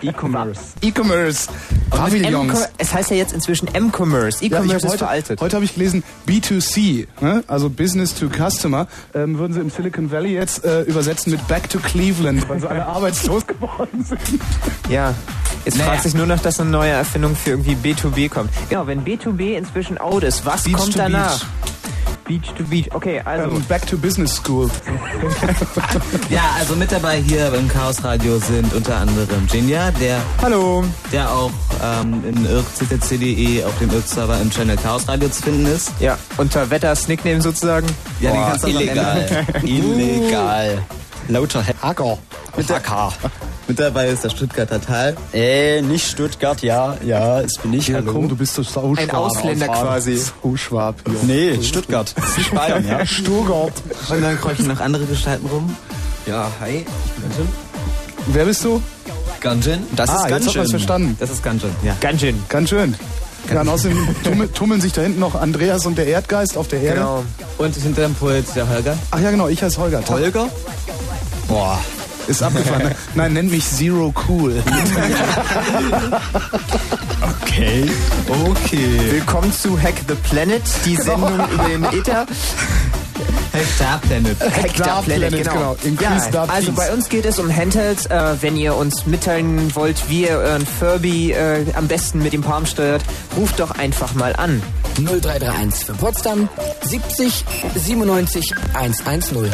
E-Commerce. E-Commerce. M- Pavillons. es heißt ja jetzt inzwischen M-Commerce. E-Commerce ist heute, veraltet. Heute habe ich gelesen B2C, ne? also Business to Customer, ähm, würden sie im Silicon Valley jetzt äh, übersetzen mit Back to Cleveland, weil sie alle arbeitslos geworden sind. Ja. Jetzt Naja. fragt sich nur noch, dass eine neue Erfindung für irgendwie B2B kommt. Genau, wenn B2B inzwischen out ist, was Beach kommt danach? Beach. Beach to Beach. Okay, also. Ähm, Back to Business School. Ja, also mit dabei hier beim Chaos Radio sind unter anderem Jinja, der Hallo, der auch ähm, in irk.ccc.de auf dem Irk-Server im Channel Chaos Radio zu finden ist. Ja, unter Wetters Nickname sozusagen. Ja, den kannst du illegal. Ende- illegal. Lauter Hacker. Mit, der, mit dabei ist der Stuttgarter Tal. Äh, nicht Stuttgart, ja, ja, es bin ich. Ja, hallo. komm, du bist so sauschwab. Ein Ausländer quasi. Sauschwab hier. Nee, Stuttgart. Bayern, ja. Stuttgart. Und dann kreuchen noch andere Gestalten rum. Ja, hi. Wer bist du? Gungeon. Das ah, ist jetzt ganz hat schön. verstanden. Das ist Gungeon, ja. Ganjin. Ganz schön. Ja, und außerdem tummel, tummeln sich da hinten noch Andreas und der Erdgeist auf der Erde. Genau. Und hinter dem Pult der Holger. Ach ja, genau, ich heiße Holger. Holger? Boah, ist abgefahren. ne? Nein, nenn mich Zero Cool. Okay. Okay. Willkommen zu Hack the Planet, die Sendung über den Ether. Hektar Planet. Hector Planet, Planet, genau. genau. Ja, also bei uns geht es um Handhelds. Äh, wenn ihr uns mitteilen wollt, wie ihr euren Furby äh, am besten mit dem Palm steuert, ruft doch einfach mal an. 0331 für Potsdam 70 97 110.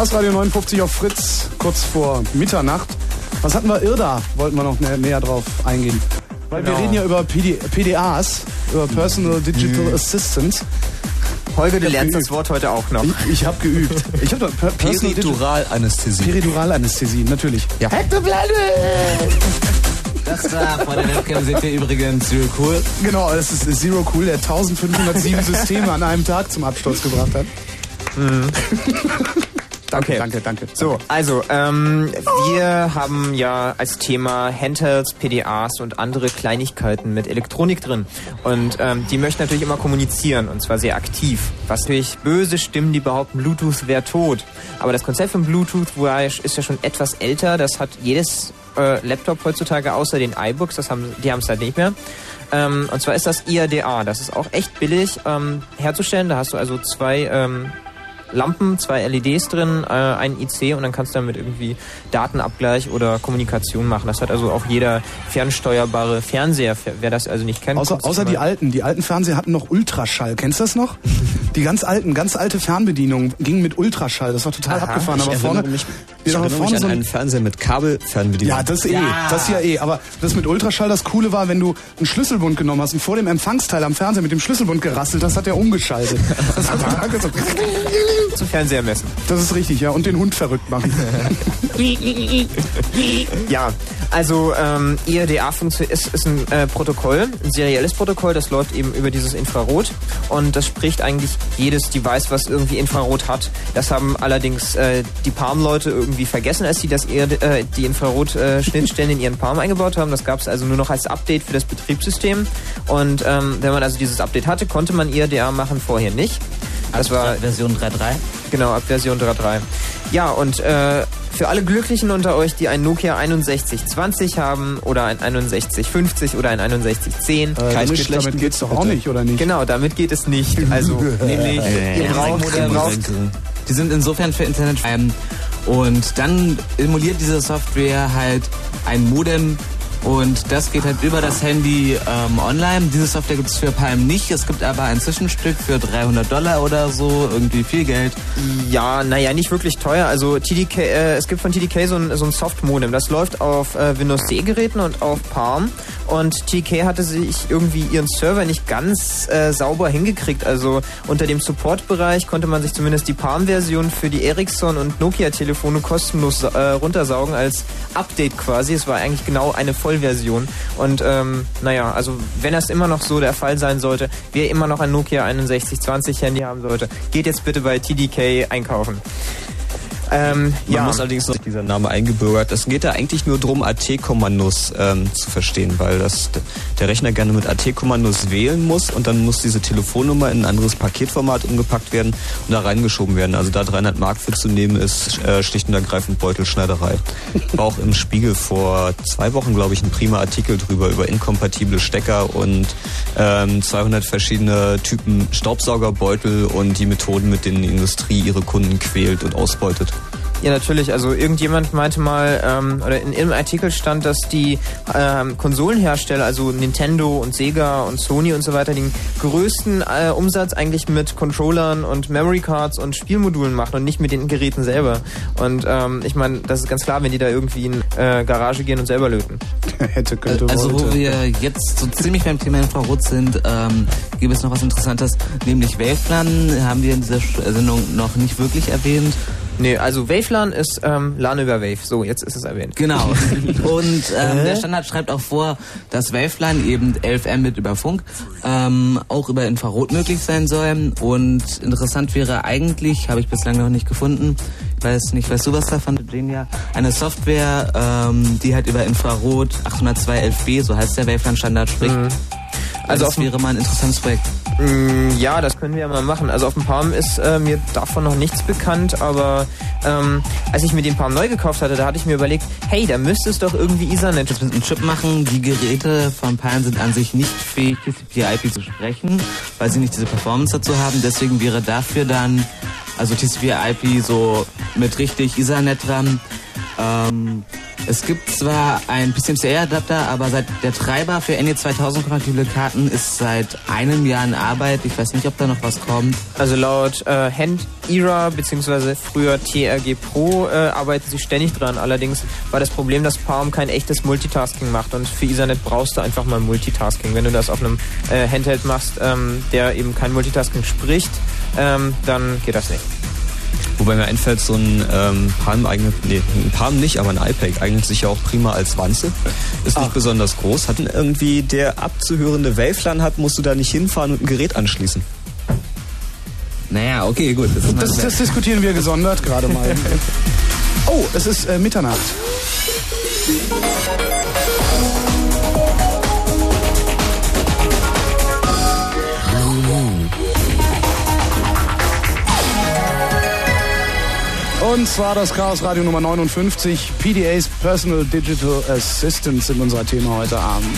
Chaos Radio 59 auf Fritz, kurz vor Mitternacht. Was hatten wir? Irda, wollten wir noch näher, näher drauf eingehen. Weil wir Genau. reden ja über PD, PDAs, über Personal Digital Assistants. Holger, du hab lernst geübt. das Wort heute auch noch. Ich, ich habe geübt. Ich habe per Personal Digital- Periduralanästhesie. Periduralanästhesie, natürlich. Ja. Hack the Planet! Das war vor der Webcam seht ihr übrigens Zero Cool. Genau, das ist Zero Cool, der 1507 Systeme an einem Tag zum Absturz gebracht hat. Okay. Danke, danke. So, also, ähm, wir haben ja als Thema Handhelds, PDAs und andere Kleinigkeiten mit Elektronik drin. Und ähm, die möchten natürlich immer kommunizieren, und zwar sehr aktiv. Was natürlich böse Stimmen, die behaupten, Bluetooth wäre tot. Aber das Konzept von Bluetooth ist ja schon etwas älter. Das hat jedes äh, Laptop heutzutage, außer den iBooks, das haben, die haben es halt nicht mehr. Ähm, und zwar ist das IADA. Das ist auch echt billig ähm, herzustellen. Da hast du also zwei... Ähm, Lampen, zwei LEDs drin, äh, ein IC und dann kannst du damit irgendwie Datenabgleich oder Kommunikation machen. Das hat also auch jeder fernsteuerbare Fernseher, wer das also nicht kennt. Außer, außer die alten. Die alten Fernseher hatten noch Ultraschall. Kennst du das noch? Die ganz alten, ganz alte Fernbedienung ging mit Ultraschall. Das war total Aha, abgefahren. Aber vorne, mich, ja, ich erinnere mich vorne an so ein einen Fernseher mit Kabelfernbedienung. Ja, das eh. Das ja eh. Aber das mit Ultraschall, das Coole war, wenn du einen Schlüsselbund genommen hast und vor dem Empfangsteil am Fernseher mit dem Schlüsselbund gerasselt hast, hat er umgeschaltet. Das hat total gesagt. Zum Fernseher messen. Das ist richtig, ja. Und den Hund verrückt machen. Ja, also ähm, IRDA ist, ist ein äh, Protokoll, ein serielles Protokoll, das läuft eben über dieses Infrarot und das spricht eigentlich jedes Device, was irgendwie Infrarot hat. Das haben allerdings äh, die Palm-Leute irgendwie vergessen, als sie das äh, die Infrarot-Schnittstellen in ihren Palm eingebaut haben. Das gab es also nur noch als Update für das Betriebssystem und ähm, wenn man also dieses Update hatte, konnte man IRDA machen, vorher nicht. Das war Version 3.3. Genau, ab Version 3.3. Ja, und äh, für alle Glücklichen unter euch, die ein Nokia 6120 haben oder ein 6150 oder ein 6110. Keine das geht- damit geht's doch auch nicht, oder nicht? Genau, damit geht es nicht. Also, nämlich, ihr braucht, ihr braucht Die sind insofern für Internet. Ähm, und dann emuliert diese Software halt ein Modem und das geht halt über das Handy ähm, online. Diese Software gibt es für Palm nicht. Es gibt aber ein Zwischenstück für 300 Dollar oder so, irgendwie viel Geld. Ja, naja, nicht wirklich teuer. Also TDK, äh, es gibt von TDK so ein, so ein Soft-Modem. Das läuft auf äh, Windows C-Geräten und auf Palm. Und TDK hatte sich irgendwie ihren Server nicht ganz äh, sauber hingekriegt. Also unter dem Support-Bereich konnte man sich zumindest die Palm-Version für die Ericsson und Nokia-Telefone kostenlos äh, runtersaugen als Update quasi. Es war eigentlich genau eine Vollversion. Und ähm, naja, also wenn das immer noch so der Fall sein sollte, wer immer noch ein Nokia 6120 Handy haben sollte, geht jetzt bitte bei TDK einkaufen. Ähm, Man ja. muss allerdings noch dieser Name eingebürgert. Es geht da eigentlich nur darum, AT-Kommandos ähm, zu verstehen, weil das der Rechner gerne mit AT-Kommandos wählen muss und dann muss diese Telefonnummer in ein anderes Paketformat umgepackt werden und da reingeschoben werden. Also da 300 Mark für zu nehmen ist äh, schlicht und ergreifend Beutelschneiderei. War auch im Spiegel vor zwei Wochen, glaube ich, ein prima Artikel drüber über inkompatible Stecker und ähm, 200 verschiedene Typen Staubsaugerbeutel und die Methoden, mit denen die Industrie ihre Kunden quält und ausbeutet. Ja, natürlich. Also irgendjemand meinte mal, ähm, oder in einem Artikel stand, dass die ähm, Konsolenhersteller, also Nintendo und Sega und Sony und so weiter, den größten äh, Umsatz eigentlich mit Controllern und Memory Cards und Spielmodulen machen und nicht mit den Geräten selber. Und ähm, ich meine, das ist ganz klar, wenn die da irgendwie in äh, Garage gehen und selber löten. Hätte, könnte, Also wo wollte. wir jetzt so ziemlich beim Thema Infrarot sind, ähm, gibt es noch was Interessantes, nämlich WaveLAN haben wir in dieser Sendung noch nicht wirklich erwähnt. Nee, also WaveLAN ist ähm, LAN über Wave. So, jetzt ist es erwähnt. Genau. Und ähm, der Standard schreibt auch vor, dass WaveLAN eben 11 Mbit über Funk ähm, auch über Infrarot möglich sein soll. Und interessant wäre eigentlich, habe ich bislang noch nicht gefunden, weiß nicht, weißt du was davon, Virginia? Eine Software, ähm, die halt über Infrarot 802.11b, so heißt der WaveLAN-Standard, spricht. Mhm. Also Also das wäre mal ein interessantes Projekt. Mm, Ja, das können wir ja mal machen. Also auf dem Palm ist äh, mir davon noch nichts bekannt, aber ähm, als ich mir den Palm neu gekauft hatte, da hatte ich mir überlegt, hey, da müsste es doch irgendwie Ethernet Das mit einem Chip machen. Die Geräte von Palm sind an sich nicht fähig, TCP/IP zu sprechen, weil sie nicht diese Performance dazu haben. Deswegen wäre dafür dann, also TCP/IP so mit richtig Ethernet dran, ähm, Es gibt zwar einen PCMCR-Adapter, aber seit der Treiber für NE 2000 kompatible Karten ist seit einem Jahr in Arbeit. Ich weiß nicht, ob da noch was kommt. Also laut äh, Hand Era bzw. früher TRG Pro äh, arbeiten sie ständig dran. Allerdings war das Problem, dass Palm kein echtes Multitasking macht und für Ethernet brauchst du einfach mal Multitasking. Wenn du das auf einem äh, Handheld machst, ähm, der eben kein Multitasking spricht, ähm, dann geht das nicht. Wobei mir einfällt, so ein ähm, Palm eignet, nee, ein Palm nicht, aber ein iPad eignet sich ja auch prima als Wanze. Ist nicht besonders groß. Hat irgendwie der abzuhörende Wavelan hat, musst du da nicht hinfahren und ein Gerät anschließen. Naja, okay, gut. Das, Das, das diskutieren wir gesondert gerade mal. Oh, es ist äh, Mitternacht. Und zwar das Chaos Radio Nummer 59, PDAs Personal Digital Assistants sind unser Thema heute Abend.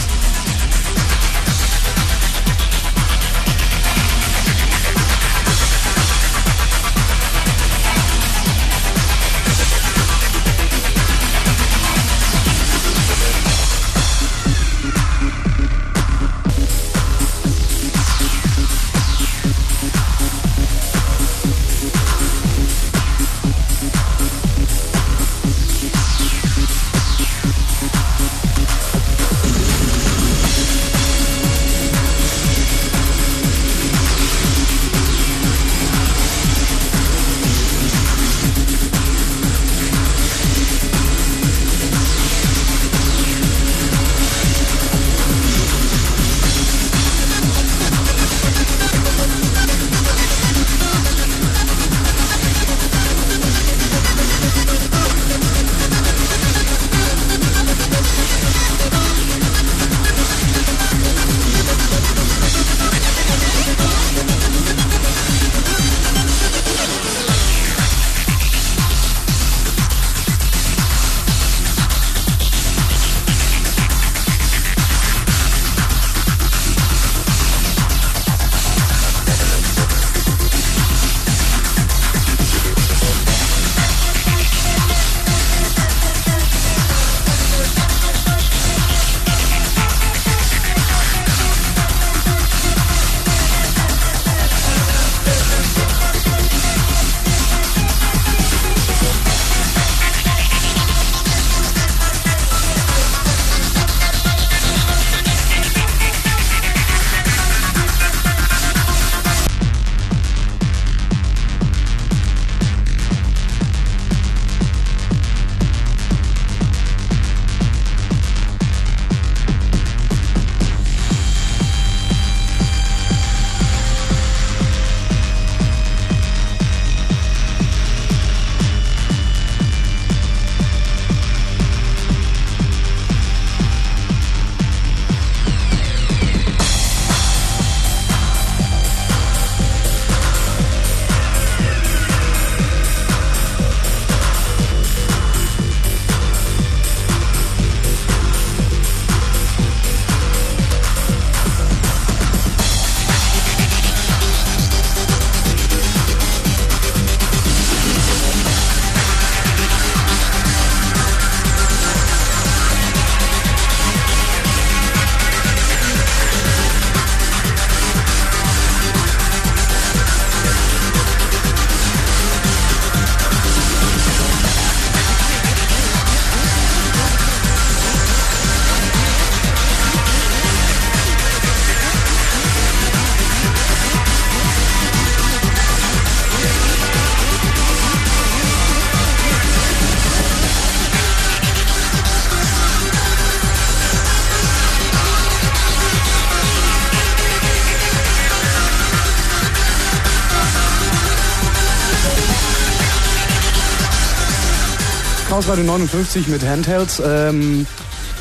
Chaos Radio 59 mit Handhelds. Ähm,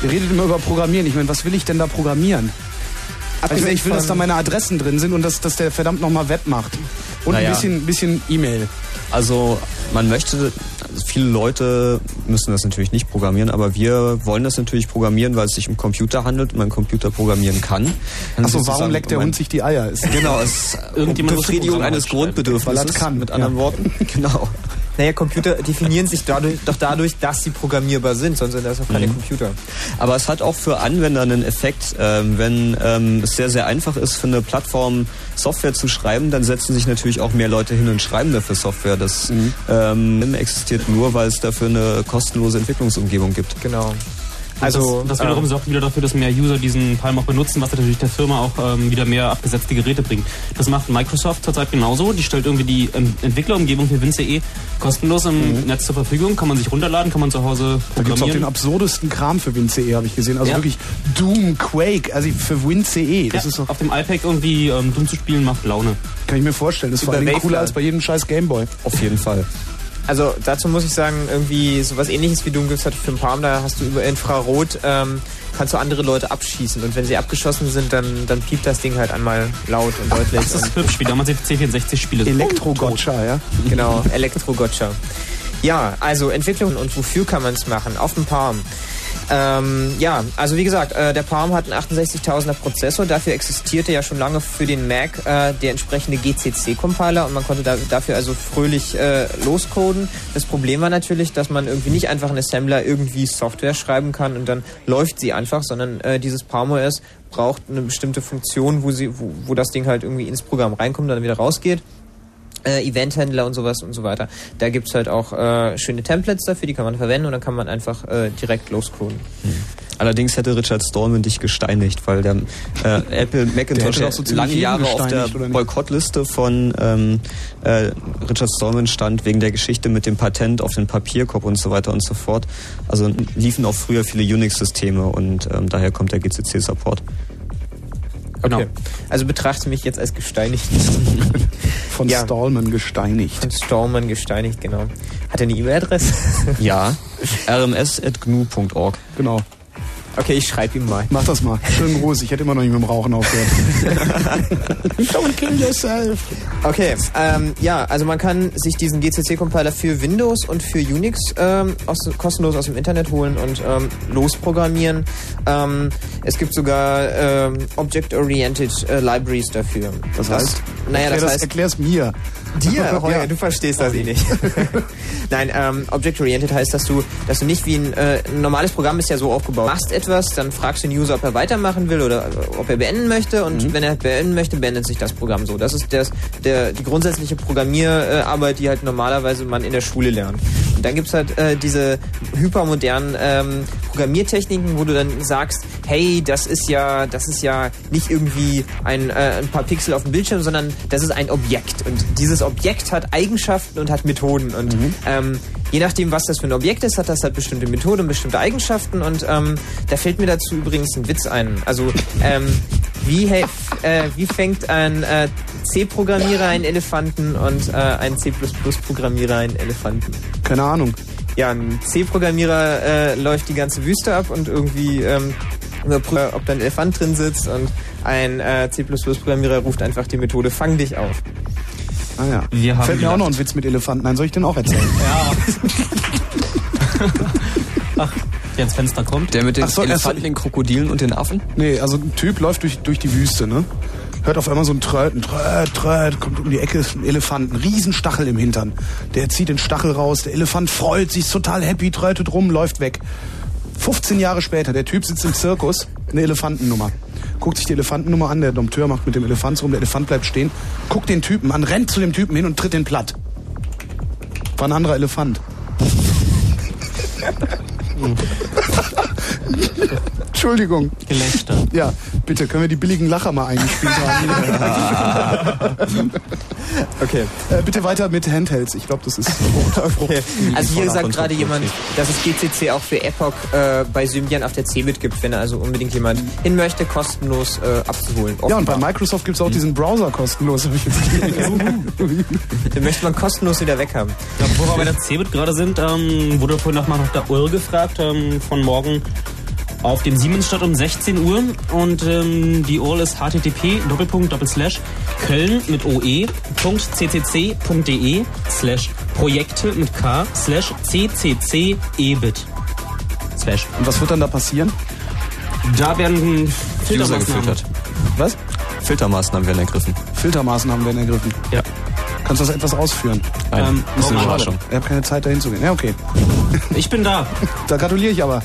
ihr redet immer über Programmieren. Ich meine, was will ich denn da programmieren? Also ich, will, dass da meine Adressen drin sind und dass, dass der verdammt nochmal Web macht. Und Naja. ein bisschen, bisschen E-Mail. Also man möchte, also viele Leute müssen das natürlich nicht programmieren, aber wir wollen das natürlich programmieren, weil es sich um Computer handelt und man Computer programmieren kann. Achso, warum leckt der Hund sich die Eier? Ist Genau, es ist Befriedigung eines. Grundbedürfnisses. Weil er kann, Mit anderen ja. Worten. Genau. Naja, Computer definieren sich dadurch, doch dadurch, dass sie programmierbar sind, sonst sind das auch keine Mhm. Computer. Aber es hat auch für Anwender einen Effekt. Ähm, wenn ähm, es sehr, sehr einfach ist, für eine Plattform Software zu schreiben, dann setzen sich natürlich auch mehr Leute hin und schreiben dafür Software. Das ähm, existiert nur, weil es dafür eine kostenlose Entwicklungsumgebung gibt. Genau. Also, das, das wiederum ähm, sorgt wieder dafür, dass mehr User diesen Palm auch benutzen, was natürlich der Firma auch ähm, wieder mehr abgesetzte Geräte bringt. Das macht Microsoft zurzeit genauso. Die stellt irgendwie die ähm, Entwicklerumgebung für WinCE kostenlos im Netz zur Verfügung. Kann man sich runterladen, kann man zu Hause Da gibt's auch den absurdesten Kram für WinCE, habe ich gesehen. Also Ja. wirklich Doom, Quake, also für WinCE. Das ja, ist auf dem iPad irgendwie ähm, Doom zu spielen macht Laune. kann ich mir vorstellen. Das ist vor allem cooler als bei jedem scheiß Gameboy. Auf jeden Fall. Also dazu muss ich sagen, irgendwie sowas ähnliches wie Doom gibt's halt für ein Palm, da hast du über Infrarot, ähm, kannst du andere Leute abschießen und wenn sie abgeschossen sind, dann, dann piept das Ding halt einmal laut und deutlich. Das ist und hübsch, wie damals die C64-Spiele. Elektro-Gotcha, ja? Genau, Elektro-Gotcha. Ja, also Entwicklung und wofür kann man es machen? Auf dem Palm. Ähm, ja, also wie gesagt, äh, der Palm hat einen 68.000er Prozessor. Dafür existierte ja schon lange für den Mac äh, der entsprechende GCC-Compiler und man konnte da, dafür also fröhlich äh, loscoden. Das Problem war natürlich, dass man irgendwie nicht einfach in Assembler irgendwie Software schreiben kann und dann läuft sie einfach, sondern äh, dieses Palm OS braucht eine bestimmte Funktion, wo, sie, wo, wo das Ding halt irgendwie ins Programm reinkommt und dann wieder rausgeht äh, Eventhändler und sowas und so weiter. Da gibt's halt auch äh, schöne Templates dafür, die kann man verwenden und dann kann man einfach äh, direkt loscoden. Allerdings hätte Richard Stallman dich gesteinigt, weil der äh, Apple Macintosh doch so lange Jahre auf der? Boykottliste von ähm, äh, Richard Stallman stand wegen der Geschichte mit dem Patent auf den Papierkorb und so weiter und so fort. Also liefen auch früher viele Unix-Systeme und ähm, daher kommt der GCC-Support. Okay. Also betrachte mich jetzt als gesteinigt. Von Ja. Stallman gesteinigt. Von Stallman gesteinigt, genau. Hat er eine E-Mail-Adresse? Ja, rms.gnu.org. Genau. Okay, ich schreibe ihm mal. Mach das mal. Schönen Gruß. Ich hätte immer noch nicht mit dem Rauchen aufgehört. Don't kill yourself. Okay, ähm, ja, also man kann sich diesen GCC-Compiler für Windows und für Unix ähm, aus, kostenlos aus dem Internet holen und ähm, losprogrammieren. Ähm, es gibt sogar ähm, Object-Oriented äh, Libraries dafür. Das heißt? naja, Erklär das heißt, Erklär's mir. Dir, Heuer, Ja. du verstehst das eh nicht. Nein, ähm, Object-Oriented heißt, dass du, dass du nicht wie ein, äh, ein normales Programm ist ja so aufgebaut. Du machst etwas, dann fragst du den User, ob er weitermachen will oder äh, ob er beenden möchte und wenn er beenden möchte, beendet sich das Programm so. Das ist das, der, die grundsätzliche Programmierarbeit, die halt normalerweise man in der Schule lernt. Und dann gibt's halt äh, diese hypermodernen ähm, Programmiertechniken, wo du dann sagst, hey, das ist ja, das ist ja nicht irgendwie ein, äh, ein paar Pixel auf dem Bildschirm, sondern das ist ein Objekt. Und dieses Objekt hat Eigenschaften und hat Methoden. Und ähm, je nachdem, was das für ein Objekt ist, hat das halt bestimmte Methoden und bestimmte Eigenschaften. Und ähm, da fällt mir dazu übrigens ein Witz ein. Also ähm, wie, äh, wie fängt ein äh, C-Programmierer einen Elefanten und äh, ein C++-Programmierer einen Elefanten? Keine Ahnung. Ja, ein C-Programmierer äh, läuft die ganze Wüste ab und irgendwie ähm, überprüft, ob da ein Elefant drin sitzt und ein äh, C++-Programmierer ruft einfach die Methode Fang dich auf. Ah ja. Wir haben Fällt mir auch noch ein Witz mit Elefanten ein. Soll ich den auch erzählen? Ja. Ach, der ins Fenster kommt. Der mit den so, erst- Elefanten, den Krokodilen und den Affen? Nee, also ein Typ läuft durch, durch die Wüste, ne? Hört auf einmal so ein Tröten, Tröt, Tröt, kommt um die Ecke, ist ein Elefant, ein Riesenstachel im Hintern. Der zieht den Stachel raus, der Elefant freut sich, ist total happy, trötet rum, läuft weg. 15 Jahre später, der Typ sitzt im Zirkus, eine Elefantennummer. Guckt sich die Elefantennummer an, der Dompteur macht mit dem Elefant so rum, der Elefant bleibt stehen, guckt den Typen an, rennt zu dem Typen hin und tritt den platt. War ein anderer Elefant. Mm. Entschuldigung. Gelächter. Ja, bitte, können wir die billigen Lacher mal eingespielt haben? Okay. Äh, bitte weiter mit Handhelds. Ich glaube, das ist Okay. Also hier sagt gerade jemand, dass es GCC auch für Epoch äh, bei Symbian auf der CeBIT gibt, wenn also unbedingt jemand hin möchte, kostenlos äh, abzuholen. Ja, und bei Offenbar. Microsoft gibt's auch diesen Browser kostenlos, habe ich jetzt. Den möchte man kostenlos wieder weghaben. Ja, wo wir bei der CeBIT gerade sind, ähm, wurde vorhin nochmal nach der URL gefragt, ähm, von morgen auf dem Siemens statt um 16 Uhr und ähm, die URL ist http köln mit oe.ccc.de slash projekte mit k slash ccc ebit slash. Und was wird dann da passieren? Da werden User Filtermaßnahmen. gefiltert. Was? Filtermaßnahmen werden ergriffen. Filtermaßnahmen werden ergriffen. Ja. Kannst du das etwas ausführen? Nein, Ähm, ist eine Überraschung. Ich habe keine Zeit, dahin zu gehen. Ja, okay. Ich bin da. Da gratuliere ich aber.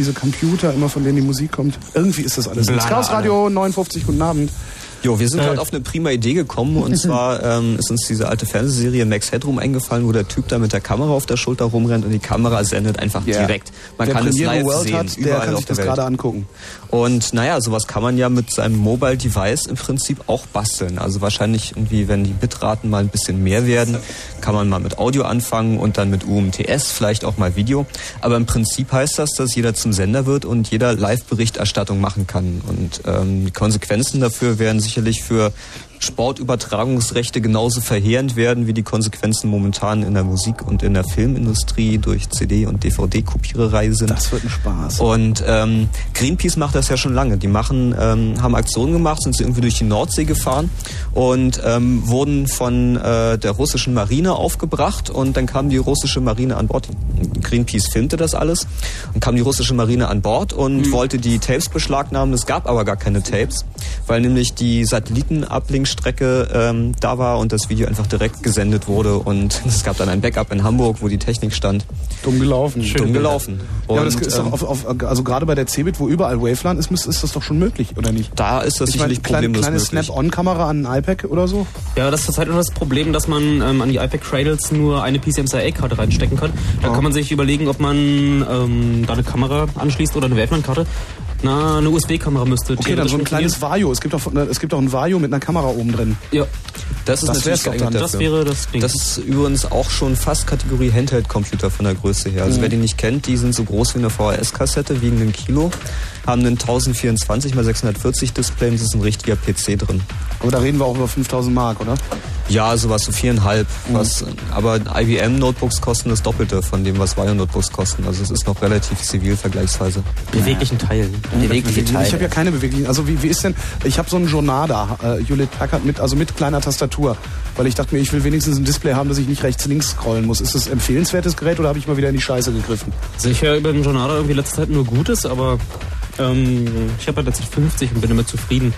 Diese Computer, immer von denen die Musik kommt. Irgendwie ist das alles. Blana, Chaos Radio 59, guten Abend. Jo, wir sind Äh. gerade auf eine prima Idee gekommen und zwar ähm, ist uns diese alte Fernsehserie Max Headroom eingefallen, wo der Typ da mit der Kamera auf der Schulter rumrennt und die Kamera sendet einfach Ja. direkt. Man Wer kann es Premiere live World sehen, hat, der überall kann auf sich der das Welt. gerade angucken. Und naja, sowas kann man ja mit seinem Mobile Device im Prinzip auch basteln. Also wahrscheinlich irgendwie, wenn die Bitraten mal ein bisschen mehr werden, kann man mal mit Audio anfangen und dann mit UMTS, vielleicht auch mal Video. Aber im Prinzip heißt das, dass jeder zum Sender wird und jeder Live-Berichterstattung machen kann. Und ähm, die Konsequenzen dafür wären sicherlich für Sportübertragungsrechte genauso verheerend werden wie die Konsequenzen momentan in der Musik- und in der Filmindustrie durch CD- und DVD-Kopiererei sind. Das wird ein Spaß. Und ähm, Greenpeace macht das ja schon lange. Die machen, ähm, haben Aktionen gemacht, sind sie irgendwie durch die Nordsee gefahren und ähm, wurden von äh, der russischen Marine aufgebracht und dann kam die russische Marine an Bord. Greenpeace filmte das alles und kam die russische Marine an Bord und wollte die Tapes beschlagnahmen. Es gab aber gar keine Tapes, weil nämlich die Satellitenablinkstrecke ähm, da war und das Video einfach direkt gesendet wurde und es gab dann ein Backup in Hamburg, wo die Technik stand. Dumm gelaufen. Dumm gelaufen. ja, aber das Und, ist doch ähm, auf, auf, also gerade bei der Cebit, wo überall Waveland ist, ist das doch schon möglich, oder nicht? Da ist das ich meine, sicherlich kleine, problemlos kleine möglich. Snap-on-Kamera an ein iPad oder so? Ja, das ist zurzeit nur das Problem, dass man ähm, an die iPad Cradles nur eine PCMCIA-Karte reinstecken kann. Da Oh. kann man sich überlegen, ob man ähm, da eine Kamera anschließt oder eine Waveland-Karte. Na, eine USB-Kamera müsste Okay, dann so ein kleines Vario. Es gibt doch, es gibt doch ein Vario mit einer Kamera oben drin. Ja. Das ist Das natürlich geeignet dann. Das wäre das Ding. Das ist übrigens auch schon fast Kategorie Handheld-Computer von der Größe her. Also Mhm. wer die nicht kennt, die sind so groß wie eine VHS-Kassette, wiegen ein Kilo, haben einen 1024 x 640 Display und es ist ein richtiger PC drin. Aber da reden wir auch über 5000 Mark, oder? Ja, sowas so viereinhalb. Mhm. Was, aber IBM-Notebooks kosten das Doppelte von dem, was Vario-Notebooks kosten. Also es ist noch relativ zivil vergleichsweise. Beweglichen Teilen. Bewegliche Teile. Ich habe ja keine beweglichen. Also wie, wie ist denn? Ich habe so einen Jornada, äh, Hewlett Packard mit, also mit kleiner Tastatur, weil ich dachte mir, ich will wenigstens ein Display haben, dass ich nicht rechts links scrollen muss. Ist das ein empfehlenswertes Gerät oder habe ich mal wieder in die Scheiße gegriffen? Also ich höre über den Jornada irgendwie letzte Zeit nur Gutes, aber ähm, ich habe halt eine Z50 und bin damit zufrieden.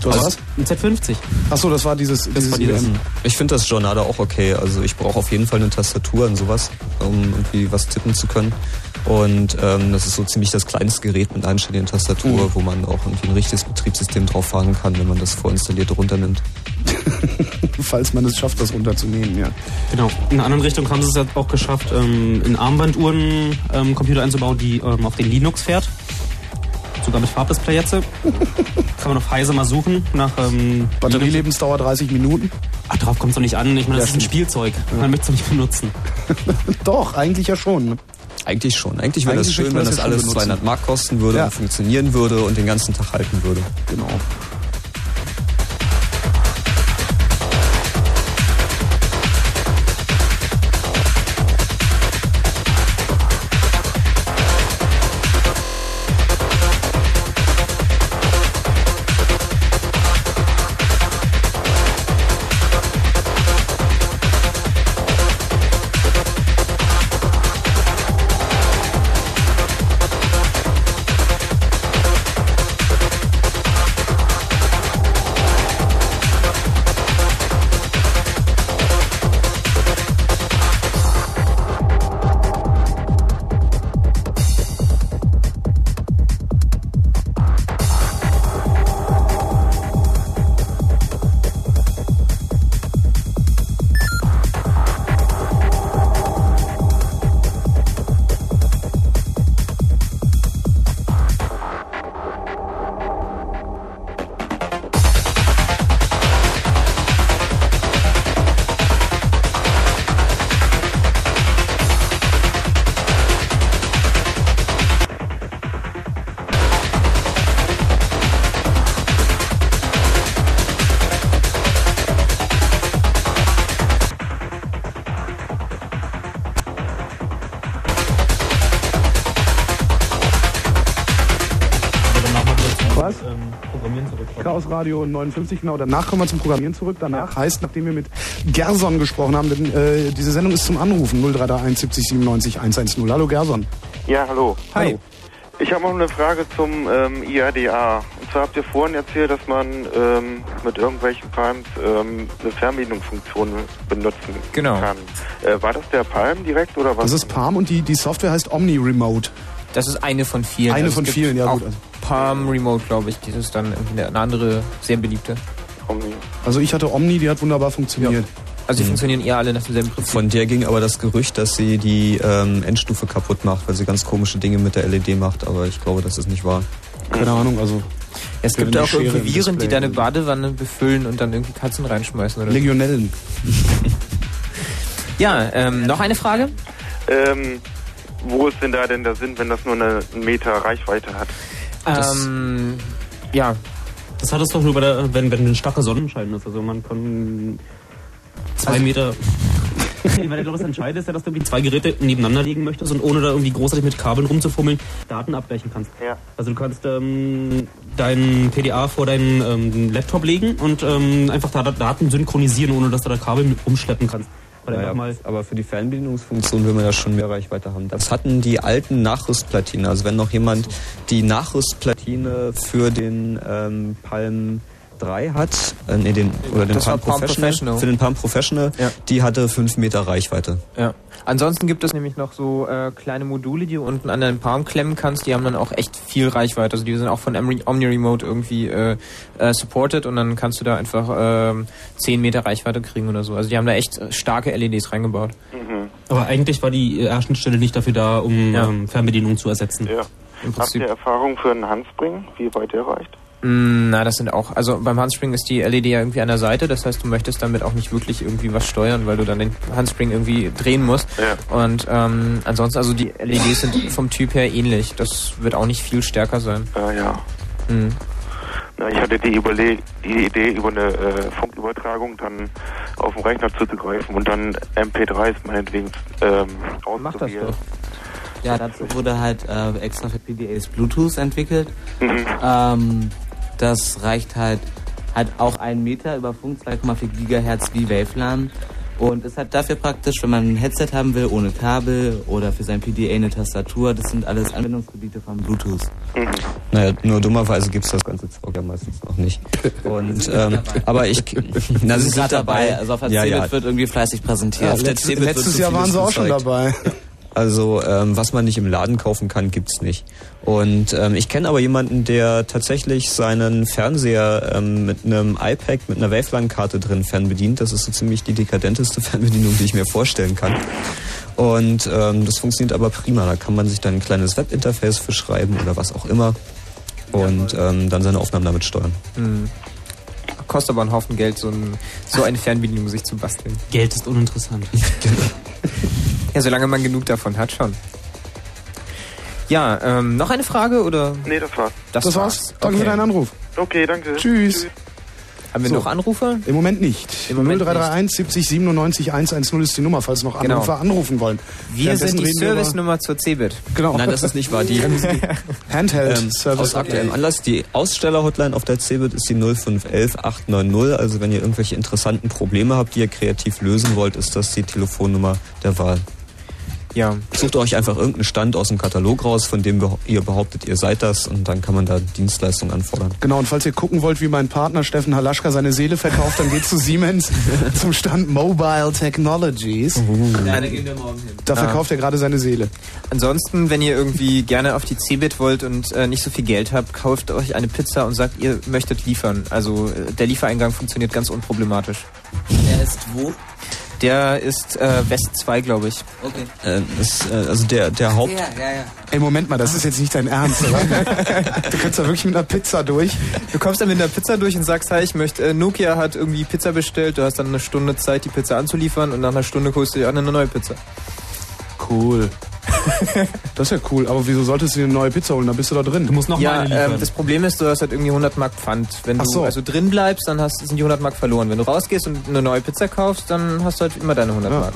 Du hast was? Ein Z50. Ach so, das war dieses, dieses war dieses- IBM. Ich finde das Jornada auch okay. Also ich brauche auf jeden Fall eine Tastatur und sowas, um irgendwie was tippen zu können. Und ähm, das ist so ziemlich das kleinste Gerät mit einstelligen Tastatur, Mhm. wo man auch irgendwie ein richtiges Betriebssystem drauf fahren kann, wenn man das vorinstallierte runternimmt. Falls man es schafft, das runterzunehmen, ja. Genau. In einer anderen Richtung haben sie es auch geschafft, ähm, in Armbanduhren ähm, Computer einzubauen, die ähm, auf den Linux fährt. Sogar mit Farbdisplay jetzt. Kann man auf Heise mal suchen nach ähm, Batterielebensdauer 30 Minuten. Ach, darauf kommt es doch nicht an. Ich meine, das Ja, ist ein Spielzeug. Man möchte es doch nicht benutzen. Doch, eigentlich ja schon. Eigentlich schon. Eigentlich wäre das Eigentlich schön, wenn das das ja alles benutzen. 200 Mark kosten würde Ja. und funktionieren würde und den ganzen Tag halten würde. Genau. Chaos Radio 59, genau. Danach kommen wir zum Programmieren zurück. Danach heißt, nachdem wir mit Gerson gesprochen haben, denn äh, diese Sendung ist zum Anrufen 0331 70 97 110. Hallo Gerson. Ja, hallo. Hi. Hallo. Ich habe noch eine Frage zum ähm, IADA. Und zwar habt ihr vorhin erzählt, dass man ähm, mit irgendwelchen Palms ähm, eine Fernbedienungsfunktion benutzen Genau. kann. Äh, war das der Palm direkt oder was? Das ist Palm und die, die Software heißt Omni Remote. Das ist eine von vielen. Eine Also von vielen, ja, gut, also- Palm Remote, glaube ich. Das ist dann irgendwie eine andere, sehr beliebte. Also ich hatte Omni, die hat wunderbar funktioniert. Also die funktionieren eher alle nach demselben Prinzip. Von der ging aber das Gerücht, dass sie die ähm, Endstufe kaputt macht, weil sie ganz komische Dinge mit der LED macht, aber ich glaube, das ist nicht wahr. Keine Ahnung, also. Es gibt auch Schere irgendwie Viren, die deine Badewanne befüllen und dann irgendwie Katzen reinschmeißen oder so. Legionellen. Ja, ähm, noch eine Frage? Ähm, wo ist denn da denn der Sinn, wenn das nur eine, einen Meter Reichweite hat? Ähm, ja, Das hattest du doch nur bei der, wenn, wenn ein starker Sonnenschein ist. Also man kann zwei Also- Meter. Weil ich glaube, das Entscheidende ist ja, dass du irgendwie zwei Geräte nebeneinander legen möchtest und ohne da irgendwie großartig mit Kabeln rumzufummeln, Daten abgleichen kannst. Ja. Also du kannst ähm, dein PDA vor deinen ähm, Laptop legen und ähm, einfach da Daten synchronisieren, ohne dass du da Kabel mit umschleppen kannst. Weil Naja, einfach mal aber für die Fernbedienungsfunktion will man ja schon mehr Reichweite haben. Das hatten die alten Nachrüstplatinen. Also wenn noch jemand die Nachrüstplatine für den ähm, Palm 3 hat, äh, nee, den, oder den Palm Palm Professional, Professional. für den Palm Professional, Ja. die hatte 5 Meter Reichweite. Ja. Ansonsten gibt es nämlich noch so äh, kleine Module, die du unten an deinen Palm klemmen kannst. Die haben dann auch echt viel Reichweite. Also die sind auch von Omni Omni Remote irgendwie äh, äh, supported und dann kannst du da einfach ähm, 10 Meter Reichweite kriegen oder so. Also die haben da echt äh, starke LEDs reingebaut. Aber eigentlich war die ersten Stelle nicht dafür da, um Ja. ähm, Fernbedienung zu ersetzen. Ja. Habt ihr Erfahrung für einen Handspring, wie weit der reicht? Mm, Na, das sind auch, also beim Handspring ist die LED ja irgendwie an der Seite, das heißt, du möchtest damit auch nicht wirklich irgendwie was steuern, weil du dann den Handspring irgendwie drehen musst. Ja. Und ähm, ansonsten, also die LEDs sind vom Typ her ähnlich. Das wird auch nicht viel stärker sein. Äh, ja. Mhm. Na, ich hatte die, Überle die Idee, über eine äh, Funkübertragung dann auf dem Rechner zuzugreifen und dann MP3s meinetwegen ähm, Mach das doch. Ja, dazu wurde halt äh, extra für PDAs Bluetooth entwickelt. Mhm. Ähm, das reicht halt, halt auch einen Meter über Funk, 2,4 Gigahertz wie Wavelan. Und ist halt dafür praktisch, wenn man ein Headset haben will, ohne Kabel oder für sein PDA eine Tastatur. Das sind alles Anwendungsgebiete von Bluetooth. Naja, nur dummerweise gibt's das ganze Zeug ja meistens noch nicht. Und, ähm, aber ich, na, Wir sind gerade dabei. Also auf der ja, ja. wird irgendwie fleißig präsentiert. Wird letztes so Jahr waren sie auch schon dabei. Also ähm, was man nicht im Laden kaufen kann, gibt's nicht. Und ähm, ich kenne aber jemanden, der tatsächlich seinen Fernseher ähm, mit einem iPad mit einer Waveline-Karte drin fernbedient. Das ist so ziemlich die dekadenteste Fernbedienung, die ich mir vorstellen kann. Und ähm, das funktioniert aber prima. Da kann man sich dann ein kleines Webinterface für schreiben oder was auch immer. Und ähm, dann seine Aufnahmen damit steuern. Mhm. Kostet aber einen Haufen Geld, so, ein, so eine Fernbedienung sich zu basteln. Geld ist uninteressant. Ja, solange man genug davon hat, schon. Ja, ähm, noch eine Frage oder? Nee, das war's. Das, Das war's. Danke für deinen Anruf. Okay, danke. Tschüss. Haben wir So. noch Anrufer? Im Moment nicht. Im Moment 0331 70 97 110 ist die Nummer, falls noch Genau. Anrufer anrufen wollen. Wir sind die Service-Nummer zur CeBIT. Genau. Nein, das ist nicht wahr. Die Handheld ähm, Service. aus aktuellem Anlass. Die Aussteller-Hotline auf der CeBIT ist die 0511 890. Also wenn ihr irgendwelche interessanten Probleme habt, die ihr kreativ lösen wollt, ist das die Telefonnummer der Wahl. Ja. Sucht euch einfach irgendeinen Stand aus dem Katalog raus, von dem ihr behauptet, ihr seid das und dann kann man da Dienstleistungen anfordern. Genau, und falls ihr gucken wollt, wie mein Partner Steffen Halaschka seine Seele verkauft, dann geht zu Siemens zum Stand Mobile Technologies. Ja, da gehen wir morgen hin. Da Ah. verkauft er gerade seine Seele. Ansonsten, wenn ihr irgendwie gerne auf die CeBIT wollt und äh, nicht so viel Geld habt, kauft euch eine Pizza und sagt, ihr möchtet liefern. Also äh, der Liefereingang funktioniert ganz unproblematisch. Der ist wo? Der ist äh, West 2, glaube ich. Okay. Äh, ist, äh, also der, der Haupt... Ja, ja, ja. Ey, Moment mal, das ist jetzt nicht dein Ernst, oder? du kannst da wirklich mit einer Pizza durch. Du kommst dann mit einer Pizza durch und sagst, hey, ich möchte, äh, Nokia hat irgendwie Pizza bestellt, du hast dann eine Stunde Zeit, die Pizza anzuliefern und nach einer Stunde holst du dir eine neue Pizza. Cool. Das ist ja cool, aber wieso solltest du dir eine neue Pizza holen? Da bist du da drin. Du musst noch ja, mal ähm, das Problem ist, du hast halt irgendwie 100 Mark Pfand. Wenn Ach du so. also drin bleibst, dann hast, sind die 100 Mark verloren. Wenn du rausgehst und eine neue Pizza kaufst, dann hast du halt immer deine 100 Ja. Mark.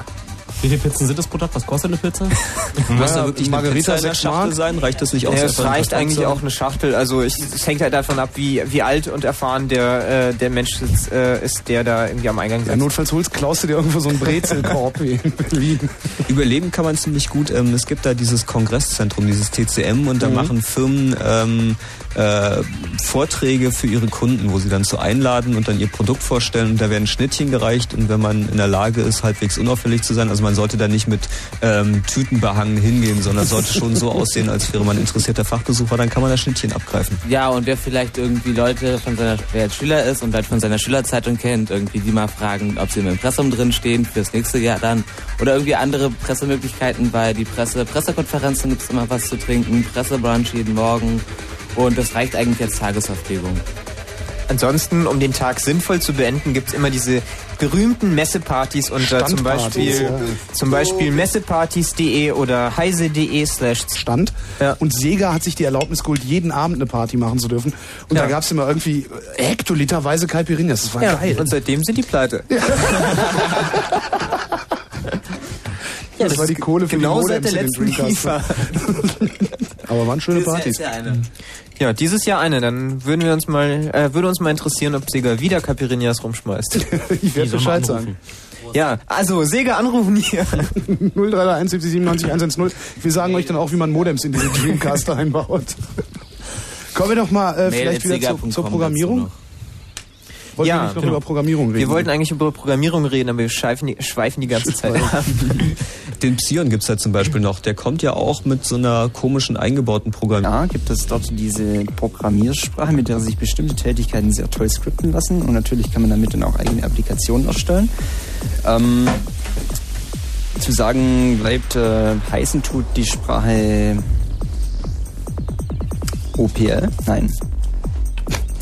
Wie viele Pizzen sind das pro Tag? Was kostet eine Pizza? Muss da wirklich eine Margarita Pizza in der Schachtel Mark? sein? Reicht das nicht aus? Ja, es reicht eigentlich auch eine Schachtel. Also ich, es hängt halt davon ab, wie, wie alt und erfahren der, äh, der Mensch ist, äh, ist, der da irgendwie am Eingang Ja, sitzt. notfalls holst, klaust du dir irgendwo so einen Brezelkorb wie in Berlin. Überleben kann man ziemlich gut. Ähm, es gibt da dieses Kongresszentrum, dieses TCM, und da Mhm. machen Firmen ähm, äh, Vorträge für ihre Kunden, wo sie dann zu einladen und dann ihr Produkt vorstellen. Und da werden Schnittchen gereicht und wenn man in der Lage ist, halbwegs unauffällig zu sein, also man sollte da nicht mit ähm, Tüten behangen hingehen, sondern sollte schon so aussehen, als wäre man interessierter Fachbesucher, dann kann man das Schnittchen abgreifen. Ja, und wer vielleicht irgendwie Leute von seiner, wer jetzt Schüler ist und halt von seiner Schülerzeitung kennt, irgendwie die mal fragen, ob sie im Impressum drin stehen fürs nächste Jahr dann. Oder irgendwie andere Pressemöglichkeiten, weil die Presse, Pressekonferenzen gibt's immer was zu trinken, Pressebrunch jeden Morgen. Und das reicht eigentlich als Tagesverpflegung. ansonsten, um den Tag sinnvoll zu beenden, gibt's immer diese berühmten Messepartys unter zum Beispiel, ja. zum Beispiel messepartys.de oder heise.de slash Stand. Und Sega hat sich die Erlaubnis geholt, jeden Abend eine Party machen zu dürfen. Und da gab's immer irgendwie hektoliterweise Caipirinhas. Das war Ja, geil. und seitdem sind die pleite. Ja, das, war die Kohle für genau die seit Modems der in den letzten Dreamcast. Aber waren schöne Partys. Ja, dieses Jahr eine. Dann würden wir uns mal, äh, würde uns mal interessieren, ob Sega wieder Caipirinhas rumschmeißt. ich werde Bescheid sagen. Ja, also Sega anrufen hier. 0331 70 97 110. Wir sagen euch dann auch, wie man Modems in diese Dreamcast einbaut. Kommen wir doch mal äh, vielleicht wieder zur, sega.com zur Programmierung. Wollten wir nicht noch über Programmierung reden? Wir wollten eigentlich über Programmierung reden, aber wir schweifen die, schweifen die ganze Zeit ab. Den Psion gibt's ja zum Beispiel noch. Der kommt ja auch mit so einer komischen eingebauten Programmierung. Ja, gibt es dort diese Programmiersprache, mit der sich bestimmte Tätigkeiten sehr toll skripten lassen. Und natürlich kann man damit dann auch eigene Applikationen erstellen. Ähm, zu sagen bleibt, äh, heißen tut die Sprache OPL? Nein.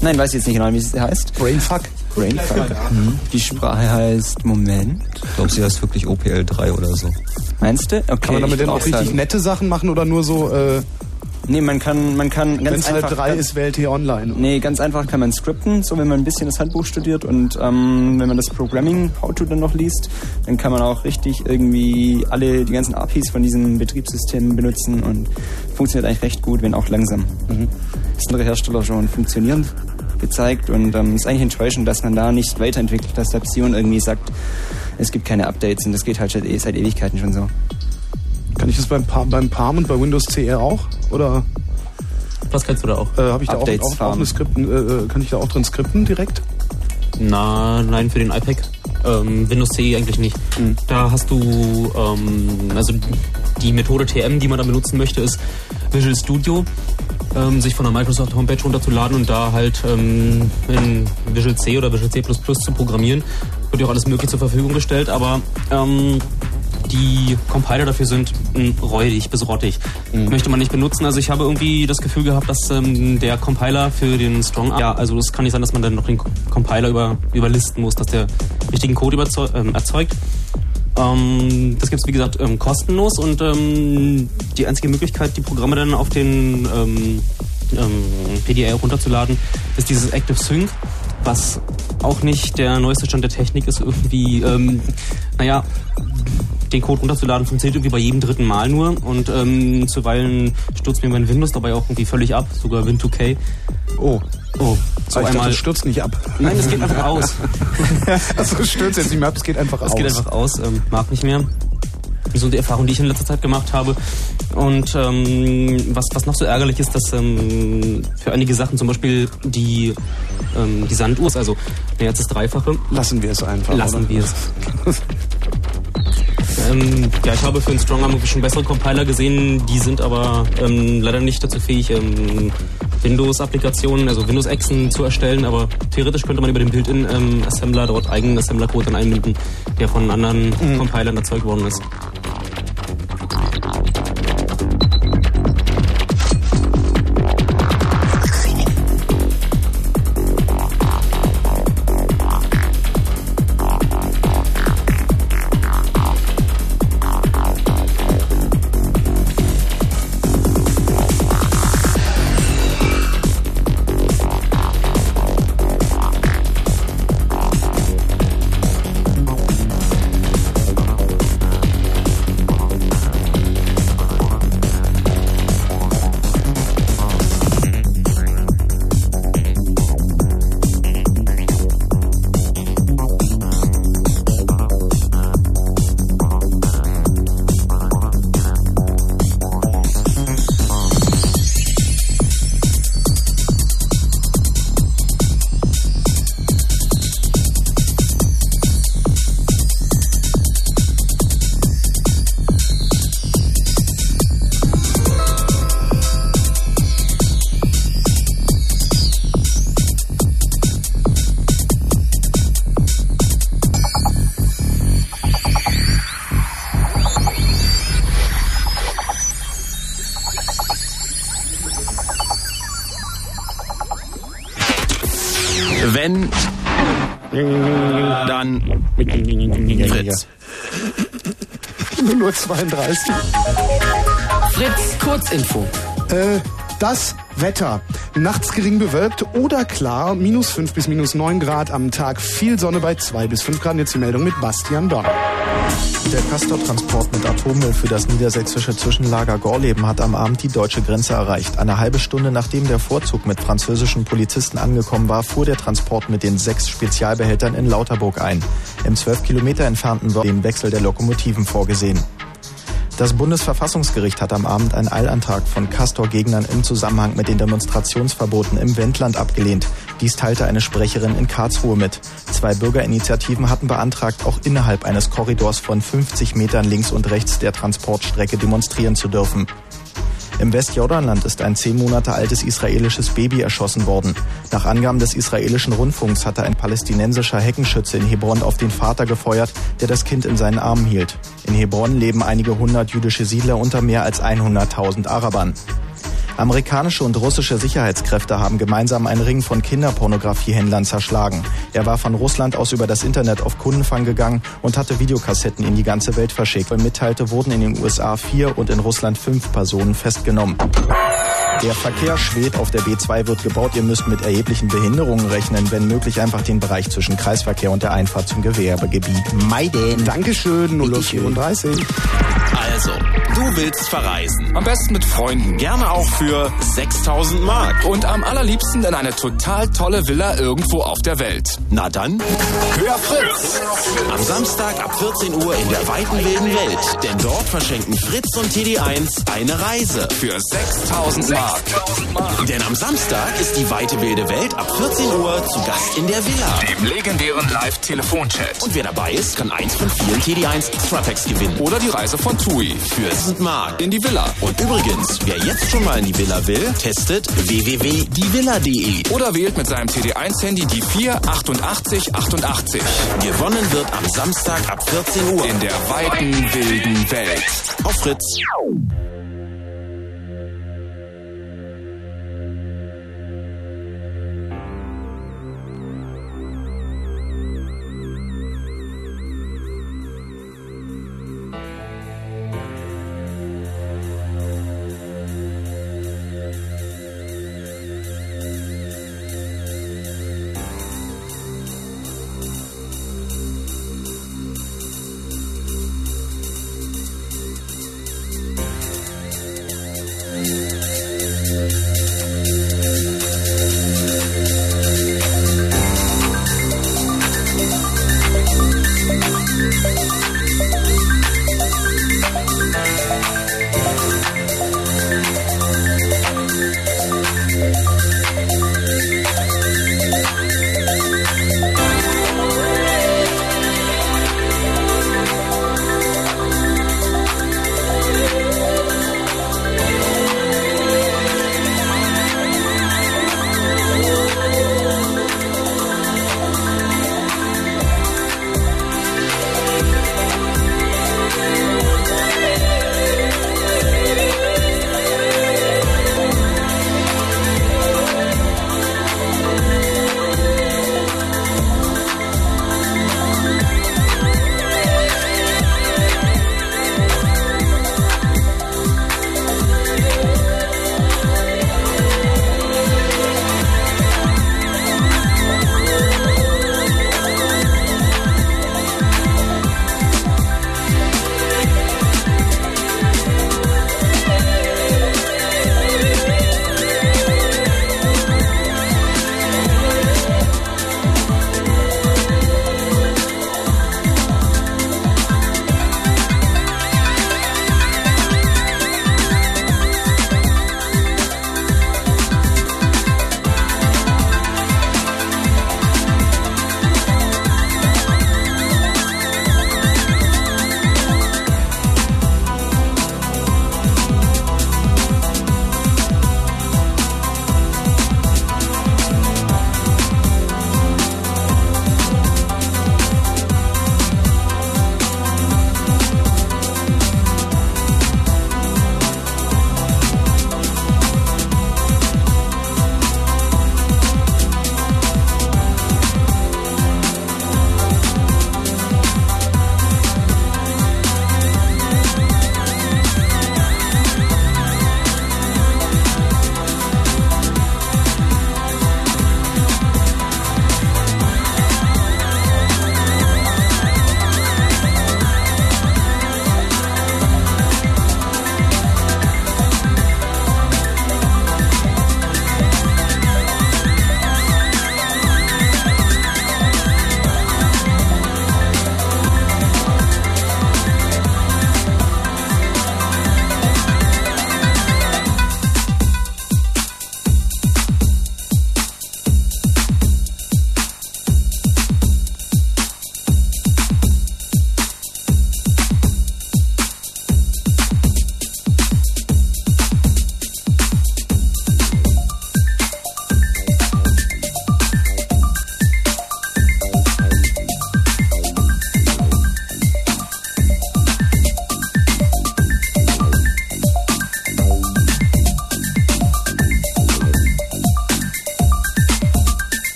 Nein, weiß ich jetzt nicht genau, wie sie heißt. Brainfuck. Brainfuck. Mhm. Die Sprache heißt, Moment. Ich glaube, sie heißt wirklich OPL 3 oder so. Meinst du? Okay, Kann man damit denn auch richtig sagen- nette Sachen machen oder nur so, äh, Nee, man kann, man kann wenn ganz es halt einfach... drei ist, wählt hier online? Nee, ganz einfach kann man skripten, so wenn man ein bisschen das Handbuch studiert und ähm, wenn man das Programming How-To dann noch liest, dann kann man auch richtig irgendwie alle, die ganzen APIs von diesen Betriebssystemen benutzen und funktioniert eigentlich recht gut, wenn auch langsam. Mhm. Das andere Hersteller schon funktionierend gezeigt und ähm, ist eigentlich enttäuschend, dass man da nicht weiterentwickelt, dass der Psion irgendwie sagt, es gibt keine Updates und das geht halt seit, eh- seit Ewigkeiten schon so. Kann ich das beim, Pa- beim Palm und bei Windows CR auch? Oder Was kannst du da auch? äh, habe ich da auch, Updates auch, auch eine Skripten, äh, äh, kann ich da auch drin skripten direkt? Na, nein, für den iPad. Ähm, Windows CE eigentlich nicht. Mhm. Da hast du, ähm, also die Methode TM, die man da benutzen möchte, ist Visual Studio. Ähm, sich von der Microsoft Homepage runterzuladen und da halt ähm, in Visual C oder Visual C zu programmieren. Wird ja auch alles möglich zur Verfügung gestellt, aber ähm, die Compiler dafür sind mh, räudig bis rottig. Möchte man nicht benutzen. Also ich habe irgendwie das Gefühl gehabt, dass ähm, der Compiler für den Strong... Ja, also es kann nicht sein, dass man dann noch den Compiler über, überlisten muss, dass der richtigen Code ähm, erzeugt. Ähm, das gibt's wie gesagt ähm, kostenlos und ähm, die einzige Möglichkeit, die Programme dann auf den ähm, PDA runterzuladen, ist dieses Active Sync, was auch nicht der neueste Stand der Technik ist. Irgendwie, naja, den Code runterzuladen funktioniert irgendwie bei jedem dritten Mal nur und ähm, zuweilen stürzt mir mein Windows dabei auch irgendwie völlig ab, sogar Win2K. Oh. Oh, So ich dachte, das stürzt nicht ab. Nein, das geht einfach aus. also es stürzt jetzt nicht mehr ab, es geht einfach Es aus. geht einfach aus, ähm, mag nicht mehr. So die Erfahrung, die ich in letzter Zeit gemacht habe. Und ähm, was, was noch so ärgerlich ist, dass ähm, für einige Sachen, zum Beispiel die, ähm, die Sanduhr, also mehr als das Dreifache. Lassen wir es einfach. Lassen oder? wir es. Ähm, ja, ich habe für einen Strongarm wirklich schon bessere Compiler gesehen, die sind aber ähm, leider nicht dazu fähig, ähm, Windows-Applikationen, also Windows-Exen zu erstellen, aber theoretisch könnte man über den Built-in-Assembler dort eigenen Assembler-Code dann einbinden, der von anderen Compilern erzeugt worden ist. Wetter. Nachts gering bewölkt oder klar, minus 5 bis minus 9 Grad am Tag, viel Sonne bei 2 bis 5 Grad. Jetzt die Meldung mit Bastian Donner. Der Castor-Transport mit Atommüll für das niedersächsische Zwischenlager Gorleben hat am Abend die deutsche Grenze erreicht. Eine halbe Stunde nachdem der Vorzug mit französischen Polizisten angekommen war, fuhr der Transport mit den sechs Spezialbehältern in Lauterburg ein. Im 12 Kilometer entfernten war den Wechsel der Lokomotiven vorgesehen. Das Bundesverfassungsgericht hat am Abend einen Eilantrag von Castor-Gegnern im Zusammenhang mit den Demonstrationsverboten im Wendland abgelehnt. Dies teilte eine Sprecherin in Karlsruhe mit. Zwei Bürgerinitiativen hatten beantragt, auch innerhalb eines Korridors von 50 Metern links und rechts der Transportstrecke demonstrieren zu dürfen. Im Westjordanland ist ein zehn Monate altes israelisches Baby erschossen worden. Nach Angaben des israelischen Rundfunks hatte ein palästinensischer Heckenschütze in Hebron auf den Vater gefeuert, der das Kind in seinen Armen hielt. In Hebron leben einige hundert jüdische Siedler unter mehr als 100.000 Arabern. Amerikanische und russische Sicherheitskräfte haben gemeinsam einen Ring von Kinderpornografiehändlern zerschlagen. Er war von Russland aus über das Internet auf Kundenfang gegangen und hatte Videokassetten in die ganze Welt verschickt. Mitteilte, wurden in den USA vier und in Russland fünf Personen festgenommen. Der Verkehr schwebt auf der B2 wird gebaut. Ihr müsst mit erheblichen Behinderungen rechnen, wenn möglich einfach den Bereich zwischen Kreisverkehr und der Einfahrt zum Gewerbegebiet meiden. Dankeschön, 034. Also, du willst verreisen. Am besten mit Freunden. Gerne auch für 6000 Mark. Und am allerliebsten in eine total tolle Villa irgendwo auf der Welt. Na dann, hör Fritz! Am Samstag ab 14 Uhr in der weiten wilden Welt. Denn dort verschenken Fritz und TD1 eine Reise für 6000 Mark. Denn am Samstag ist die weite wilde Welt ab 14 Uhr zu Gast in der Villa. Dem legendären Live-Telefonchat. Und wer dabei ist, kann eins von vielen TD1 Extra-Packs gewinnen. Oder die Reise von TUI. Für 1000 Mark. In die Villa. Und übrigens, wer jetzt schon mal in die Villa will, testet www.dievilla.de. Oder wählt mit seinem TD1-Handy die 48888. Gewonnen wird am Samstag ab 14 Uhr. In der weiten, wilden Welt. Auf Fritz.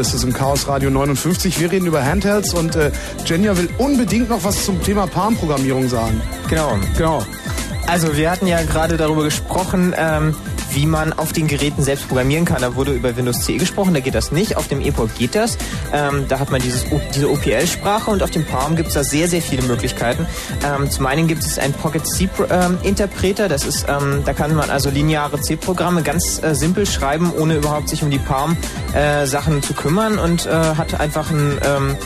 Das ist im Chaos Radio 59. Wir reden über Handhelds und äh, Jenja will unbedingt noch was zum Thema Palm-Programmierung sagen. Genau. Genau. Also wir hatten ja gerade darüber gesprochen, ähm, wie man auf den Geräten selbst programmieren kann. Da wurde über Windows CE gesprochen, da geht das nicht. Auf dem EPOC geht das. Ähm, da hat man dieses, diese OPL-Sprache und auf dem Palm gibt es da sehr, sehr viele Möglichkeiten. Ähm, zum einen gibt es einen Pocket C-Interpreter. das ist, ähm, da kann man also lineare C-Programme ganz äh, simpel schreiben, ohne überhaupt sich um die Palm-Sachen zu kümmern und äh, hat einfach ein ähm,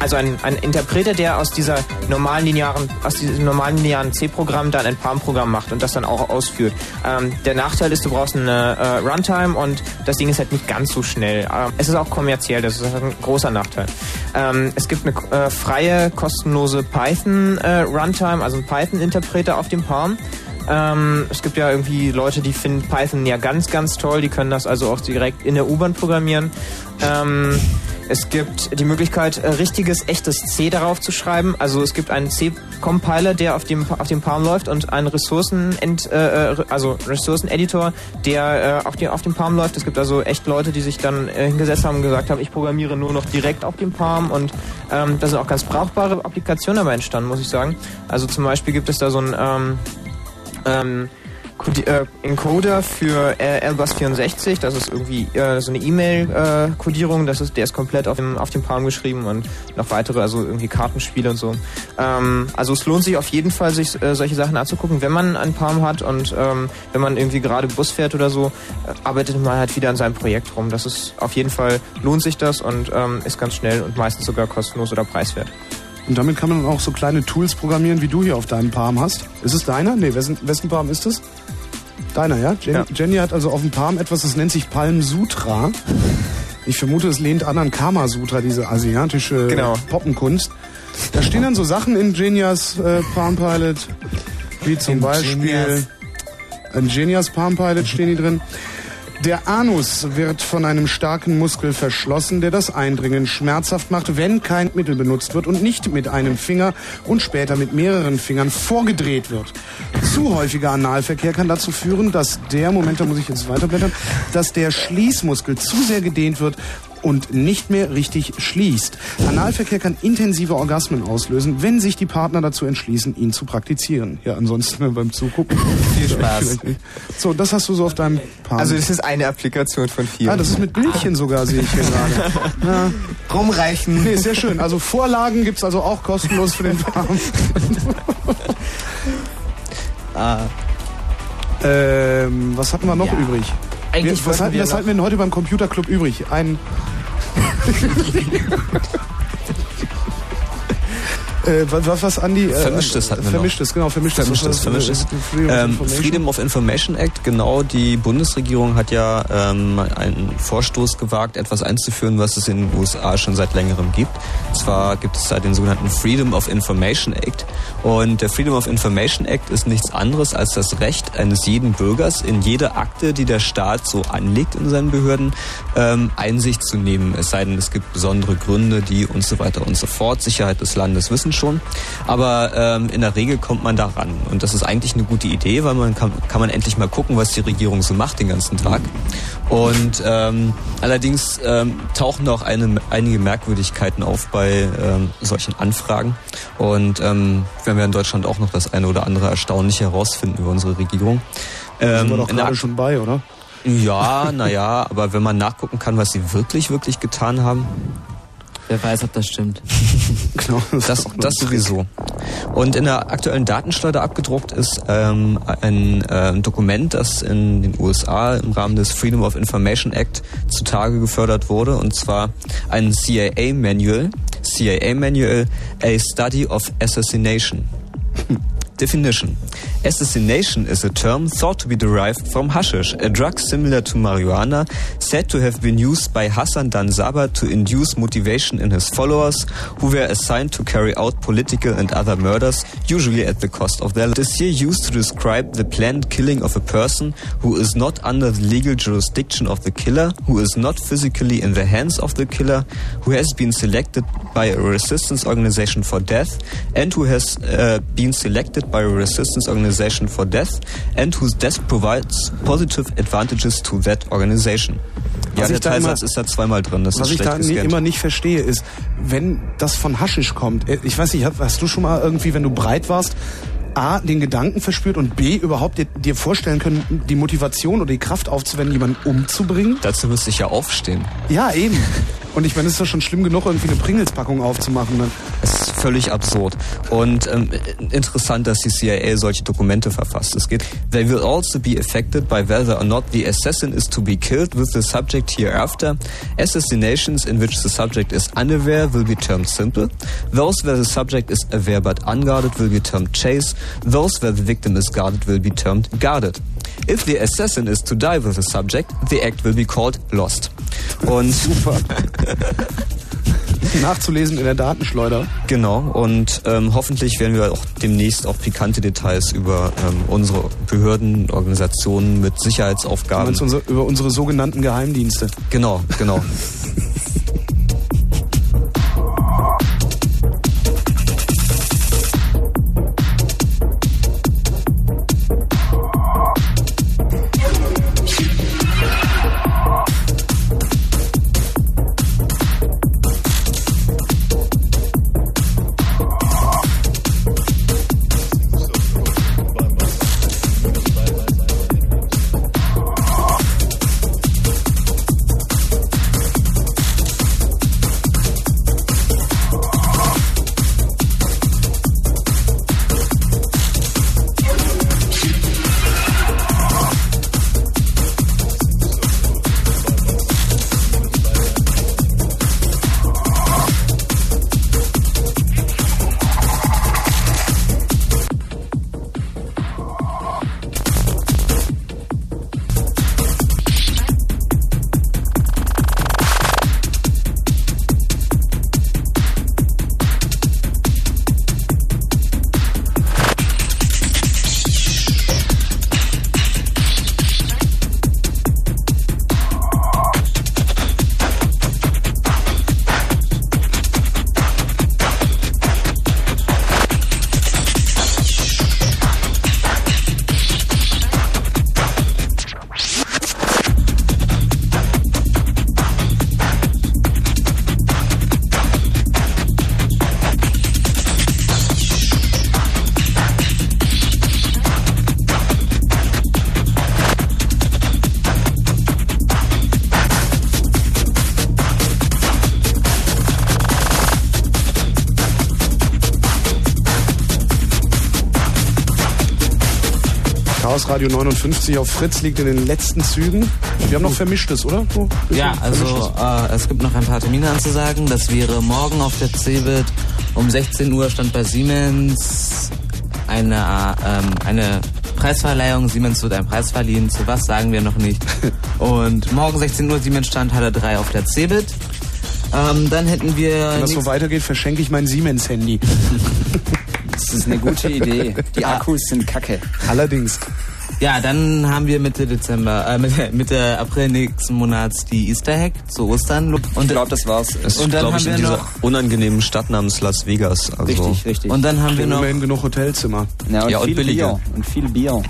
also ein, ein Interpreter, der aus dieser normalen linearen, aus diesem normalen linearen C-Programm dann ein Palm-Programm macht und das dann auch ausführt. Ähm, der Nachteil ist, du brauchst eine äh, Runtime und das Ding ist halt nicht ganz so schnell. Ähm, es ist auch kommerziell, das ist ein großer Nachteil. Ähm, es gibt eine äh, freie, kostenlose Python äh, Runtime, also ein Python-Interpreter auf dem Palm. Ähm, es gibt ja irgendwie Leute, die finden Python ja ganz, ganz toll. Die können das also auch direkt in der U-Bahn programmieren. Ähm, es gibt die Möglichkeit, äh, richtiges, echtes C darauf zu schreiben. Also es gibt einen C-Compiler, der auf dem, auf dem Palm läuft und einen Ressourcen äh, äh, also Ressourceneditor, der äh, auf, dem, auf dem Palm läuft. Es gibt also echt Leute, die sich dann äh, hingesetzt haben und gesagt haben, ich programmiere nur noch direkt auf dem Palm und ähm, da sind auch ganz brauchbare Applikationen dabei entstanden, muss ich sagen. Also zum Beispiel gibt es da so ein ähm, ähm, äh, Encoder für äh, Airbus 64. Das ist irgendwie äh, so eine E-Mail-Kodierung. das ist, der ist komplett auf dem, auf dem Palm geschrieben und noch weitere, also irgendwie Kartenspiele und so. Ähm, also es lohnt sich auf jeden Fall, sich äh, solche Sachen anzugucken, wenn man einen Palm hat und ähm, wenn man irgendwie gerade Bus fährt oder so, äh, arbeitet man halt wieder an seinem Projekt rum. Das ist auf jeden Fall lohnt sich das und ähm, ist ganz schnell und meistens sogar kostenlos oder preiswert. Und damit kann man dann auch so kleine Tools programmieren, wie du hier auf deinem Palm hast. Ist es deiner? Nee, wessen, wessen Palm ist es? Deiner, ja? Jenny, Ja. Jenny hat also auf dem Palm etwas, das nennt sich Palm Sutra. Ich vermute, es lehnt an an Kama Sutra, diese asiatische Genau. Poppenkunst. Da stehen dann so Sachen in Genias äh, Palm Pilot, wie zum Beispiel in Genias Palm Pilot stehen die drin. Der Anus wird von einem starken Muskel verschlossen, der das Eindringen schmerzhaft macht, wenn kein Mittel benutzt wird und nicht mit einem Finger und später mit mehreren Fingern vorgedreht wird. Zu häufiger Analverkehr kann dazu führen, dass der, Moment, da muss ich jetzt weiterblättern, dass der Schließmuskel zu sehr gedehnt wird und nicht mehr richtig schließt. Analverkehr kann intensive Orgasmen auslösen, wenn sich die Partner dazu entschließen, ihn zu praktizieren. Ja, ansonsten beim Zugucken. Viel Spaß. So, das hast du so auf deinem Palm. Also das ist eine Applikation von vielen. Ah, das ist mit Bildchen sogar, sehe ich hier gerade. Ja. Rumreichen. Nee, sehr schön. Also Vorlagen gibt's also auch kostenlos für den Palm. Ah. ähm, was hatten wir noch Ja. übrig? Eigentlich wir, was, halten, wir was halten wir denn heute beim Computerclub übrig? Ein Äh, was, was, Andi? Äh, Vermischtes hatten wir noch. Vermischtes, genau, vermischtes. Vermischtes, vermischtes. Freedom of Ähm, Information. Freedom of Information Act, genau, die Bundesregierung hat ja ähm, einen Vorstoß gewagt, etwas einzuführen, was es in den USA schon seit längerem gibt. Und zwar gibt es da den sogenannten Freedom of Information Act. Und der Freedom of Information Act ist nichts anderes als das Recht eines jeden Bürgers, in jede Akte, die der Staat so anlegt in seinen Behörden, ähm, Einsicht zu nehmen. Es sei denn, es gibt besondere Gründe, die und so weiter und so fort. Sicherheit des Landes wissen schon. Aber ähm, in der Regel kommt man da ran. Und das ist eigentlich eine gute Idee, weil man kann, kann man endlich mal gucken, was die Regierung so macht den ganzen Tag. Und ähm, allerdings ähm, tauchen da auch eine, einige Merkwürdigkeiten auf bei ähm, solchen Anfragen. Und ähm, wir haben ja in Deutschland auch noch das eine oder andere Erstaunliche herausfinden über unsere Regierung. Da sind wir Ähm, doch gerade schon bei, oder? ja, naja, aber wenn man nachgucken kann, was sie wirklich, wirklich getan haben, Wer weiß, ob das stimmt. Genau, das, das sowieso. Und in der aktuellen Datenschleuder abgedruckt ist ähm, ein ähm, Dokument, das in den USA im Rahmen des Freedom of Information Act zutage gefördert wurde, und zwar ein CIA Manual, CIA Manual, a Study of Assassination. Definition. Assassination is a term thought to be derived from hashish, a drug similar to marijuana, said to have been used by Hassan Danzaba to induce motivation in his followers, who were assigned to carry out political and other murders, usually at the cost of their lives. It is here used to describe the planned killing of a person who is not under the legal jurisdiction of the killer, who is not physically in the hands of the killer, who has been selected by a resistance organization for death, and who has uh, been selected by a resistance organization for death, and whose death provides positive advantages to that organization. Ja, Was der ich da immer- Teilsatz ist da zweimal drin. Das Was ist ich da gescannt. immer nicht verstehe, ist, wenn das von Haschisch kommt, äh, ich weiß nicht, hast- hast du schon mal irgendwie, wenn du breit warst, A, den Gedanken verspürt und B, überhaupt dir, dir vorstellen können, die Motivation oder die Kraft aufzuwenden, jemanden umzubringen? Dazu müsste ich ja aufstehen. Ja, eben. Und ich meine, es ist doch schon schlimm genug, irgendwie eine Pringles-Packung aufzumachen. Ne? Es ist völlig absurd. Und ähm, interessant, dass die CIA solche Dokumente verfasst. Es geht, they will also be affected by whether or not the assassin is to be killed with the subject hereafter. Assassinations in which the subject is unaware will be termed simple. Those where the subject is aware but unguarded will be termed chase. Those where the victim is guarded will be termed guarded. If the assassin is to die with the subject, the act will be called lost. Und super. Nachzulesen in der Datenschleuder. Genau, und ähm, hoffentlich werden wir auch demnächst auch pikante Details über ähm, unsere Behörden, Organisationen mit Du Sicherheitsaufgaben. meinst unsere, über unsere sogenannten Geheimdienste. Genau, genau. Radio 59 auf Fritz liegt in den letzten Zügen. Wir haben noch Vermischtes, oder? So, Ja, also äh, es gibt noch ein paar Termine anzusagen. Das wäre morgen auf der CeBIT um 16 Uhr stand bei Siemens eine, ähm, eine Preisverleihung. Siemens wird einen Preis verliehen. Zu was sagen wir noch nicht. Und morgen 16 Uhr Siemens stand Halle 3 auf der CeBIT. Ähm, dann hätten wir... Wenn das so weitergeht, verschenke ich mein Siemens-Handy. Das ist eine gute Idee. Die Akkus sind kacke. Allerdings. Ja, dann haben wir Mitte Dezember, äh, Mitte, Mitte April nächsten Monats die Easter Hack zu Ostern. Und, Ich glaube, das war's. Das ist, Und dann glaube ich, haben in wir dieser noch- unangenehmen Stadt namens Las Vegas. Also Richtig, richtig. Und dann haben wir noch Immerhin genug Hotelzimmer. Ja, und, Ja, und viel billiger. Bier. Und viel Bier.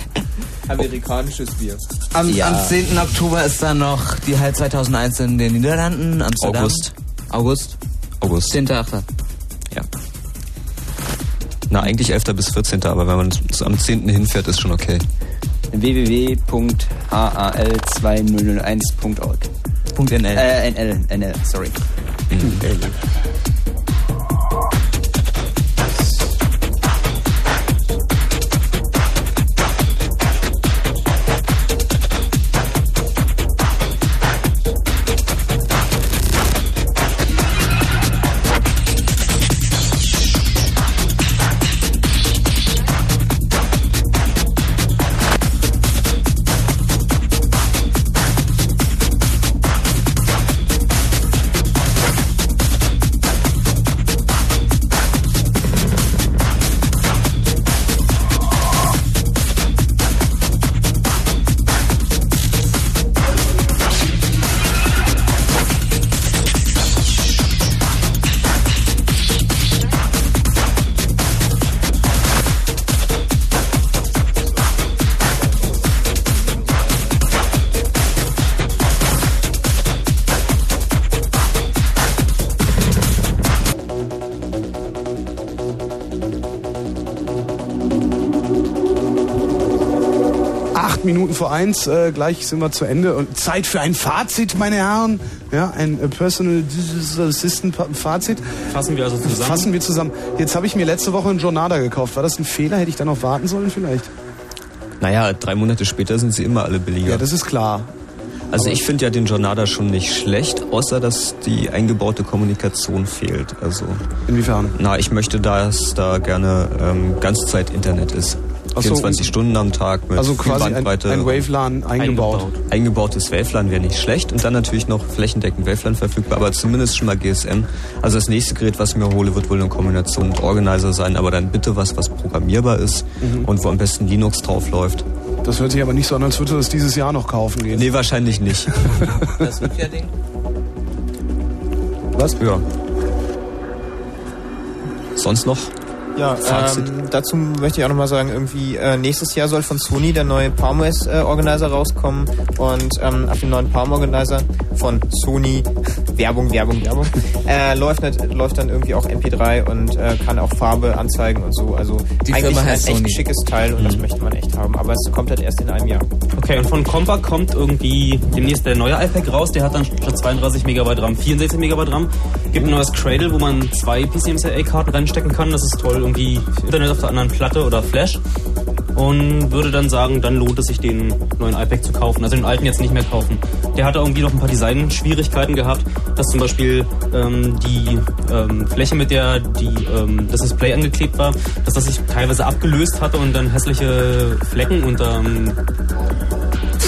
Amerikanisches Bier. Am, Ja. am 10. Oktober ist dann noch die Halt 2001 in den Niederlanden, Amsterdam. August. August. August. 10.8. Ja. Na, eigentlich 11. bis 14. Aber wenn man am 10. hinfährt, ist schon okay. www.aal2001.org. .nl. Äh, NL, NL, sorry. Minuten vor eins. Äh, gleich sind wir zu Ende. Und Zeit für ein Fazit, meine Herren. Ja, ein äh, Personal Assistant Fazit. Fassen wir also zusammen. Fassen wir zusammen. Jetzt habe ich mir letzte Woche einen Jornada gekauft. War das ein Fehler? Hätte ich da noch warten sollen vielleicht? Naja, drei Monate später sind sie immer alle billiger. Ja, das ist klar. Also ich finde ja den Jornada schon nicht schlecht, außer dass die eingebaute Kommunikation fehlt. Also Inwiefern? Na, ich möchte, dass da gerne ähm, Ganzzeit-Internet ist. Ach so, 24 Stunden am Tag mit Also quasi ein, Bandbreite. ein Wavelan eingebaut. Eingebautes Wavelan wäre nicht schlecht und dann natürlich noch flächendeckend Wavelan verfügbar, aber zumindest schon mal GSM. Also das nächste Gerät, was ich mir hole, wird wohl eine Kombination mit Organizer sein, aber dann bitte was, was programmierbar ist Mhm. und wo am besten Linux drauf läuft. Das hört sich aber nicht so an, als würde das dieses Jahr noch kaufen gehen. Nee, wahrscheinlich nicht. Das Sophia-Ding? Was? Ja. Sonst noch? Ja, ähm, dazu möchte ich auch nochmal sagen, irgendwie äh, nächstes Jahr soll von Sony der neue Palm OS äh, Organizer rauskommen und ähm, auf dem neuen Palm Organizer von Sony, Werbung, Werbung, Werbung, äh, läuft, nicht, läuft dann irgendwie auch MP3 und äh, kann auch Farbe anzeigen und so. Also Die eigentlich Firma ein echt Sony. schickes Teil und das möchte man echt haben, aber es kommt halt erst in einem Jahr. Okay, und von Compaq kommt irgendwie demnächst der neue iPad raus. Der hat dann statt 32 Megabyte RAM 64 Megabyte RAM. Gibt ein neues Cradle, wo man zwei PCMCIA-Karten reinstecken kann. Das ist toll. Irgendwie Internet auf der anderen Platte oder Flash. Und würde dann sagen, dann lohnt es sich, den neuen iPad zu kaufen. Also den alten jetzt nicht mehr kaufen. Der hatte irgendwie noch ein paar Designschwierigkeiten gehabt, dass zum Beispiel ähm, die ähm, Fläche, mit der die, ähm, das Display angeklebt war, dass das sich teilweise abgelöst hatte und dann hässliche Flecken unter, ähm,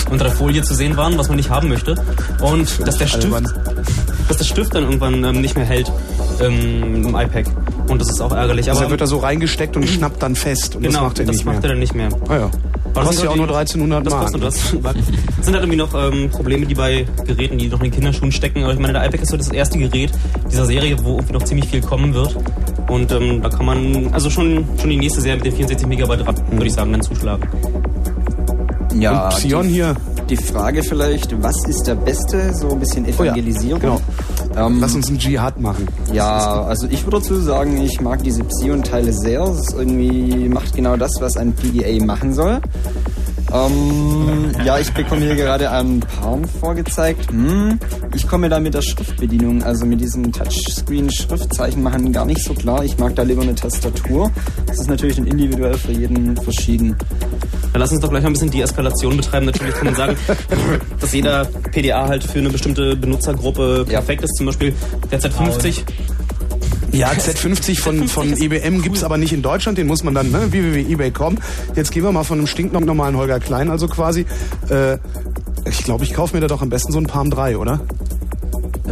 unter der Folie zu sehen waren, was man nicht haben möchte. Und dass der Stift, dass der Stift dann irgendwann ähm, nicht mehr hält ähm, im iPad. Und das ist auch ärgerlich. Also Aber er wird da so reingesteckt und schnappt dann fest. Und genau, das macht er nicht macht mehr. er dann nicht mehr. Ah ja. das Kostet sind ja auch nur 1300 das Mark. kostet das. Das sind halt irgendwie noch ähm, Probleme, die bei Geräten, die noch in den Kinderschuhen stecken. Aber ich meine, der iPad ist so das erste Gerät dieser Serie, wo irgendwie noch ziemlich viel kommen wird. Und ähm, da kann man, also schon, schon die nächste Serie mit den 64 Megabyte RAM, würde ich sagen, dann zuschlagen. Ja, Und Psion hier. Die Frage vielleicht, was ist der Beste? So ein bisschen Oh ja, Evangelisierung. genau. Ähm, Lass uns einen Dschihad machen. Ja, also ich würde dazu sagen, ich mag diese Psion-Teile sehr. Es irgendwie macht genau das, was ein PDA machen soll. Ähm, ja, ich bekomme hier gerade einen Palm vorgezeigt. Hm, ich komme da mit der Schriftbedienung, also mit diesem Touchscreen-Schriftzeichen machen gar nicht so klar. Ich mag da lieber eine Tastatur. Das ist natürlich dann individuell für jeden verschieden. Dann lass uns doch gleich mal ein bisschen Deeskalation betreiben. Natürlich kann man sagen, dass jeder PDA halt für eine bestimmte Benutzergruppe perfekt ist. Zum Beispiel der Z50. Ja, Z50 von, von EBM gibt's aber nicht in Deutschland, den muss man dann, ne, www.ebay.com. Jetzt gehen wir mal von einem stinknormalen Holger Klein, also quasi. Äh, ich glaube, ich kaufe mir da doch am besten so einen Palm 3, oder?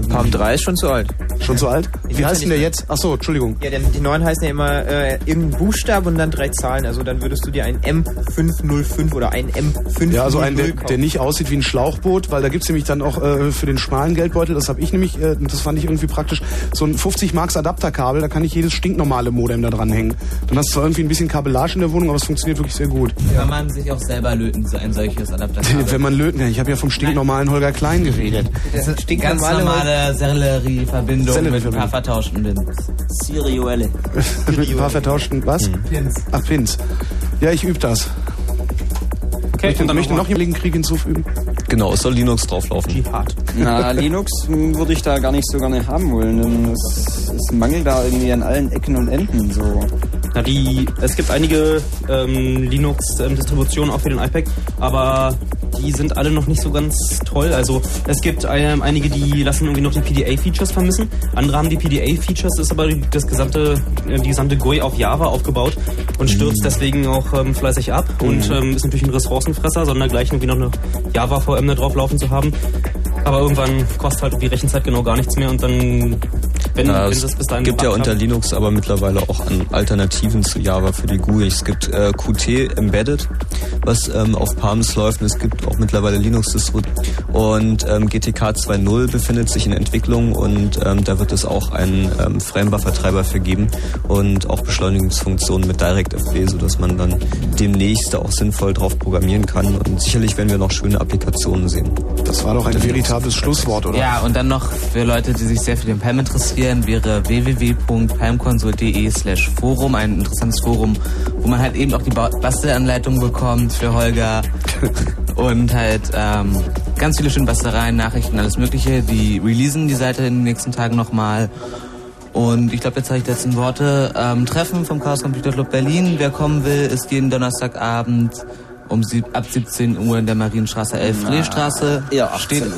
Palm 3 ist schon zu alt. Schon zu alt? Ich Wie heißt ja denn der jetzt? Ach so, Entschuldigung. Ja, denn die neuen heißen ja immer äh, irgendein Buchstabe und dann drei Zahlen. Also dann würdest du dir ein M505 oder ein M500 Ja, also ein, der, der nicht aussieht wie ein Schlauchboot, weil da gibt's nämlich dann auch äh, für den schmalen Geldbeutel, das habe ich nämlich, äh, das fand ich irgendwie praktisch, so ein 50 Marks Adapterkabel, da kann ich jedes stinknormale Modem da dran hängen. Dann hast du zwar irgendwie ein bisschen Kabellage in der Wohnung, aber es funktioniert wirklich sehr gut. Kann man sich auch selber löten, so ein solches Adapterkabel. Wenn man löten kann. Ich habe ja vom stinknormalen Holger Klein geredet. Das ist die ganz stinknormale normale Sellerie-Verbindung mit ein paar vertauschten Pins. Serielle. Mit ein paar vertauschten, was? Pins. Ach, Pins. Ja, ich übe das. Okay, dann möchte noch noch jemanden Krieg hinzufügen? Genau, es soll Linux drauflaufen. Hart. Na, Linux würde ich da gar nicht so gerne haben wollen, denn es, es mangelt da irgendwie an allen Ecken und Enden so. Na, die, es gibt einige ähm, Linux-Distributionen auch für den iPad, aber die sind alle noch nicht so ganz toll. Also es gibt ähm, einige, die lassen irgendwie noch die PDA-Features vermissen. Andere haben die PDA-Features, ist aber die- das gesamte, äh, die gesamte GUI auf Java aufgebaut und stürzt deswegen auch ähm, fleißig ab und ähm, ist natürlich ein Ressourcenfresser, sondern gleich irgendwie noch eine Java-VM da drauf laufen zu haben. Aber irgendwann kostet halt die Rechenzeit genau gar nichts mehr und dann, wenn, Ja, wenn es das bis dahin gibt ja unter hat- Linux aber mittlerweile auch an Alternativen zu Java für die GUI. Es gibt äh, Qt Embedded, was ähm, auf Palms läuft und es gibt auch mittlerweile linux distro und ähm, GTK 2.0 befindet sich in Entwicklung und ähm, da wird es auch einen ähm, Framebuffer-Treiber für geben und auch Beschleunigungsfunktionen mit DirectFW, sodass man dann demnächst auch sinnvoll drauf programmieren kann und sicherlich werden wir noch schöne Applikationen sehen. Das war doch ein veritables Schlusswort, oder? Ja, und dann noch für Leute, die sich sehr für den PAM interessieren, interessieren, wäre www.palmconsult.de slash Forum, ein interessantes Forum, wo man halt eben auch die Ba- Bastelanleitung bekommt für Holger und halt ähm, ganz viele schöne Basteleien, Nachrichten, alles mögliche. Die releasen die Seite in den nächsten Tagen nochmal. Und ich glaube, jetzt habe ich die letzten Worte. Ähm, Treffen vom Chaos Computer Club Berlin. Wer kommen will, ist jeden Donnerstagabend um sieb, ab 17 Uhr in der Marienstraße 11 Na, Freestraße. eher 18 steht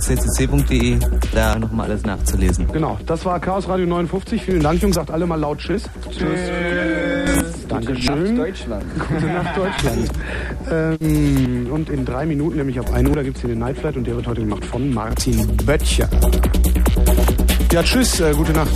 .ccc.de, da nochmal alles nachzulesen. Genau, das war Chaos Radio 59. Vielen Dank, Jungs. Sagt alle mal laut Tschüss. Tschüss. Dankeschön. Gute Nacht, Deutschland. Gute Nacht, Deutschland. ähm, und in drei Minuten, nämlich ab 1 Uhr, da gibt es hier den Night Flight und der wird heute gemacht von Martin Böttcher. Ja, tschüss, äh, gute Nacht.